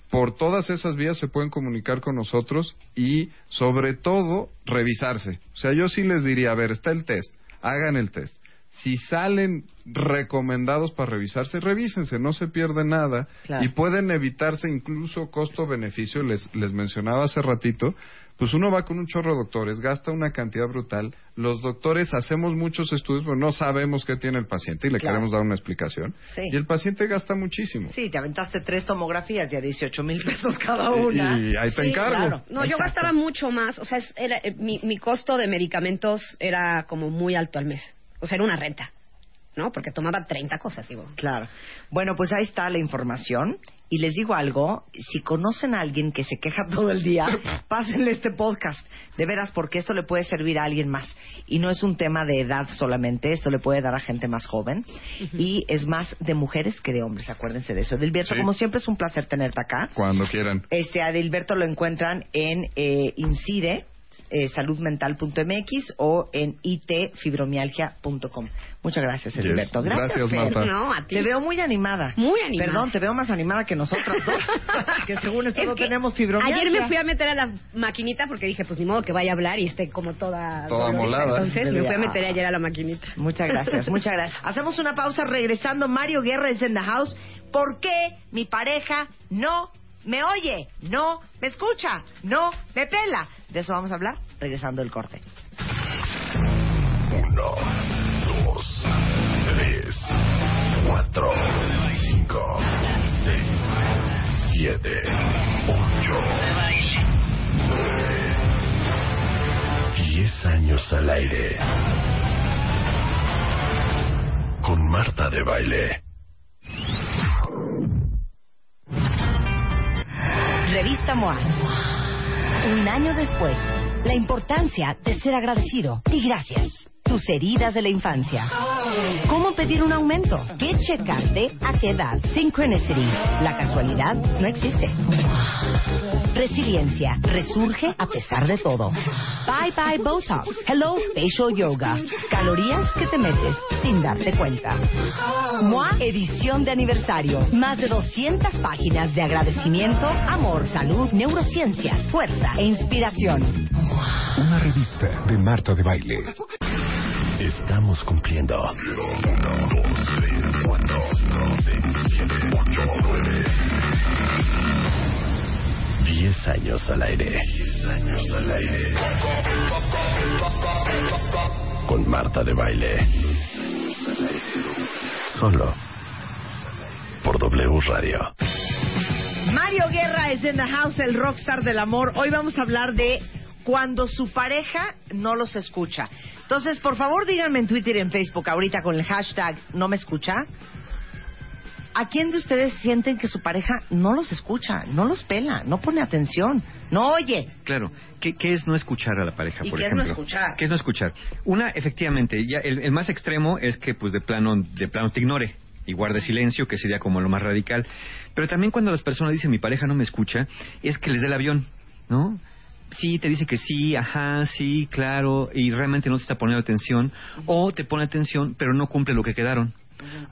Por todas esas vías se pueden comunicar con nosotros y sobre todo revisarse. O sea, yo sí les diría, a ver, está el test, hagan el test. Si salen recomendados para revisarse, revísense, no se pierde nada Claro. y pueden evitarse incluso costo-beneficio. Les, les mencionaba hace ratito, pues uno va con un chorro de doctores, gasta una cantidad brutal. Los doctores hacemos muchos estudios, pero no sabemos qué tiene el paciente y le Claro. queremos dar una explicación. Sí. Y el paciente gasta muchísimo. Sí, te aventaste tres tomografías y a 18 mil pesos cada una. y ahí te Sí, encargo. claro. No, yo gastaba mucho más. O sea, es- era, eh, mi, mi costo de medicamentos era como muy alto al mes. O sea, era una renta. ¿No? Porque tomaba 30 cosas, digo. Claro. Bueno, pues ahí está la información. Y les digo algo, si conocen a alguien que se queja todo el día, pásenle este podcast. De veras, porque esto le puede servir a alguien más. Y no es un tema de edad solamente, esto le puede dar a gente más joven. Y es más de mujeres que de hombres, acuérdense de eso. Edilberto, Sí. como siempre es un placer tenerte acá. Cuando quieran. Este Adilberto lo encuentran en eh, Incide, eh, saludmental.mx o en itfibromialgia.com. Muchas gracias, Yes. Edilberto. Gracias, Gracias. Marta. No, a ti. Te veo muy animada. Muy animada. Perdón, te veo más animada que nosotras dos. que según esto Es no que tenemos fibromialgia. Ayer me fui a meter a la maquinita porque dije, pues ni modo que vaya a hablar y esté como toda... Toda molada. Entonces me fui a meter ayer a la maquinita. Muchas gracias, muchas gracias. Hacemos una pausa regresando. Mario Guerra es en the house. ¿Por qué mi pareja no me oye? No me escucha. No me pela. De eso vamos a hablar regresando del corte. Uno, dos, tres, cuatro, cinco, seis, siete, ocho, nueve, diez años al aire. Con Marta de Baile. Revista MOA. Un año después, la importancia de ser agradecido y gracias. Tus heridas de la infancia. ¿Cómo pedir un aumento? ¿Qué checarte? ¿A qué edad? Synchronicity. La casualidad no existe. Resiliencia. Resurge a pesar de todo. Bye bye Botox. Hello Facial Yoga. Calorías que te metes sin darte cuenta. MOA edición de aniversario. Más de 200 páginas de agradecimiento, amor, salud, neurociencias, fuerza e inspiración. Una revista de Marta de Baile. Estamos cumpliendo. Diez años al aire. Diez años al aire. Con Marta de Baile. Solo. Por W Radio. Mario Guerra es en the house, el rockstar del amor. Hoy vamos a hablar de cuando su pareja no los escucha. Entonces, por favor, díganme en Twitter y en Facebook ahorita con el hashtag no me escucha. ¿A quién de ustedes sienten que su pareja no los escucha, no los pela, no pone atención, no oye? Claro. ¿Qué, qué es no escuchar a la pareja, ¿Y por qué es no ejemplo? escuchar? ¿Qué es no escuchar? Una, efectivamente, ya el, el más extremo es que pues de plano, de plano te ignore y guarde silencio, que sería como lo más radical. Pero también cuando las personas dicen mi pareja no me escucha, es que les dé el avión, ¿no? Sí, te dice que sí, ajá, sí, claro, y realmente no te está poniendo atención, o te pone atención, pero no cumple lo que quedaron.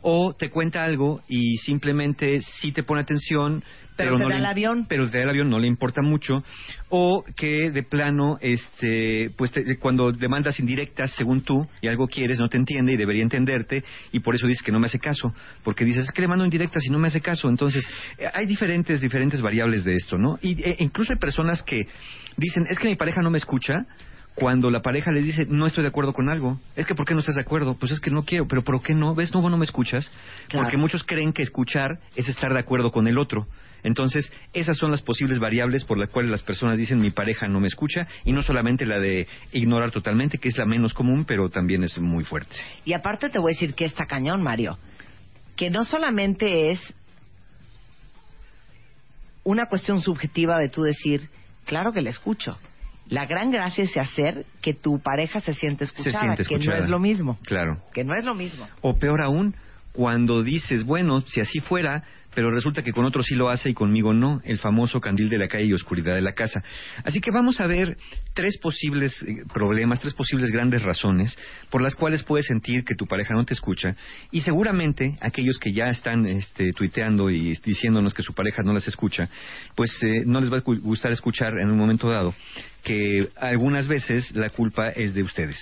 O te cuenta algo y simplemente sí te pone atención, Pero pero, te no da le, el avión. pero te da el avión no le importa mucho. O que de plano este pues te- cuando demandas indirectas según tú y algo quieres no te entiende y debería entenderte y por eso dices que no me hace caso porque dices es que le mando indirectas y no me hace caso entonces eh, hay diferentes diferentes variables de esto no y eh, incluso hay personas que dicen es que mi pareja no me escucha cuando la pareja les dice no estoy de acuerdo con algo es que por qué no estás de acuerdo pues es que no quiero pero por qué no ves no no me escuchas Claro. porque muchos creen que escuchar es estar de acuerdo con el otro entonces, esas son las posibles variables por las cuales las personas dicen mi pareja no me escucha y no solamente la de ignorar totalmente, que es la menos común, pero también es muy fuerte. Y aparte te voy a decir que está cañón, Mario. Que no solamente es una cuestión subjetiva de tú decir, claro que le escucho. La gran gracia es hacer que tu pareja se siente escuchada, siente que no escuchada. es lo mismo. Claro. Que no es lo mismo. O peor aún, cuando dices, bueno, si así fuera, pero resulta que con otro sí lo hace y conmigo no, el famoso candil de la calle y oscuridad de la casa. Así que vamos a ver tres posibles eh, problemas, tres posibles grandes razones por las cuales puedes sentir que tu pareja no te escucha y seguramente aquellos que ya están este, tuiteando y diciéndonos que su pareja no las escucha, pues eh, no les va a gu- gustar escuchar en un momento dado que algunas veces la culpa es de ustedes.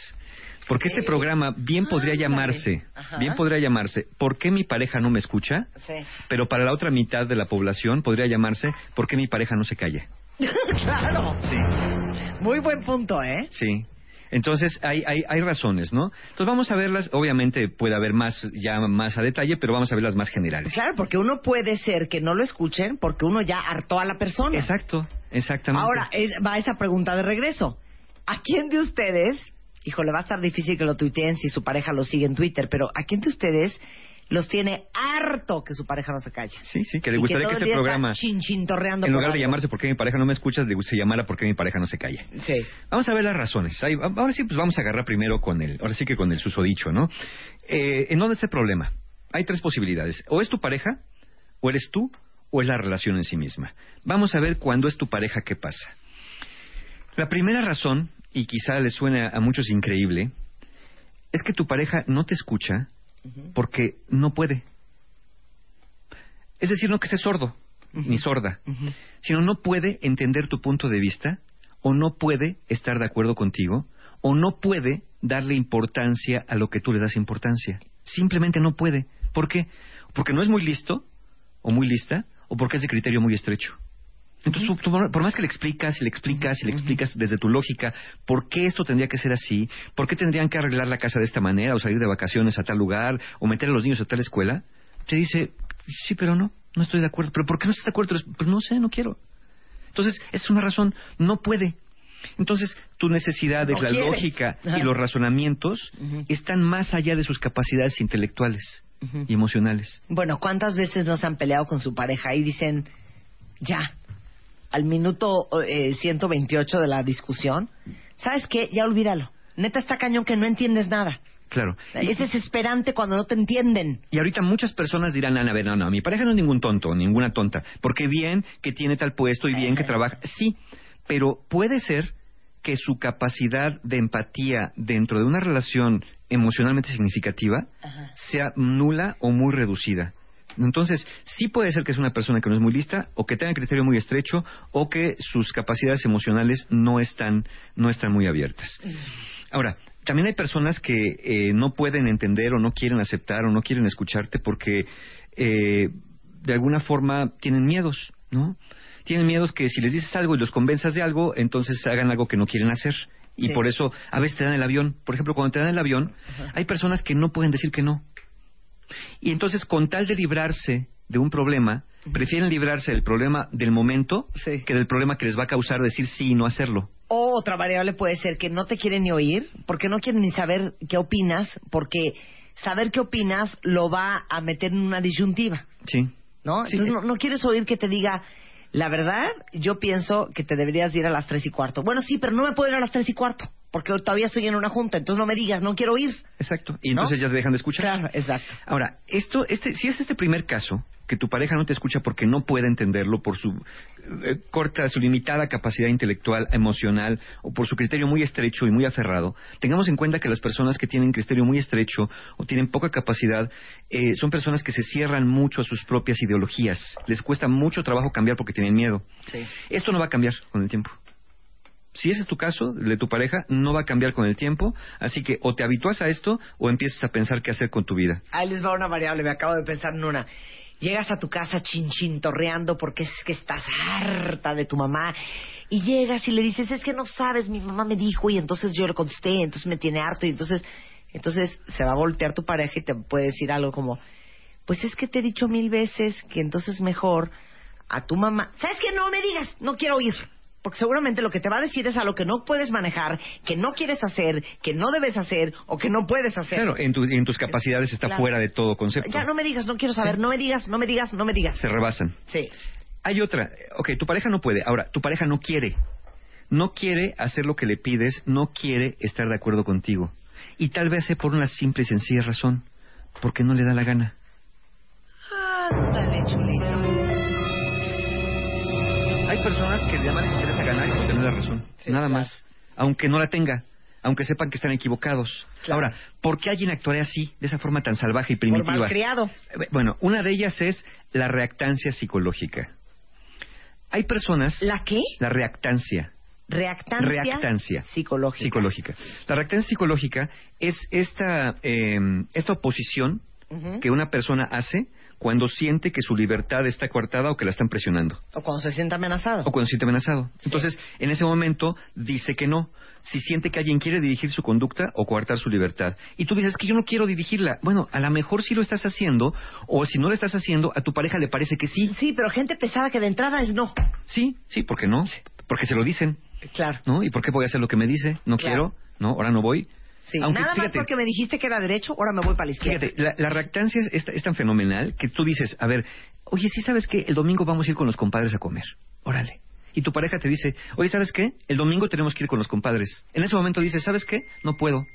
Porque este programa bien podría llamarse, bien podría llamarse, ¿por qué mi pareja no me escucha? Sí. Pero para la otra mitad de la población podría llamarse, ¿por qué mi pareja no se calla? claro. Sí. Muy buen punto, ¿eh? Sí. Entonces hay, hay, hay razones, ¿no? Entonces vamos a verlas, obviamente puede haber más ya más a detalle, pero vamos a ver las más generales. Claro, porque uno puede ser que no lo escuchen porque uno ya hartó a la persona. Exacto, exactamente. Ahora, es- va esa pregunta de regreso. ¿A quién de ustedes, híjole, va a estar difícil que lo tuiteen si su pareja lo sigue en Twitter, pero ¿a quién de ustedes los tiene harto que su pareja no se calle? Sí, sí, que le gustaría que el este programa, chinchintorreando en por lugar de llamarse ¿por qué mi pareja no me escucha?, le- se llamara ¿por qué mi pareja no se calla? Sí. Vamos a ver las razones. Ahí- ahora sí, pues vamos a agarrar primero con el, ahora sí que con el susodicho, ¿no? Eh, ¿En dónde está el problema? Hay tres posibilidades. O es tu pareja, o eres tú, o es la relación en sí misma. Vamos a ver cuándo es tu pareja qué pasa. La primera razón, y quizá le suene a muchos increíble, es que tu pareja no te escucha porque no puede. Es decir, no que esté sordo, ni sorda, sino no puede entender tu punto de vista, o no puede estar de acuerdo contigo, o no puede darle importancia a lo que tú le das importancia. Simplemente no puede. ¿Por qué? Porque no es muy listo, o muy lista, o porque es de criterio muy estrecho. Entonces, tú- tú, por más que le explicas y le explicas y le explicas desde tu lógica por qué esto tendría que ser así, por qué tendrían que arreglar la casa de esta manera, o salir de vacaciones a tal lugar, o meter a los niños a tal escuela, te dice, sí, pero no, no estoy de acuerdo. ¿Pero por qué no estás de acuerdo? Pues no sé, no quiero. Entonces, es una razón, no puede. Entonces, tus necesidades, No la quiere. lógica Ajá. y los razonamientos están más allá de sus capacidades intelectuales y emocionales. Bueno, ¿cuántas veces no se han peleado con su pareja y dicen, ya, al minuto eh, 128 de la discusión, ¿sabes qué? Ya olvídalo. Neta está cañón que no entiendes nada. Claro. Es desesperante cuando no te entienden. Y ahorita muchas personas dirán, Ana, a ver, no, no, mi pareja no es ningún tonto, ninguna tonta, porque bien que tiene tal puesto y bien que trabaja, sí, pero puede ser que su capacidad de empatía dentro de una relación emocionalmente significativa sea nula o muy reducida. Entonces, sí puede ser que es una persona que no es muy lista, o que tenga criterio muy estrecho, o que sus capacidades emocionales no están, no están muy abiertas. Ahora, también hay personas que eh, no pueden entender o no quieren aceptar o no quieren escucharte porque eh, de alguna forma tienen miedos, ¿no? Tienen miedos que si les dices algo y los convenzas de algo, entonces hagan algo que no quieren hacer. Y Sí. por eso a veces te dan el avión. Por ejemplo, cuando te dan el avión, hay personas que no pueden decir que no. Y entonces, con tal de librarse de un problema, prefieren librarse del problema del momento que del problema que les va a causar decir sí y no hacerlo. O otra variable puede ser que no te quieren ni oír, porque no quieren ni saber qué opinas, porque saber qué opinas lo va a meter en una disyuntiva, Sí. ¿no? Sí. Entonces no, no quieres oír que te diga, la verdad, yo pienso que te deberías ir a las tres y cuarto. Bueno, sí, pero no me puedo ir a las tres y cuarto, porque todavía estoy en una junta, entonces no me digas, no quiero oír. Exacto. Y ¿No? entonces ya te dejan de escuchar. Claro, exacto. Ahora, esto, este, si es este primer caso, que tu pareja no te escucha porque no puede entenderlo por su eh, corta, su limitada capacidad intelectual, emocional o por su criterio muy estrecho y muy aferrado, tengamos en cuenta que las personas que tienen criterio muy estrecho o tienen poca capacidad eh, son personas que se cierran mucho a sus propias ideologías. Les cuesta mucho trabajo cambiar porque tienen miedo. Esto no va a cambiar con el tiempo. Si ese es tu caso, de tu pareja, no va a cambiar con el tiempo, así que o te habitúas a esto o empiezas a pensar qué hacer con tu vida. Ahí les va una variable, me acabo de pensar en una. Llegas a tu casa chinchintorreando porque es que estás harta de tu mamá y llegas y le dices, es que no sabes, mi mamá me dijo y entonces yo le contesté, entonces me tiene harto y entonces, entonces se va a voltear tu pareja y te puede decir algo como, pues es que te he dicho mil veces que entonces mejor a tu mamá, ¿sabes qué? No me digas, no quiero oír. Porque seguramente lo que te va a decir es a lo que no puedes manejar, que no quieres hacer, que no debes hacer o que no puedes hacer. Claro, en, tu- en tus capacidades está Claro. fuera de todo concepto. Ya no me digas, no quiero saber, no me digas, no me digas, no me digas. Se rebasan. Sí. Hay otra. Ok, tu pareja no puede. Ahora, tu pareja no quiere. No quiere hacer lo que le pides, no quiere estar de acuerdo contigo. Y tal vez sea por una simple y sencilla razón, porque no le da la gana. Ándale, chulito. Hay personas que además les interesa ganar y no tener la razón. Nada más. Aunque no la tenga. Aunque sepan que están equivocados. Ahora, ¿por qué alguien actuaría así, de esa forma tan salvaje y primitiva? Por malcriado. Eh, Bueno, una de ellas es la reactancia psicológica. Hay personas... ¿La qué? La reactancia. Reactancia. Reactancia. Psicológica. Psicológica. La reactancia psicológica es esta, eh, esta oposición que una persona hace cuando siente que su libertad está coartada o que la están presionando. O cuando se siente amenazado. O cuando se siente amenazado. Entonces, en ese momento dice que no. Si siente que alguien quiere dirigir su conducta o coartar su libertad. Y tú dices que yo no quiero dirigirla. Bueno, a lo mejor sí lo estás haciendo, o si no lo estás haciendo, a tu pareja le parece que sí. Sí, pero gente pesada que de entrada es no. Sí, sí, ¿por qué no? Porque se lo dicen. Claro. ¿No? ¿Y por qué voy a hacer lo que me dice? No Claro. quiero, ¿no? Ahora no voy. Sí. Aunque, Nada más porque me dijiste que era derecho, ahora me voy para la izquierda. Fíjate, la, la reactancia es, es- es tan fenomenal que tú dices, a ver, oye, sí sabes que el domingo vamos a ir con los compadres a comer. Órale. Y tu pareja te dice, oye, ¿sabes qué? El domingo tenemos que ir con los compadres. En ese momento dices, ¿sabes qué? No puedo,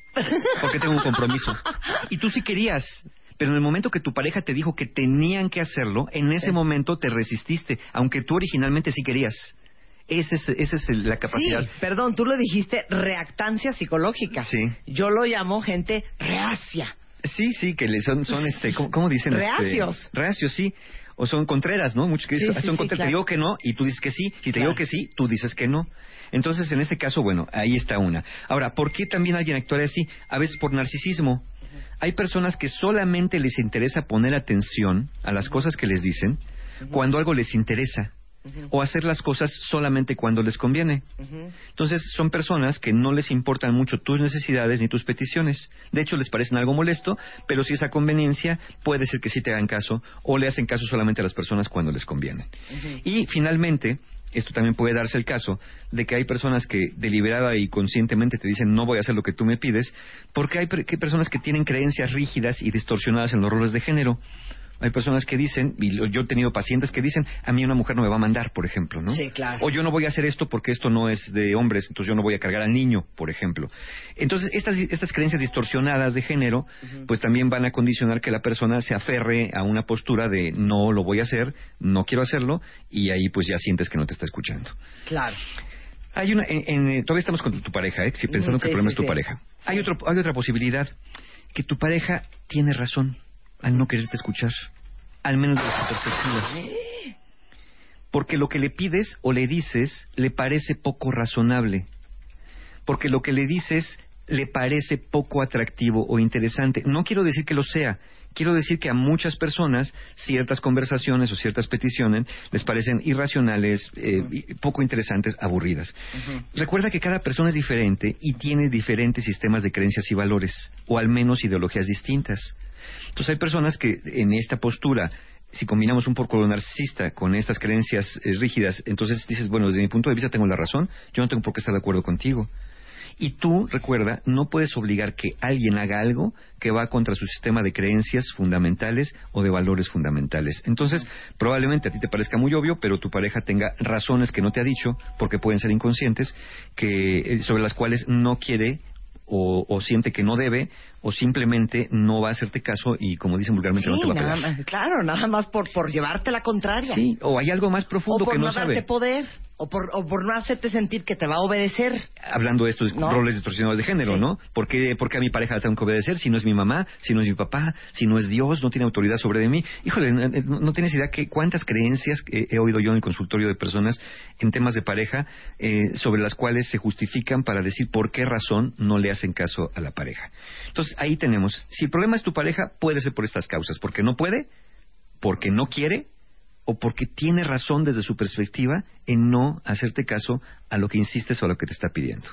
porque tengo un compromiso. Y tú sí querías, pero en el momento que tu pareja te dijo que tenían que hacerlo, en ese momento te resististe, aunque tú originalmente sí querías. Esa es, esa es el- la capacidad. Sí, perdón, tú lo dijiste reactancia psicológica. Sí. Yo lo llamo gente reacia. Sí, sí, que le son, son este, ¿cómo, cómo dicen? Este, Reacios. reacios, sí. O son contreras, ¿no? Muchos que dicen, sí, son sí, contreras. claro. Te digo que no y tú dices que sí. Si te Claro. digo que sí, tú dices que no. Entonces, en ese caso, bueno, ahí está una. Ahora, ¿por qué también alguien actuaría así? A veces por narcisismo. Hay personas que solamente les interesa poner atención a las cosas que les dicen cuando algo les interesa. O hacer las cosas solamente cuando les conviene. Entonces son personas que no les importan mucho tus necesidades ni tus peticiones. De hecho, les parecen algo molesto, pero si esa conveniencia puede ser que sí te hagan caso o le hacen caso solamente a las personas cuando les conviene. Y finalmente, esto también puede darse el caso de que hay personas que deliberada y conscientemente te dicen no voy a hacer lo que tú me pides, porque hay, hay personas que tienen creencias rígidas y distorsionadas en los roles de género. Hay personas que dicen, y yo he tenido pacientes que dicen, a mí una mujer no me va a mandar, por ejemplo, ¿no? Sí, claro. O yo no voy a hacer esto porque esto no es de hombres, entonces yo no voy a cargar al niño, por ejemplo. Entonces, estas, estas creencias distorsionadas de género, pues también van a condicionar que la persona se aferre a una postura de no lo voy a hacer, no quiero hacerlo, y ahí pues ya sientes que no te está escuchando. Claro. Hay una, en- en- eh, todavía estamos con tu pareja, ¿eh? Si pensando Ujú, que el problema sí, es tu sí. pareja. Hay, otro, hay otra posibilidad, que tu pareja tiene razón al no quererte escuchar, al menos desde tu perspectiva. Porque lo que le pides o le dices le parece poco razonable. Porque lo que le dices le parece poco atractivo o interesante. No quiero decir que lo sea. Quiero decir que a muchas personas ciertas conversaciones o ciertas peticiones les parecen irracionales, eh, poco interesantes, aburridas. Recuerda que cada persona es diferente y tiene diferentes sistemas de creencias y valores, o al menos ideologías distintas. Entonces hay personas que en esta postura, si combinamos un poco lo narcisista con estas creencias eh, rígidas, entonces dices, bueno, desde mi punto de vista tengo la razón, yo no tengo por qué estar de acuerdo contigo. Y tú, recuerda, no puedes obligar que alguien haga algo que va contra su sistema de creencias fundamentales o de valores fundamentales. Entonces, probablemente a ti te parezca muy obvio, pero tu pareja tenga razones que no te ha dicho, porque pueden ser inconscientes, que, eh, sobre las cuales no quiere o, o siente que no debe, o simplemente no va a hacerte caso y, como dicen vulgarmente, no te va a nada pegar. más, claro, nada más por, por llevarte la contraria. Sí, o hay algo más profundo o por que no, no sabe. darte poder, o por, o por no hacerte sentir que te va a obedecer. hablando de estos ¿No? roles distorsionados de género, Sí. ¿no? ¿Por qué, por qué a mi pareja la tengo que obedecer si no es mi mamá, si no es mi papá, si no es Dios, no tiene autoridad sobre de mí? Híjole, no, no- no tienes idea que cuántas creencias eh, he oído yo en el consultorio de personas en temas de pareja eh, sobre las cuales se justifican para decir por qué razón no le hacen caso a la pareja. Entonces, ahí tenemos, si el problema es tu pareja, puede ser por estas causas, porque no puede, porque no quiere o porque tiene razón desde su perspectiva en no hacerte caso a lo que insistes o a lo que te está pidiendo.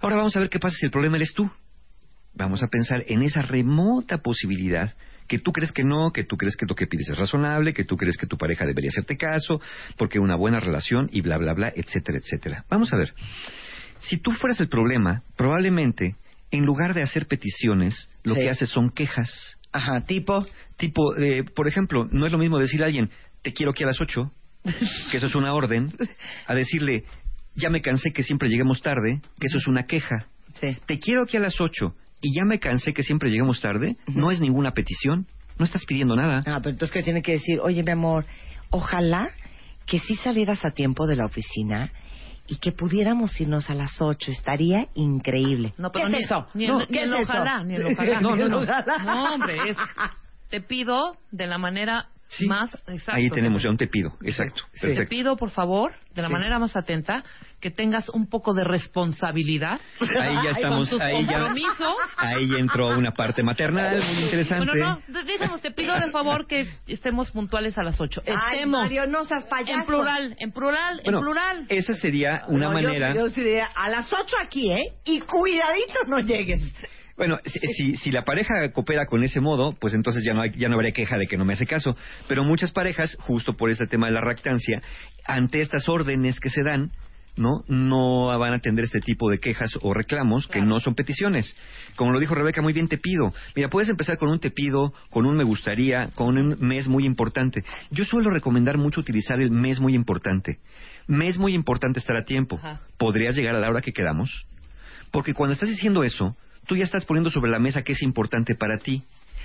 Ahora vamos a ver qué pasa si el problema eres tú. Vamos a pensar en esa remota posibilidad que tú crees que no, que tú crees que lo que pides es razonable, que tú crees que tu pareja debería hacerte caso, porque una buena relación y bla, bla, bla, etcétera, etcétera. Vamos a ver. Si tú fueras el problema, probablemente, en lugar de hacer peticiones, lo Sí. que haces son quejas. Ajá, tipo. Tipo, eh, por ejemplo, no es lo mismo decir a alguien, te quiero aquí a las 8, que eso es una orden, a decirle, ya me cansé que siempre lleguemos tarde, que eso es una queja. Te quiero aquí a las 8 y ya me cansé que siempre lleguemos tarde, no es ninguna petición, no estás pidiendo nada. Ah, pero entonces que tiene que decir, oye, mi amor, ojalá que sí salieras a tiempo de la oficina y que pudiéramos irnos a las 8. Estaría increíble. No, ¿Qué pero es ni, eso? Ni, No, ¿qué ni el es eso? ojalá, ni el ojalá. No, no, no. No, hombre, es, te pido de la manera más exacto. Ahí tenemos ya un te pido, exacto, Te pido, por favor, de la Sí. manera más atenta, que tengas un poco de responsabilidad. Ahí ya estamos, con tus ahí ya, ahí ya entró una parte maternal muy interesante. Bueno, no, digamos, te pido de favor que estemos puntuales a las 8. Ay, Estemos. Mario, no seas payaso. En plural, en plural, Bueno, en plural. esa sería una No, yo manera... Yo, sí diría, a las 8 aquí, ¿eh? Y cuidadito no llegues. Bueno, si, si, si la pareja coopera con ese modo, pues entonces ya no, hay- ya no habría queja de que no me hace caso. Pero muchas parejas, justo por este tema de la lactancia, ante estas órdenes que se dan, ¿no? No van a atender este tipo de quejas o reclamos que no son peticiones. Como lo dijo Rebeca, muy bien te pido. Mira, puedes empezar con un te pido, con un me gustaría, con un mes muy importante. Yo suelo recomendar mucho utilizar el mes muy importante. Mes muy importante estar a tiempo. Ajá. ¿Podrías llegar a la hora que quedamos? Porque cuando estás diciendo eso, tú ya estás poniendo sobre la mesa qué es importante para ti.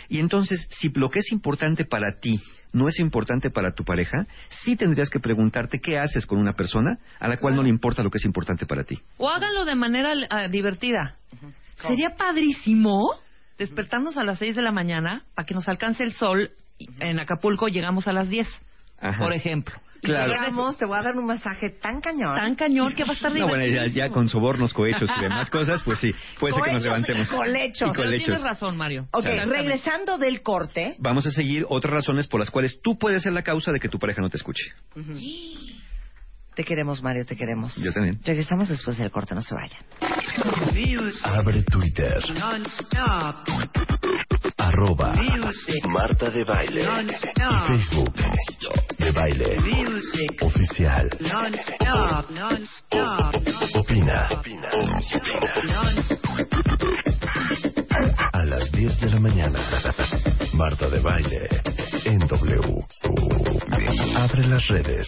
Y entonces, si lo que es importante para ti no es importante para tu pareja, sí tendrías que preguntarte qué haces con una persona a la cual no le importa lo que es importante para ti. O háganlo de manera ah, divertida. Sería padrísimo despertarnos a las 6 de la mañana para que nos alcance el sol y en Acapulco llegamos a las 10, Ajá. por ejemplo. Claro. Llegamos, te voy a dar un masaje tan cañón. Tan cañón que va a estar No, bueno, ya, ya con sobornos, cohechos y demás cosas, pues sí, puede ser que nos levantemos. colechos. Pero colechos. tienes razón, Mario. Ok, Exactamente. regresando del corte. Vamos a seguir otras razones por las cuales tú puedes ser la causa de que tu pareja no te escuche. Te queremos, Mario, te queremos. Yo también. Regresamos después del corte, no se vayan. Abre Twitter. Arroba Marta de Baile. Y Facebook. De Baile. Oficial. Opina. A las 10 de la mañana. Marta de Baile. En W. Abre las redes.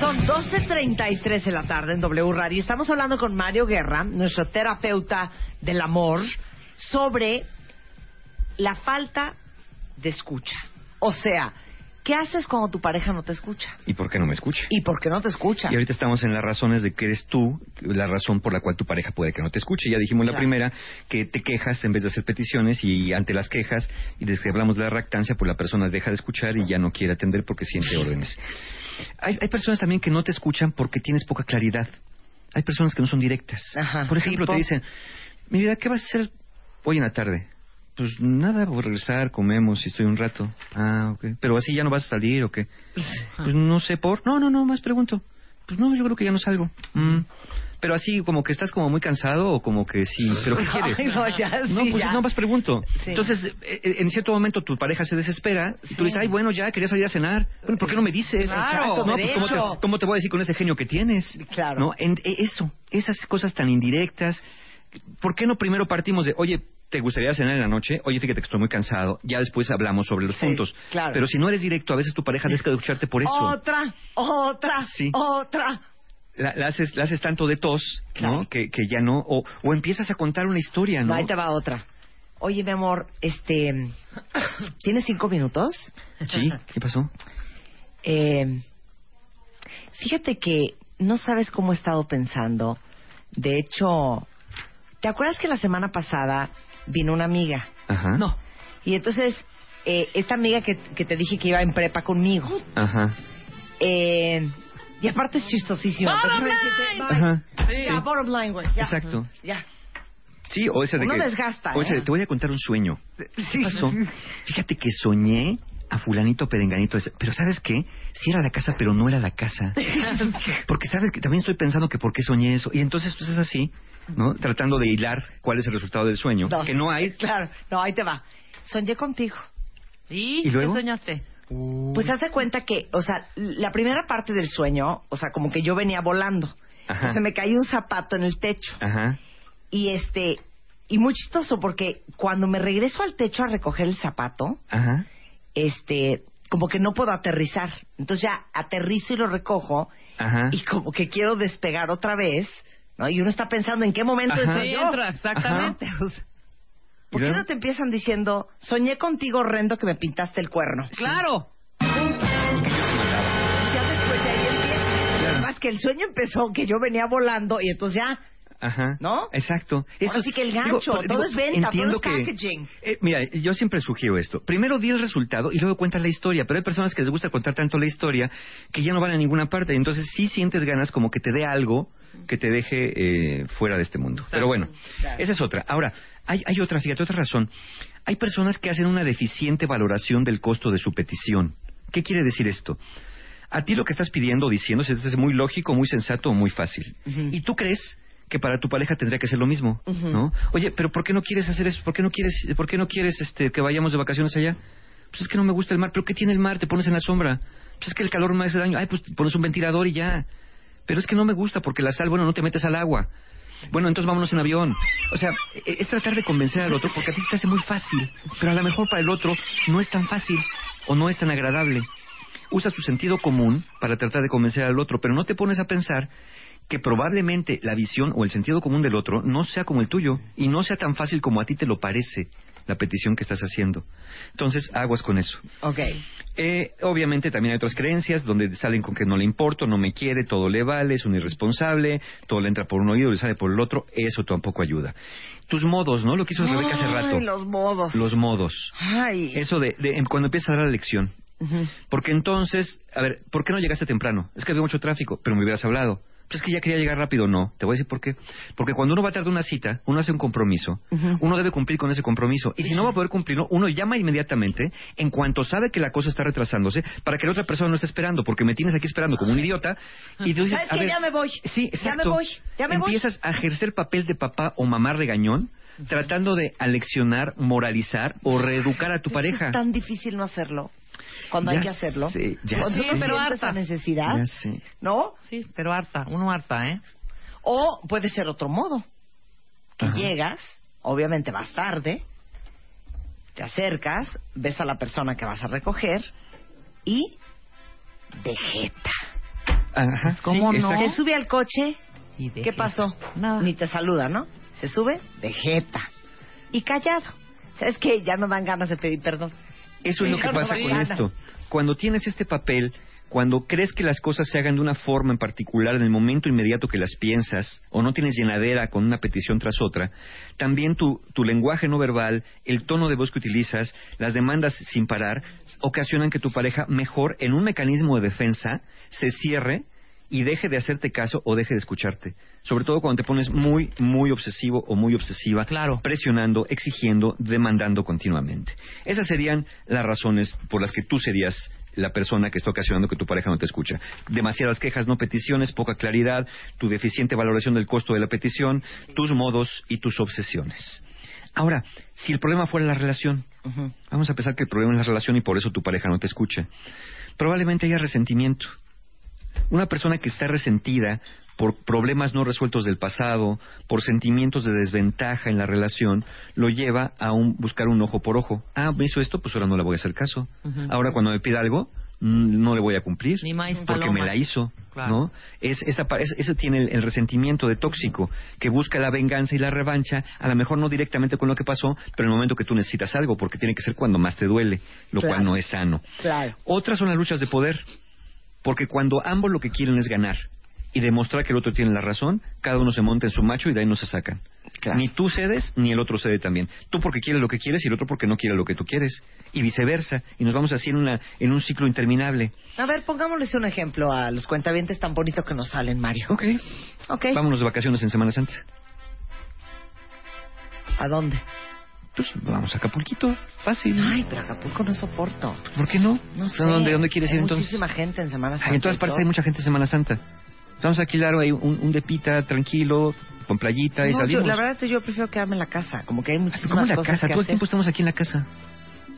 Son 12.33 de la tarde en W Radio. Estamos hablando con Mario Guerra, nuestro terapeuta del amor, sobre la falta de escucha. O sea, ¿qué haces cuando tu pareja no te escucha? ¿Y por qué no me escucha? ¿Y por qué no te escucha? Y ahorita estamos en las razones de que eres tú la razón por la cual tu pareja puede que no te escuche. Ya dijimos la Claro. primera que te quejas en vez de hacer peticiones y ante las quejas y desde que hablamos de la lactancia, pues la persona deja de escuchar y ya no quiere atender porque siente órdenes. Hay, hay personas también que no te escuchan porque tienes poca claridad. Hay personas que no son directas. por ejemplo, tipo. te dicen, mi vida, ¿qué vas a hacer hoy en la tarde? Pues nada, voy a regresar, comemos y estoy un rato. Ah, ok. Pero así ya no vas a salir o qué. Pues no sé por. No, no, no, más pregunto. Pues no, yo creo que ya no salgo. Mm. Pero así como que estás como muy cansado o como que sí. ¿Pero qué quieres? Ay, no, ya, No, sí, pues ya. no más pregunto. Sí. Entonces, eh, eh, en cierto momento tu pareja se desespera y tú le dices, ay, bueno, ya quería salir a cenar. Bueno, ¿por qué no me dices? Claro, no, pues, ¿cómo, te, cómo te voy a decir con ese genio que tienes? Claro. No, En- eh, eso, esas cosas tan indirectas. ¿Por qué no primero partimos de, oye, ¿te gustaría cenar en la noche? Oye, fíjate que estoy muy cansado. Ya después hablamos sobre los Sí, puntos. claro. Pero si no eres directo, a veces tu pareja deja de escucharte por eso. Otra, otra, Sí. otra. La, la haces, la haces tanto de tos, ¿no? Que, que ya no. O, o empiezas a contar una historia, ¿no? No, ahí te va otra. Oye, mi amor, este, ¿tienes cinco minutos? Sí, ¿qué pasó? Eh, fíjate que no sabes cómo he estado pensando. De hecho, ¿te acuerdas que la semana pasada vino una amiga? Ajá. No. Y entonces, eh, esta amiga que, que te dije que iba en prepa conmigo. Ajá. Eh, y aparte es chistosísima. Bottom line. Ya, Sí. bottom line, güey. Ya. Exacto. Ya. Sí, o ese de Uno que. desgasta, o ese ¿eh? de, te voy a contar un sueño. Sí. ¿Qué pasó? Fíjate que soñé a fulanito perenganito. Pero ¿sabes qué? Sí era la casa, pero no era la casa. Porque sabes que también estoy pensando que por qué soñé eso. Y entonces pues es así, ¿no? Tratando de hilar cuál es el resultado del sueño. que no hay. Claro, no, ahí te va. Soñé contigo. ¿Y, ¿Y luego? qué soñaste? Pues haz de cuenta que, o sea, la primera parte del sueño, o sea, como que yo venía volando. Ajá. Se me cayó un zapato en el techo. Ajá. Y este, y muy chistoso porque cuando me regreso al techo a recoger el zapato, Ajá. este, como que no puedo aterrizar. Entonces ya aterrizo y lo recojo Ajá. y como que quiero despegar otra vez, ¿no? Y uno está pensando en qué momento Ajá. entro Sí, yo. entra, exactamente. ¿Por qué no te empiezan diciendo, soñé contigo horrendo que me pintaste el cuerno? Claro. Ya después de ahí empieza. Más que el sueño empezó que yo venía volando y entonces ya Ajá. ¿No? Exacto. Ahora sí que el gancho, todo es venta, todo es que, packaging. eh, mira, yo siempre sugiero esto. Primero di el resultado y luego cuenta la historia. Pero hay personas que les gusta contar tanto la historia que ya no van a ninguna parte. Entonces sí sientes ganas como que te dé algo que te deje eh, fuera de este mundo. Pero bueno, esa es otra. Ahora, hay, hay otra, fíjate, otra razón. Hay personas que hacen una deficiente valoración del costo de su petición. ¿Qué quiere decir esto? A ti lo que estás pidiendo o diciendo se te hace muy lógico, muy sensato o muy fácil. Y tú crees que para tu pareja tendría que ser lo mismo, ¿no? Oye, pero ¿por qué no quieres hacer eso? ¿Por qué no quieres, por qué no quieres este, que vayamos de vacaciones allá? Pues es que no me gusta el mar. ¿Pero qué tiene el mar? Te pones en la sombra. Pues es que el calor me hace daño. Ay, pues pones un ventilador y ya. Pero es que no me gusta porque la sal, bueno, no te metes al agua. Bueno, entonces vámonos en avión. O sea, e- es tratar de convencer al otro porque a ti te hace muy fácil, pero a lo mejor para el otro no es tan fácil o no es tan agradable. Usas tu sentido común para tratar de convencer al otro, pero no te pones a pensar que probablemente la visión o el sentido común del otro no sea como el tuyo y no sea tan fácil como a ti te lo parece la petición que estás haciendo. Entonces, aguas con eso. Ok. Eh, obviamente también hay otras creencias donde salen con que no le importo, no me quiere, todo le vale, es un irresponsable, todo le entra por un oído y le sale por el otro, eso tampoco ayuda. Tus modos, ¿no? Lo que hizo Rebeca hace rato. Los modos. Los modos. Ay. Eso de, de- cuando empieza a dar la lección. Porque entonces, a ver, ¿por qué no llegaste temprano? Es que había mucho tráfico, pero me hubieras hablado. Pues es que ya quería llegar rápido, no. Te voy a decir por qué. Porque cuando uno va a tardar una cita, uno hace un compromiso, uno debe cumplir con ese compromiso. Y si no va a poder cumplirlo, uno llama inmediatamente en cuanto sabe que la cosa está retrasándose para que la otra persona no esté esperando, porque me tienes aquí esperando como un idiota. Y tú dices, ¿Sabes a qué? ver, Ya me voy. Sí, Ya exacto. me voy. Ya me voy. Empiezas a ejercer papel de papá o mamá regañón, tratando de aleccionar, moralizar o reeducar a tu pareja. Es tan difícil no hacerlo. Cuando Ya hay que hacerlo. sé, ya cuando uno pero harta. esa necesidad. Ya sé. ¿No? Sí, pero harta, uno harta, ¿eh? O puede ser otro modo. Que Ajá. llegas, obviamente vas tarde, te acercas, ves a la persona que vas a recoger y vegeta. Ajá, Pues, ¿Cómo sí, no? exacto. Se sube al coche, Y ¿qué pasó? Nada. Ni te saluda, ¿no? Se sube, vegeta. Y callado. ¿Sabes qué? Ya no dan ganas de pedir perdón. Eso es lo que pasa con esto. Cuando tienes este papel, cuando crees que las cosas se hagan de una forma en particular en el momento inmediato que las piensas, o no tienes llenadera con una petición tras otra, también tu, tu lenguaje no verbal, el tono de voz que utilizas, las demandas sin parar, ocasionan que tu pareja mejor en un mecanismo de defensa se cierre y deje de hacerte caso o deje de escucharte. Sobre todo cuando te pones muy, muy obsesivo o muy obsesiva, Claro. presionando, exigiendo, demandando continuamente. Esas serían las razones por las que tú serías la persona que está ocasionando que tu pareja no te escucha. Demasiadas quejas, no peticiones, poca claridad, tu deficiente valoración del costo de la petición, tus modos y tus obsesiones. Ahora, si el problema fuera la relación, vamos a pensar que el problema es la relación y por eso tu pareja no te escucha. Probablemente haya resentimiento. Una persona que está resentida por problemas no resueltos del pasado, por sentimientos de desventaja en la relación, lo lleva a un, buscar un ojo por ojo. Ah, me hizo esto, pues ahora no le voy a hacer caso. Ahora cuando me pida algo, no le voy a cumplir. Ni maíz porque paloma. me la hizo, Claro. ¿no? Es, esa, es- eso tiene el, el resentimiento de tóxico, que busca la venganza y la revancha, a lo mejor no directamente con lo que pasó, pero en el momento que tú necesitas algo, porque tiene que ser cuando más te duele, lo Claro. cual no es sano. Claro. Otras son las luchas de poder, porque cuando ambos lo que quieren es ganar y demostrar que el otro tiene la razón, cada uno se monta en su macho y de ahí no se sacan. Ni tú cedes, ni el otro cede también. Tú porque quieres lo que quieres y el otro porque no quiere lo que tú quieres. Y viceversa. Y nos vamos así en, una, en un ciclo interminable. A ver, pongámosles un ejemplo a los cuentavientes tan bonitos que nos salen, Mario. Ok. Ok. Vámonos de vacaciones en Semana Santa. ¿A dónde? Pues vamos a Acapulquito, fácil. Ay, pero Acapulco no soporto. ¿Por qué no? No sé. ¿Dónde, dónde quieres ir Hay entonces? muchísima gente en Semana Santa. Ah, en todas y partes hay mucha gente en Semana Santa. Vamos a alquilar ahí un, un depita tranquilo, con playita y No, yo- salimos. la verdad es que yo prefiero quedarme en la casa. Como que hay muchísimas ¿Cómo en la cosas casa? que Todo el hacer. tiempo estamos aquí en la casa.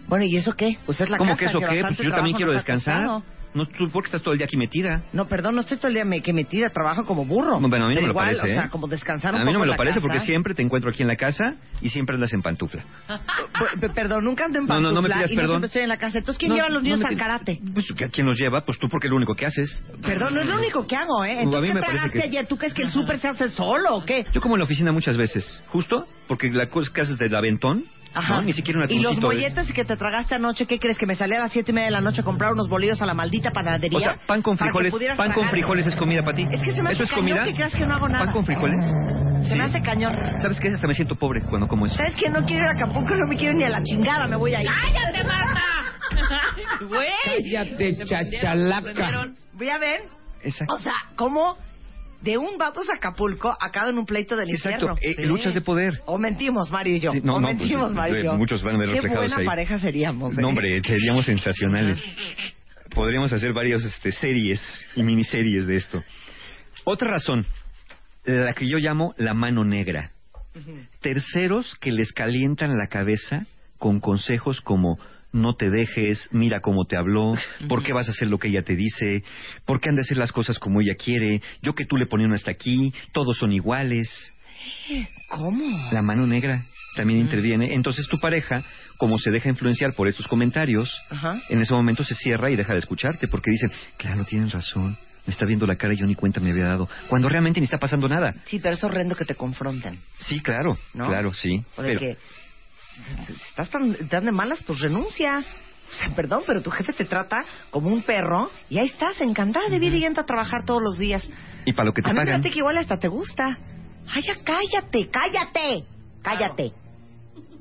Bueno, ¿y eso qué? Pues es la ¿Cómo casa. que eso qué? bastante Pues yo también quiero descansar. costado. No, ¿Tú por qué estás todo el día aquí metida? No, perdón, no estoy todo el día me- que metida, trabajo como burro. Bueno, a mí no Pero me lo igual, parece. O sea, ¿eh? como descansar un A mí no me en lo la parece casa. porque siempre te encuentro aquí en la casa y siempre andas en pantufla. P- p- Perdón, nunca ando en No, no, no me pidas y no perdón. siempre estoy en la casa. Entonces, ¿quién No, lleva a los no niños me al pi- karate? Pues, ¿quién los lleva? Pues tú porque es lo único que haces. Perdón, no es lo único que hago, ¿eh? A mí Entonces, me ¿qué parece tragaste que- ayer? ¿Tú crees que el súper se hace solo o qué? Yo como en la oficina muchas veces, justo porque la cosa que haces del aventón, ¿no? Ni siquiera un Y los molletes que te tragaste anoche, ¿qué crees? Que me salí a las siete y media de la noche a comprar unos bolillos a la maldita panadería. O sea, pan con frijoles, pan con frijoles es comida para ti. Es que se me hace ¿Eso es cañón comida? que creas que no hago nada. ¿Pan con frijoles? Se me hace cañón. ¿Sabes qué? Hasta me siento pobre cuando como eso. ¿Sabes que No quiero ir a Acapulco, no me quiero ni a la chingada, me voy a ir. ¡Cállate, Marta! Güey. Cállate, chachalaca. Voy a ver. Exacto. O sea, ¿cómo de un vamos a Acapulco acaba en un pleito del Exacto, infierno? eh, luchas de poder. O mentimos, Mario y yo. Sí, no, o no, mentimos, pues, Mario y eh, yo. muchos van a ver Qué reflejados buena ahí. pareja seríamos. ¿eh? No, hombre, seríamos sensacionales. Podríamos hacer varias este, series y miniseries de esto. Otra razón, la que yo llamo la mano negra. Terceros que les calientan la cabeza con consejos como no te dejes, mira cómo te habló, por qué vas a hacer lo que ella te dice, por qué han de hacer las cosas como ella quiere, yo que tú le poní uno hasta aquí, todos son iguales. ¿Cómo? La mano negra también interviene. Entonces tu pareja, como se deja influenciar por estos comentarios, en ese momento se cierra y deja de escucharte porque dicen, claro, tienen razón, me está viendo la cara y yo ni cuenta me había dado, cuando realmente ni está pasando nada. Sí, pero es horrendo que te confronten. Sí, claro, ¿No? claro, sí. O de Pero- que si estás tan, tan de malas, pues renuncia. O sea, perdón, pero tu jefe te trata como un perro y ahí estás, encantada de vida y entra a trabajar todos los días. y para lo que te a mí me pagan. que igual hasta te gusta. Ay, ya cállate, cállate, cállate.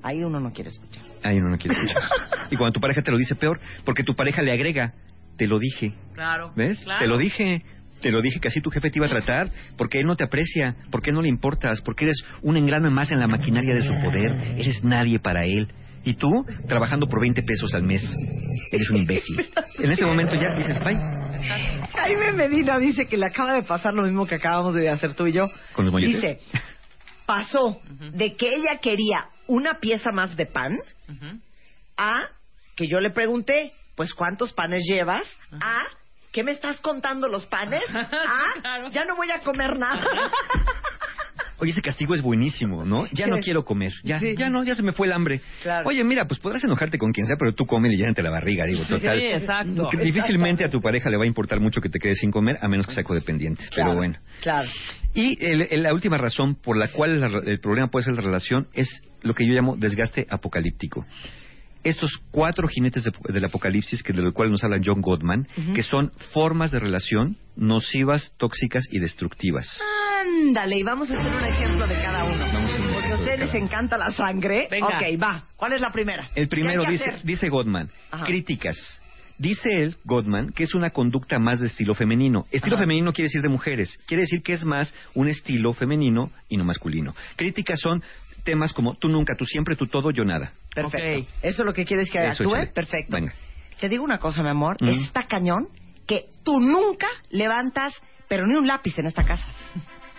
Ahí uno no quiere escuchar. Ahí uno no quiere escuchar. y cuando tu pareja te lo dice peor, porque tu pareja le agrega, te lo dije. Claro. ¿Ves? Claro. Te lo dije. Te lo dije que así tu jefe te iba a tratar, porque él no te aprecia, porque él no le importas, porque eres un engrano más en la maquinaria de su poder, eres nadie para él. Y tú, trabajando por 20 pesos al mes, eres un imbécil. En ese momento ya dices, bye, Jaime Medina dice que le acaba de pasar lo mismo que acabamos de hacer tú y yo. con los molletes. Dice, pasó de que ella quería una pieza más de pan a que yo le pregunté, pues ¿cuántos panes llevas? A ¿qué me estás contando los panes? A ya no voy a comer nada. Oye, ese castigo es buenísimo, ¿no? Ya ¿Qué? no quiero comer. Ya, Sí. ya no, ya se me fue el hambre. Claro. Oye, mira, pues podrás enojarte con quien sea, pero tú come y llénate la barriga, digo, total. Sí, exacto. Difícilmente a tu pareja le va a importar mucho que te quedes sin comer, a menos que sea codependiente. Claro, Pero bueno. Claro. Y el- el- la última razón por la cual la- el problema puede ser la relación es lo que yo llamo desgaste apocalíptico. Estos cuatro jinetes de- del apocalipsis, que de lo cual nos habla John Gottman, que son formas de relación nocivas, tóxicas y destructivas. Ándale, y vamos a hacer un ejemplo de cada uno. Vamos a Porque a ustedes les encanta la sangre. Venga. Ok, va. ¿Cuál es la primera? El primero ¿Qué hay que dice, hacer? dice Gottman, Ajá. críticas. Dice él, Gottman, que es una conducta más de estilo femenino. Estilo Ajá. femenino quiere decir de mujeres. Quiere decir que es más un estilo femenino y no masculino. Críticas son temas como tú nunca, tú siempre, tú todo, yo nada. Perfecto. Ok. ¿Eso es lo que quieres que Eso, actúe? Perfecto. Venga. Te digo una cosa, mi amor. Mm. Está cañón que tú nunca levantas, pero ni un lápiz en esta casa.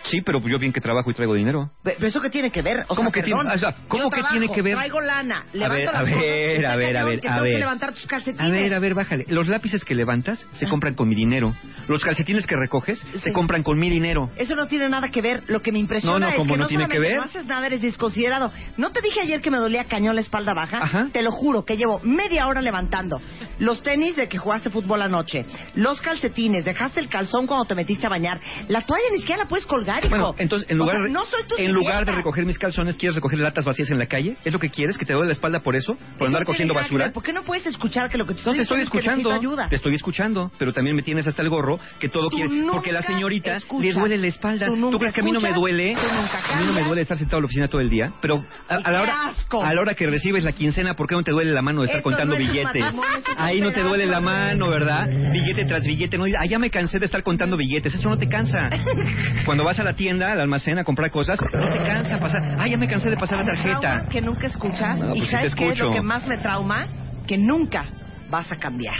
Sí, pero yo bien que trabajo y traigo dinero. Pe- ¿Pero eso qué tiene que ver? O ¿Cómo sea, que perdón, tiene- o sea, ¿cómo yo que trabajo, tiene que ver? Traigo lana, A levanto ver, las a ver, a ver, a ver, a ver. levantar tus calcetines. A ver, a ver, bájale. Los lápices que levantas se Ah. compran con mi dinero. Los calcetines que recoges se compran con mi dinero. Eso no tiene nada que ver. Lo que me impresiona No, no, es ¿cómo que no no tiene que solamente ver? no haces nada, eres desconsiderado. ¿No te dije ayer que me dolía cañón la espalda baja? Ajá. Te lo juro, que llevo media hora levantando. Los tenis de que jugaste fútbol anoche. Los calcetines. Dejaste el calzón cuando te metiste a bañar. La toalla ni siquiera la puedes colgar, hijo. Bueno, entonces, en O lugar, sea, de- no soy tu en lugar de recoger mis calzones, ¿quieres recoger latas vacías en la calle? ¿Es lo que quieres? ¿Que te duele la espalda por eso? ¿Por andar cogiendo basura? ¿Por qué no puedes escuchar que lo que te No estoy te estoy es que escuchando, necesito ayuda? te estoy escuchando, pero también me tienes hasta el gorro que todo quiere, porque la señorita escuchas. le duele la espalda. Tú crees que a mí no me duele? A mí no me duele estar sentado en la oficina todo el día, pero a, la hora asco. a la hora que recibes la quincena, ¿por qué no te duele la mano de estar Esto contando no es billetes? es Ahí no te duele la mano, ¿verdad? Billete tras billete, no, ah, ya me cansé de estar contando billetes, eso no te cansa. Cuando vas a la tienda, al almacén, a comprar cosas, no te cansa pasar. Ay, ya me cansé de pasar la tarjeta. Que nunca escuchas. No, y pues sí ¿sabes qué es lo que más me trauma? Que nunca vas a cambiar.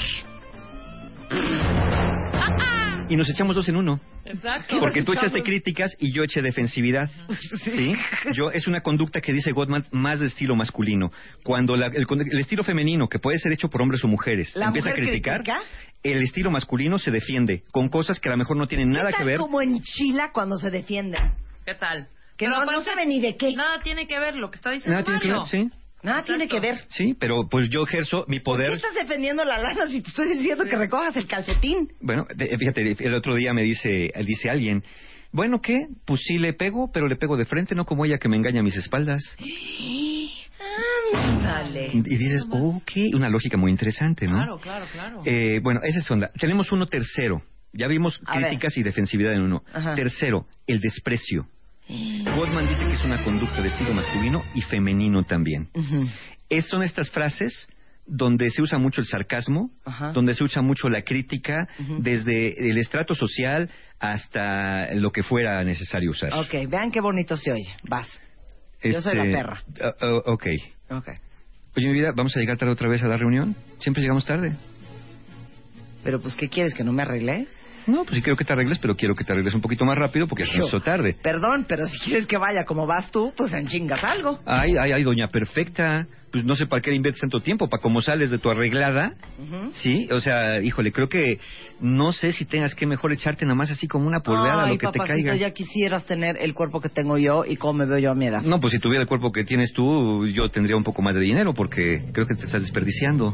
Y nos echamos dos en uno. Exacto. Porque tú echaste críticas y yo eché defensividad. ¿Sí? Yo es una conducta que dice Gottman más de estilo masculino. Cuando la- el, el estilo femenino, que puede ser hecho por hombres o mujeres, ¿La empieza a mujer criticar, critica? El estilo masculino se defiende con cosas que a lo mejor no tienen nada ¿Qué que ver. como en Chila cuando se defienden? ¿Qué tal? Que Pero no, no aparte, sabe ni de qué. Nada tiene que ver lo que está diciendo Nada tiene que ver, Mario. sí. Nada tiene que ver. Sí, pero pues yo ejerzo mi ¿Por qué poder. estás defendiendo la lana si te estoy diciendo que recojas el calcetín? Bueno, fíjate, el otro día me dice, dice alguien, bueno, ¿qué? Pues sí le pego, pero le pego de frente, no como ella que me engaña a mis espaldas. Y dices, ok, una lógica muy interesante, ¿no? Claro, claro, claro. Eh, bueno, esa es onda. Tenemos uno tercero. Ya vimos A críticas y defensividad en uno. Ajá. Tercero, el desprecio. Goldman dice que es una conducta de estilo masculino y femenino también. Es- son estas frases donde se usa mucho el sarcasmo, donde se usa mucho la crítica, desde el estrato social hasta lo que fuera necesario usar. Ok, vean qué bonito se oye. Vas. Yo soy la Este, perra. ah, ok. Ok. Oye, mi vida, ¿vamos a llegar tarde otra vez a la reunión? Siempre llegamos tarde. Pero pues, ¿qué quieres? ¿Que no me arregle? No, pues sí quiero que te arregles, pero quiero que te arregles un poquito más rápido porque ya se hizo tarde. Perdón, pero si quieres que vaya como vas tú, pues en chingas algo. Ay, ay, ay, doña perfecta. Pues no sé para qué inviertes tanto tiempo, para cómo sales de tu arreglada. Sí, o sea, híjole, creo que no sé si tengas que mejor echarte nada más así como una polveada Ay, lo que papacito, te caiga. ya quisieras tener el cuerpo que tengo yo y cómo me veo yo a mi edad. No, pues si tuviera el cuerpo que tienes tú, yo tendría un poco más de dinero porque creo que te estás desperdiciando.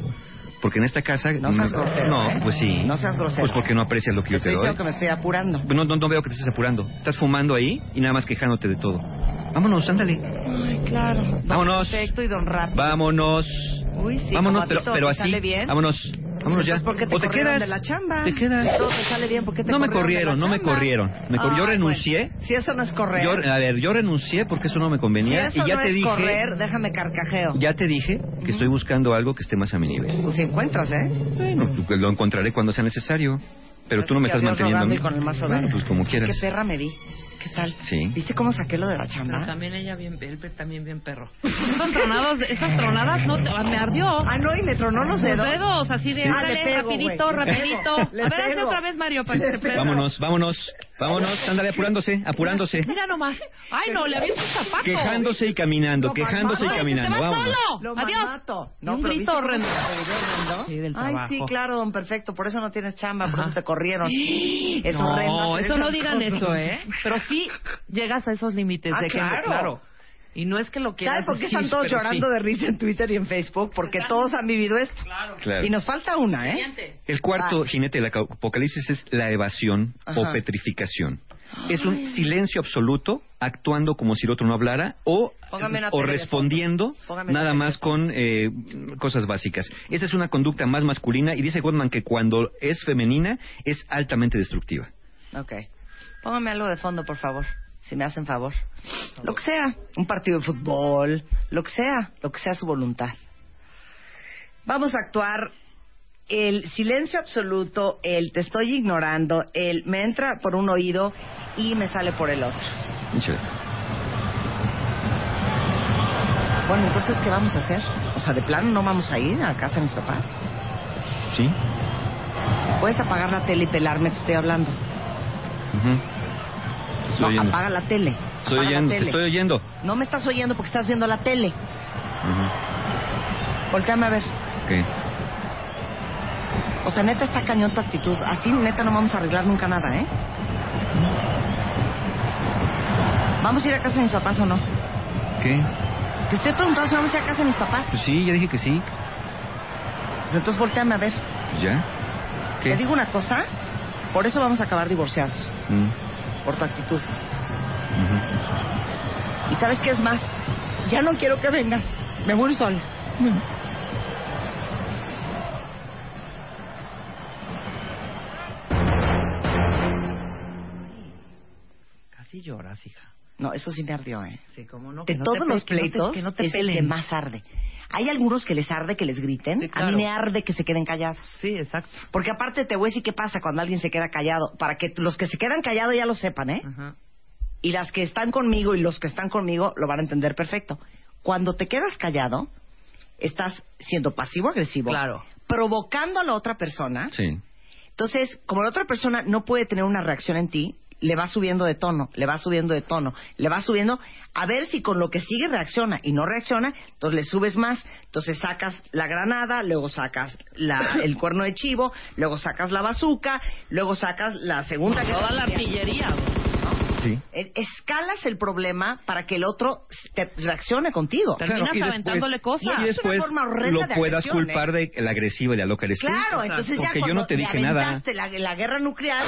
Porque en esta casa... No seas grosero, No, ¿eh? pues sí. No seas grosero. Pues porque no aprecias lo que Te yo te estoy doy. que me estoy apurando. No, no, no veo que te estés apurando. Estás fumando ahí y nada más quejándote de todo. Vámonos, ándale. Ay, claro. Vámonos. Perfecto y don Rápido. Vámonos. Uy, sí, Vámonos, pero, pero así. bien. Vámonos. Vámonos ya. Pues ¿por qué te o te quedas. de la chamba? Te quedas. Si todo te sale bien, ¿por qué te No me corrieron no me corrieron. Me cor- yo Ay, renuncié. bueno. Si eso no es correr. Yo, a ver, yo renuncié porque eso no me si convenía eso y ya no te es dije, correr, déjame carcajeo. ya te dije que estoy buscando algo que esté más a mi nivel. Pues si encuentras, ¿eh? Bueno, lo encontraré cuando sea necesario. Pero tú no me estás manteniendo a mí. con el mazo Bueno, pues como quieras. Qué perra me vi. ¿Qué tal? Sí. ¿Viste cómo saqué lo de la chamba? Pero también ella bien, él también bien perro. Esas tronadas, esas tronadas no te, me ardió. Ah, no, y me tronó los dedos. así de, Sí. Ah, órale, le pego, rapidito. Le rapidito. A ver, pego. otra vez, Mario, para que. Vámonos, vámonos, vámonos. Ándale, apurándose, apurándose. Mira nomás. Ay, no, le aviento un zapato. Quejándose y caminando, quejándose y caminando. Vámonos. solo. Lo Adiós. Y un grito ¿viste cómo horrendo. se revivió horrendo? Sí, del Ay, sí, claro, don Perfecto. Por eso no tienes chamba, por eso te corrieron. Es horrendo. No, eso no digan eso, ¿eh? Pero sí llegas a esos límites Ah, de que claro. Claro. Y no es que lo quieras ¿Sabes por qué decir, están todos pero llorando sí. de risa en Twitter y en Facebook? Porque todos han vivido esto. Claro. Y nos falta una, ¿eh? El cuarto Ah. jinete del apocalipsis es la evasión Ajá. o petrificación. Es un silencio absoluto, actuando como si el otro no hablara o, o respondiendo nada más con eh, cosas básicas. Esta es una conducta más masculina y dice Gottman que cuando es femenina es altamente destructiva. Ok. Póngame algo de fondo, por favor. Si me hacen favor. Lo que sea. Un partido de fútbol. Lo que sea. Lo que sea su voluntad. Vamos a actuar el silencio absoluto, el te estoy ignorando, el me entra por un oído y me sale por el otro. Bueno, entonces, ¿qué vamos a hacer? O sea, de plano no vamos a ir a casa de mis papás. ¿Sí? Puedes apagar la tele y pelarme, te estoy hablando. Ujú. Estoy No, apaga la tele. Estoy Apaga la oyendo, te estoy oyendo. No me estás oyendo porque estás viendo la tele. Ujú. Volteame a ver. Ok. O sea, neta está cañón tu actitud. Así, neta, no vamos a arreglar nunca nada, ¿eh? ¿Vamos a ir a casa de mis papás o no? ¿Qué? Te estoy preguntando si vamos a ir a casa de mis papás. Pues sí, ya dije que sí. Pues entonces volteame a ver. ¿Ya? Te ¿Qué? digo una cosa. Por eso vamos a acabar divorciados. Mm. Por tu actitud. ¿Y sabes qué es más? Ya no quiero que vengas. Me voy sola. Casi lloras, hija. No, eso sí me ardió, ¿eh? Sí, cómo no. de que no todos te pe- los que no te- pleitos que no te es el que más arde. Hay algunos que les arde que les griten. Sí, A mí me arde que se queden callados. Sí, exacto. Porque aparte te voy a decir qué pasa cuando alguien se queda callado. Para que los que se quedan callados ya lo sepan, ¿eh? Ajá. Y las que están conmigo y los que están conmigo lo van a entender perfecto. Cuando te quedas callado, estás siendo pasivo-agresivo. Claro. Provocando a la otra persona. Sí. Entonces, como la otra persona no puede tener una reacción en ti, le va subiendo de tono, le va subiendo de tono, le va subiendo, a ver si con lo que sigue reacciona y no reacciona, entonces le subes más, entonces sacas la granada, luego sacas la- el cuerno de chivo, luego sacas la bazuca, luego sacas la segunda Toda la artillería. Sí. Eh, Escalas el problema para que el otro te reaccione contigo. Terminas y después- aventándole cosas. Y es una después forma horrenda lo de puedas agresión, culpar de la agresiva y la loca eres tú. Claro, entonces ya Porque yo cuando no te dije nada. aventaste la, la guerra nuclear,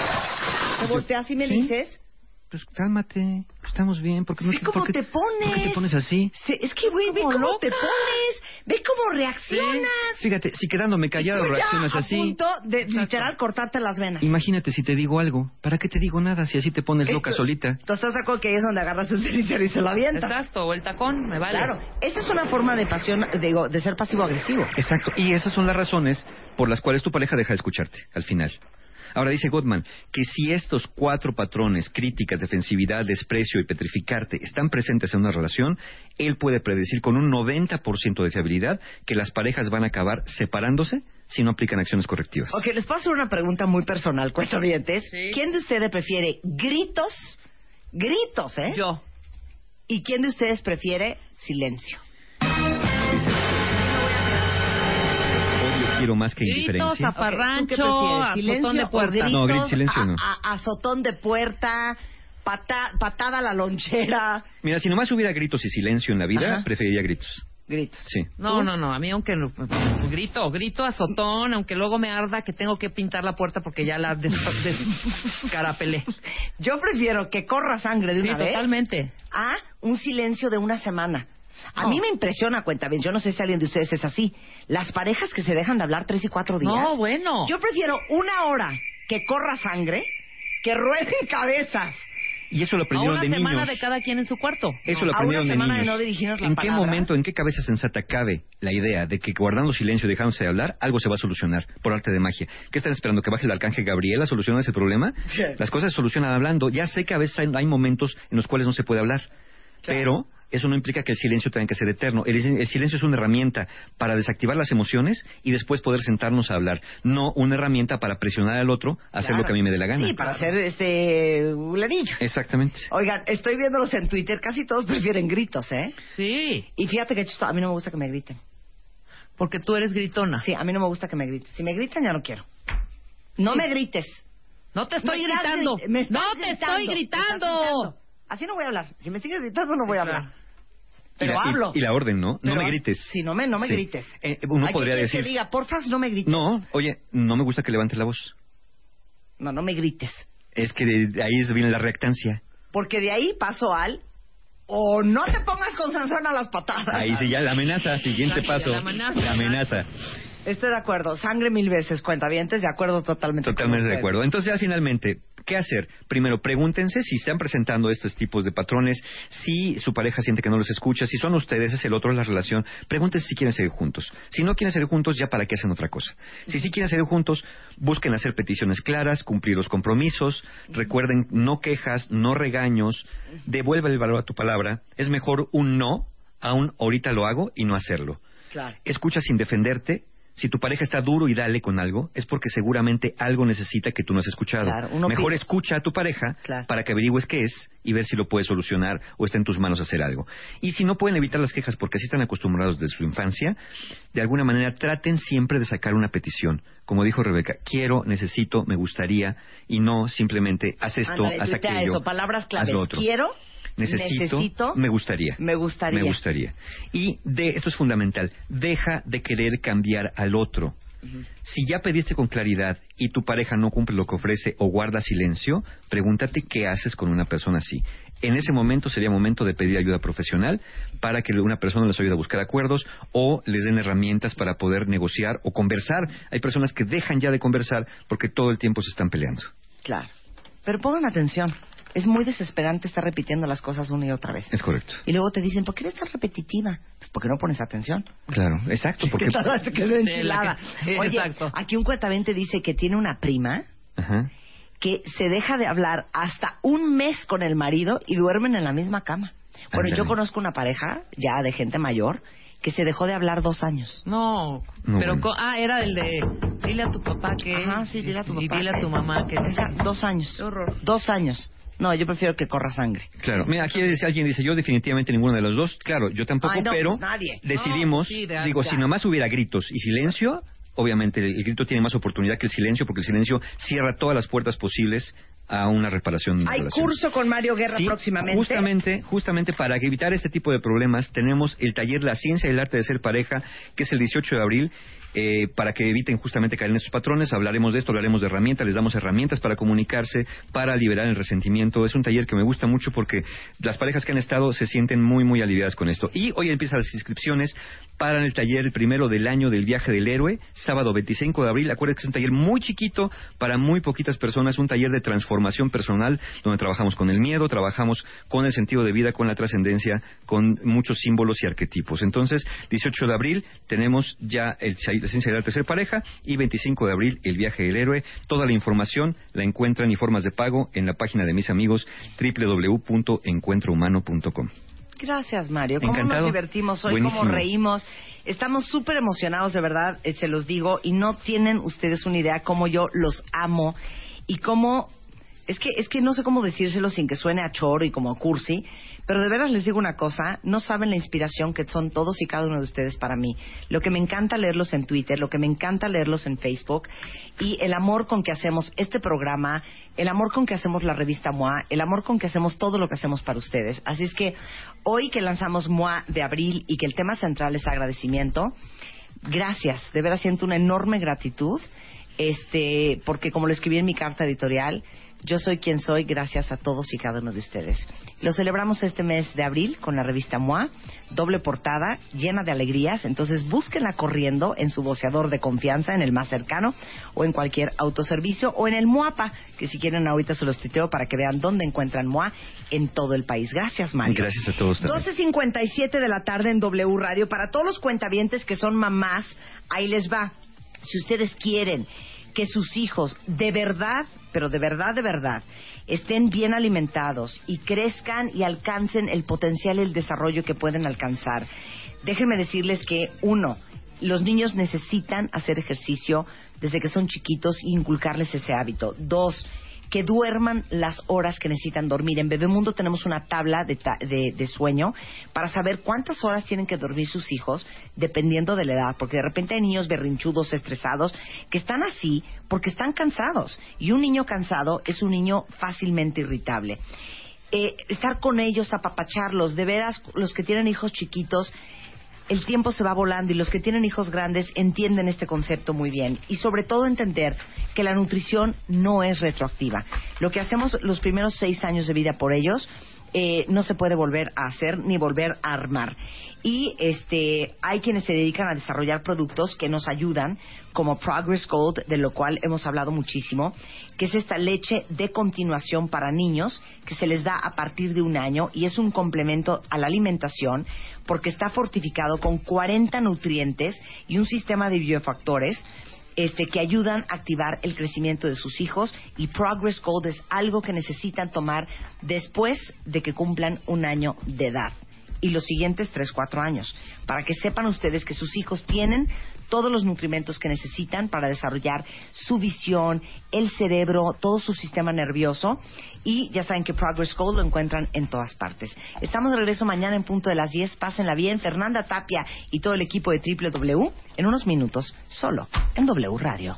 te volteas y me dices, Pues cálmate, estamos bien. ¿Por qué no Ve cómo por qué- te pones. ¿Por qué te pones así? Se- es que, güey, ve cómo te pones, ve cómo reaccionas. Fíjate, si quedándome callado Tú ya reaccionas a así. punto de literal cortarte las venas. Imagínate si te digo algo. ¿Para qué te digo nada si así te pones loca Esto- solita? ¿Tú estás de acuerdo que ahí es donde agarras un cenicero y se lo avientas? Exacto, o el tacón, me vale. Claro, esa es una forma de pasión, digo, de ser pasivo-agresivo. Exacto. Y esas son las razones por las cuales tu pareja deja de escucharte al final. Ahora dice Gottman que si estos cuatro patrones, críticas, defensividad, desprecio y petrificarte, están presentes en una relación, él puede predecir con un 90% de fiabilidad que las parejas van a acabar separándose si no aplican acciones correctivas. Ok, les puedo hacer una pregunta muy personal, cuentavientes. ¿Quién de ustedes prefiere gritos? Gritos, ¿eh? Yo. ¿Y quién de ustedes prefiere silencio? Dice, quiero más que Gritos, indiferencia. zafarrancho, ¿Tú qué prefieres? azotón ¿Silencio de puerta. gritos? No, grit- silencio no. a- a- azotón de puerta, pata- patada a la lonchera. Mira, si nomás hubiera gritos y silencio en la vida, Ajá. preferiría gritos. Gritos. Sí. No, no, no, a mí aunque no- grito, grito azotón, aunque luego me arda que tengo que pintar la puerta porque ya la des- descarapelé. Yo prefiero que corra sangre de Sí, una vez totalmente. a un silencio de una semana. A No. mí me impresiona, cuenta bien, yo no sé si alguien de ustedes es así. Las parejas que se dejan de hablar tres y cuatro días. No, bueno. Yo prefiero una hora que corra sangre, que rueden cabezas. Y eso lo A aprendieron una de semana niños. de cada quien en su cuarto. Eso No, lo a aprendieron una de semana de niños. no dirigirnos la ¿En qué palabra. momento, en qué cabeza sensata cabe la idea de que guardando silencio y dejándose de hablar, algo se va a solucionar por arte de magia? ¿Qué están esperando? ¿Que baje el arcángel Gabriel a solucionar ese problema? Sí. Las cosas se solucionan hablando. Ya sé que a veces hay, hay momentos en los cuales no se puede hablar, pero eso no implica que el silencio tenga que ser eterno. El, el silencio es una herramienta para desactivar las emociones y después poder sentarnos a hablar, no una herramienta para presionar al otro a hacer Claro. lo que a mí me dé la gana. Sí, para hacer este un anillo. Exactamente. Oigan, estoy viéndolos en Twitter, casi todos prefieren gritos, ¿eh? Sí, Y fíjate que a mí no me gusta que me griten. porque tú eres gritona. Sí, a mí no me gusta que me griten. Si me gritan, ya no quiero. No me grites. No te estoy Me gritando. gri- me estás no te estoy me estás gritando. Así no voy a hablar. Si me sigues gritando, no voy a hablar. Y Pero la, hablo. Y, la orden, ¿no? Pero- no me grites. Sí, no me, no me Sí. grites. Eh, uno Hay podría que decir... que diga, porfa, no me grites. No, oye, no me gusta que levantes la voz. No, no me grites. Es que de, de ahí viene la reactancia. Porque de ahí paso al... O no te pongas con Sansón a las patadas. Ahí sí ya la amenaza, siguiente La- paso. la amenaza. La amenaza. Estoy de acuerdo. Sangre mil veces, cuentavientes. De acuerdo totalmente. Totalmente de acuerdo. Entonces, ya finalmente, ¿qué hacer? Primero, pregúntense si están presentando estos tipos de patrones, si su pareja siente que no los escucha, si son ustedes, es el otro la relación. Pregúntense si quieren seguir juntos. Si no quieren seguir juntos, ya para qué hacen otra cosa. Si sí quieren seguir juntos, busquen hacer peticiones claras, cumplir los compromisos. Recuerden, no quejas, no regaños. Devuelve el valor a tu palabra. Es mejor un no a un ahorita lo hago y no hacerlo. Claro. Escucha sin defenderte. Si tu pareja está duro y dale con algo, es porque seguramente algo necesita que tú no has escuchado. Claro, uno Mejor escucha a tu pareja Claro. para que averigües qué es y ver si lo puedes solucionar o está en tus manos hacer algo. Y si no pueden evitar las quejas porque así están acostumbrados desde su infancia, de alguna manera traten siempre de sacar una petición. Como dijo Rebeca, quiero, necesito, me gustaría y no simplemente haz esto, Ándale, haz aquello. eso, palabras haz claves. lo otro. Quiero, Necesito, necesito, me gustaría. me gustaría. Me gustaría. Y de, esto es fundamental, deja de querer cambiar al otro. Si ya pediste con claridad y tu pareja no cumple lo que ofrece o guarda silencio, pregúntate qué haces con una persona así. En ese momento sería momento de pedir ayuda profesional para que una persona les ayude a buscar acuerdos o les den herramientas para poder negociar o conversar. Hay personas que dejan ya de conversar porque todo el tiempo se están peleando. Claro. Pero pongan atención. Es muy desesperante estar repitiendo las cosas una y otra vez. Es correcto. Y luego te dicen, ¿por qué eres tan repetitiva? Pues porque no pones atención. Claro, exacto. Porque... ¿Qué tal? Te quedó enchilada. la que- sí, Oye, exacto. aquí un cuentavente dice que tiene una prima Ajá. que se deja de hablar hasta un mes con el marido y duermen en la misma cama. Bueno, yo conozco una pareja ya de gente mayor que se dejó de hablar dos años. No, No, pero bueno. co- ah, era el de dile a tu papá que Ajá, sí, dile a tu y papá. dile a tu mamá que Esa, dos años. Dos años. No, yo prefiero que corra sangre. Claro, mira, aquí dice- alguien dice, yo definitivamente ninguno de los dos. Claro, yo tampoco, Ay, no, pero nadie. decidimos, No, sí, de- digo, si nomás hubiera gritos y silencio, obviamente el, el grito tiene más oportunidad que el silencio, porque el silencio cierra todas las puertas posibles a una reparación. Hay curso con Mario Guerra Sí, próximamente. Justamente, justamente para evitar este tipo de problemas, tenemos el taller La Ciencia y el Arte de Ser Pareja, que es el 18 de abril. Eh, para que eviten justamente caer en estos patrones, hablaremos de esto, hablaremos de herramientas, les damos herramientas para comunicarse, para liberar el resentimiento. Es un taller que me gusta mucho porque las parejas que han estado se sienten muy, muy aliviadas con esto. Y hoy empiezan las inscripciones para el taller el primero del año del viaje del héroe, sábado 25 de abril. Acuérdense que es un taller muy chiquito para muy poquitas personas, un taller de transformación personal donde trabajamos con el miedo, trabajamos con el sentido de vida, con la trascendencia, con muchos símbolos y arquetipos. Entonces, 18 de abril tenemos ya el, la ciencia del tercer pareja y 25 de abril el viaje del héroe. Toda la información la encuentran y formas de pago en la página de mis amigos www.encuentrohumano.com. Gracias, Mario. ¿Cómo Encantado. nos divertimos hoy? Buenísimo. ¿Cómo reímos? Estamos súper emocionados, de verdad, eh, se los digo, y no tienen ustedes una idea cómo yo los amo y cómo... Es que, es que no sé cómo decírselo sin que suene a choro y como a cursi, pero de veras les digo una cosa, no saben la inspiración que son todos y cada uno de ustedes para mí. Lo que me encanta leerlos en Twitter, lo que me encanta leerlos en Facebook y el amor con que hacemos este programa, el amor con que hacemos la revista MOA, el amor con que hacemos todo lo que hacemos para ustedes. Así es que hoy que lanzamos MOA de abril y que el tema central es agradecimiento, gracias, de veras siento una enorme gratitud, este, porque como lo escribí en mi carta editorial, yo soy quien soy gracias a todos y cada uno de ustedes. Lo celebramos este mes de abril con la revista MOA, doble portada, llena de alegrías, entonces búsquenla corriendo en su voceador de confianza, en el más cercano, o en cualquier autoservicio, o en el MOAPA, que si quieren ahorita se los tuiteo para que vean dónde encuentran MOA en todo el país. Gracias, Mario. Gracias a todos también. 12.57 de la tarde en W Radio. Para todos los cuentavientes que son mamás, ahí les va. Si ustedes quieren que sus hijos de verdad, pero de verdad, de verdad, estén bien alimentados y crezcan y alcancen el potencial y el desarrollo que pueden alcanzar, déjenme decirles que, uno, los niños necesitan hacer ejercicio desde que son chiquitos e inculcarles ese hábito. Dos, que duerman las horas que necesitan dormir. En Bebemundo tenemos una tabla de, ta- de- sueño para saber cuántas horas tienen que dormir sus hijos dependiendo de la edad, porque de repente hay niños berrinchudos, estresados, que están así porque están cansados. Y un niño cansado es un niño fácilmente irritable. Eh, estar con ellos, apapacharlos, de veras, los que tienen hijos chiquitos, el tiempo se va volando y los que tienen hijos grandes entienden este concepto muy bien. Y sobre todo entender que la nutrición no es retroactiva. Lo que hacemos los primeros seis años de vida por ellos eh, no se puede volver a hacer ni volver a armar. Y este, hay quienes se dedican a desarrollar productos que nos ayudan, como Progress Gold, de lo cual hemos hablado muchísimo, que es esta leche de continuación para niños que se les da a partir de un año y es un complemento a la alimentación porque está fortificado con 40 nutrientes y un sistema de biofactores este, que ayudan a activar el crecimiento de sus hijos. Y Progress Gold es algo que necesitan tomar después de que cumplan un año de edad. Y los siguientes 3, 4 años, para que sepan ustedes que sus hijos tienen todos los nutrimentos que necesitan para desarrollar su visión, el cerebro, todo su sistema nervioso y ya saben que Progress Gold lo encuentran en todas partes. Estamos de regreso mañana en punto de las 10, pásenla bien, Fernanda Tapia y todo el equipo de W en unos minutos, solo en W Radio.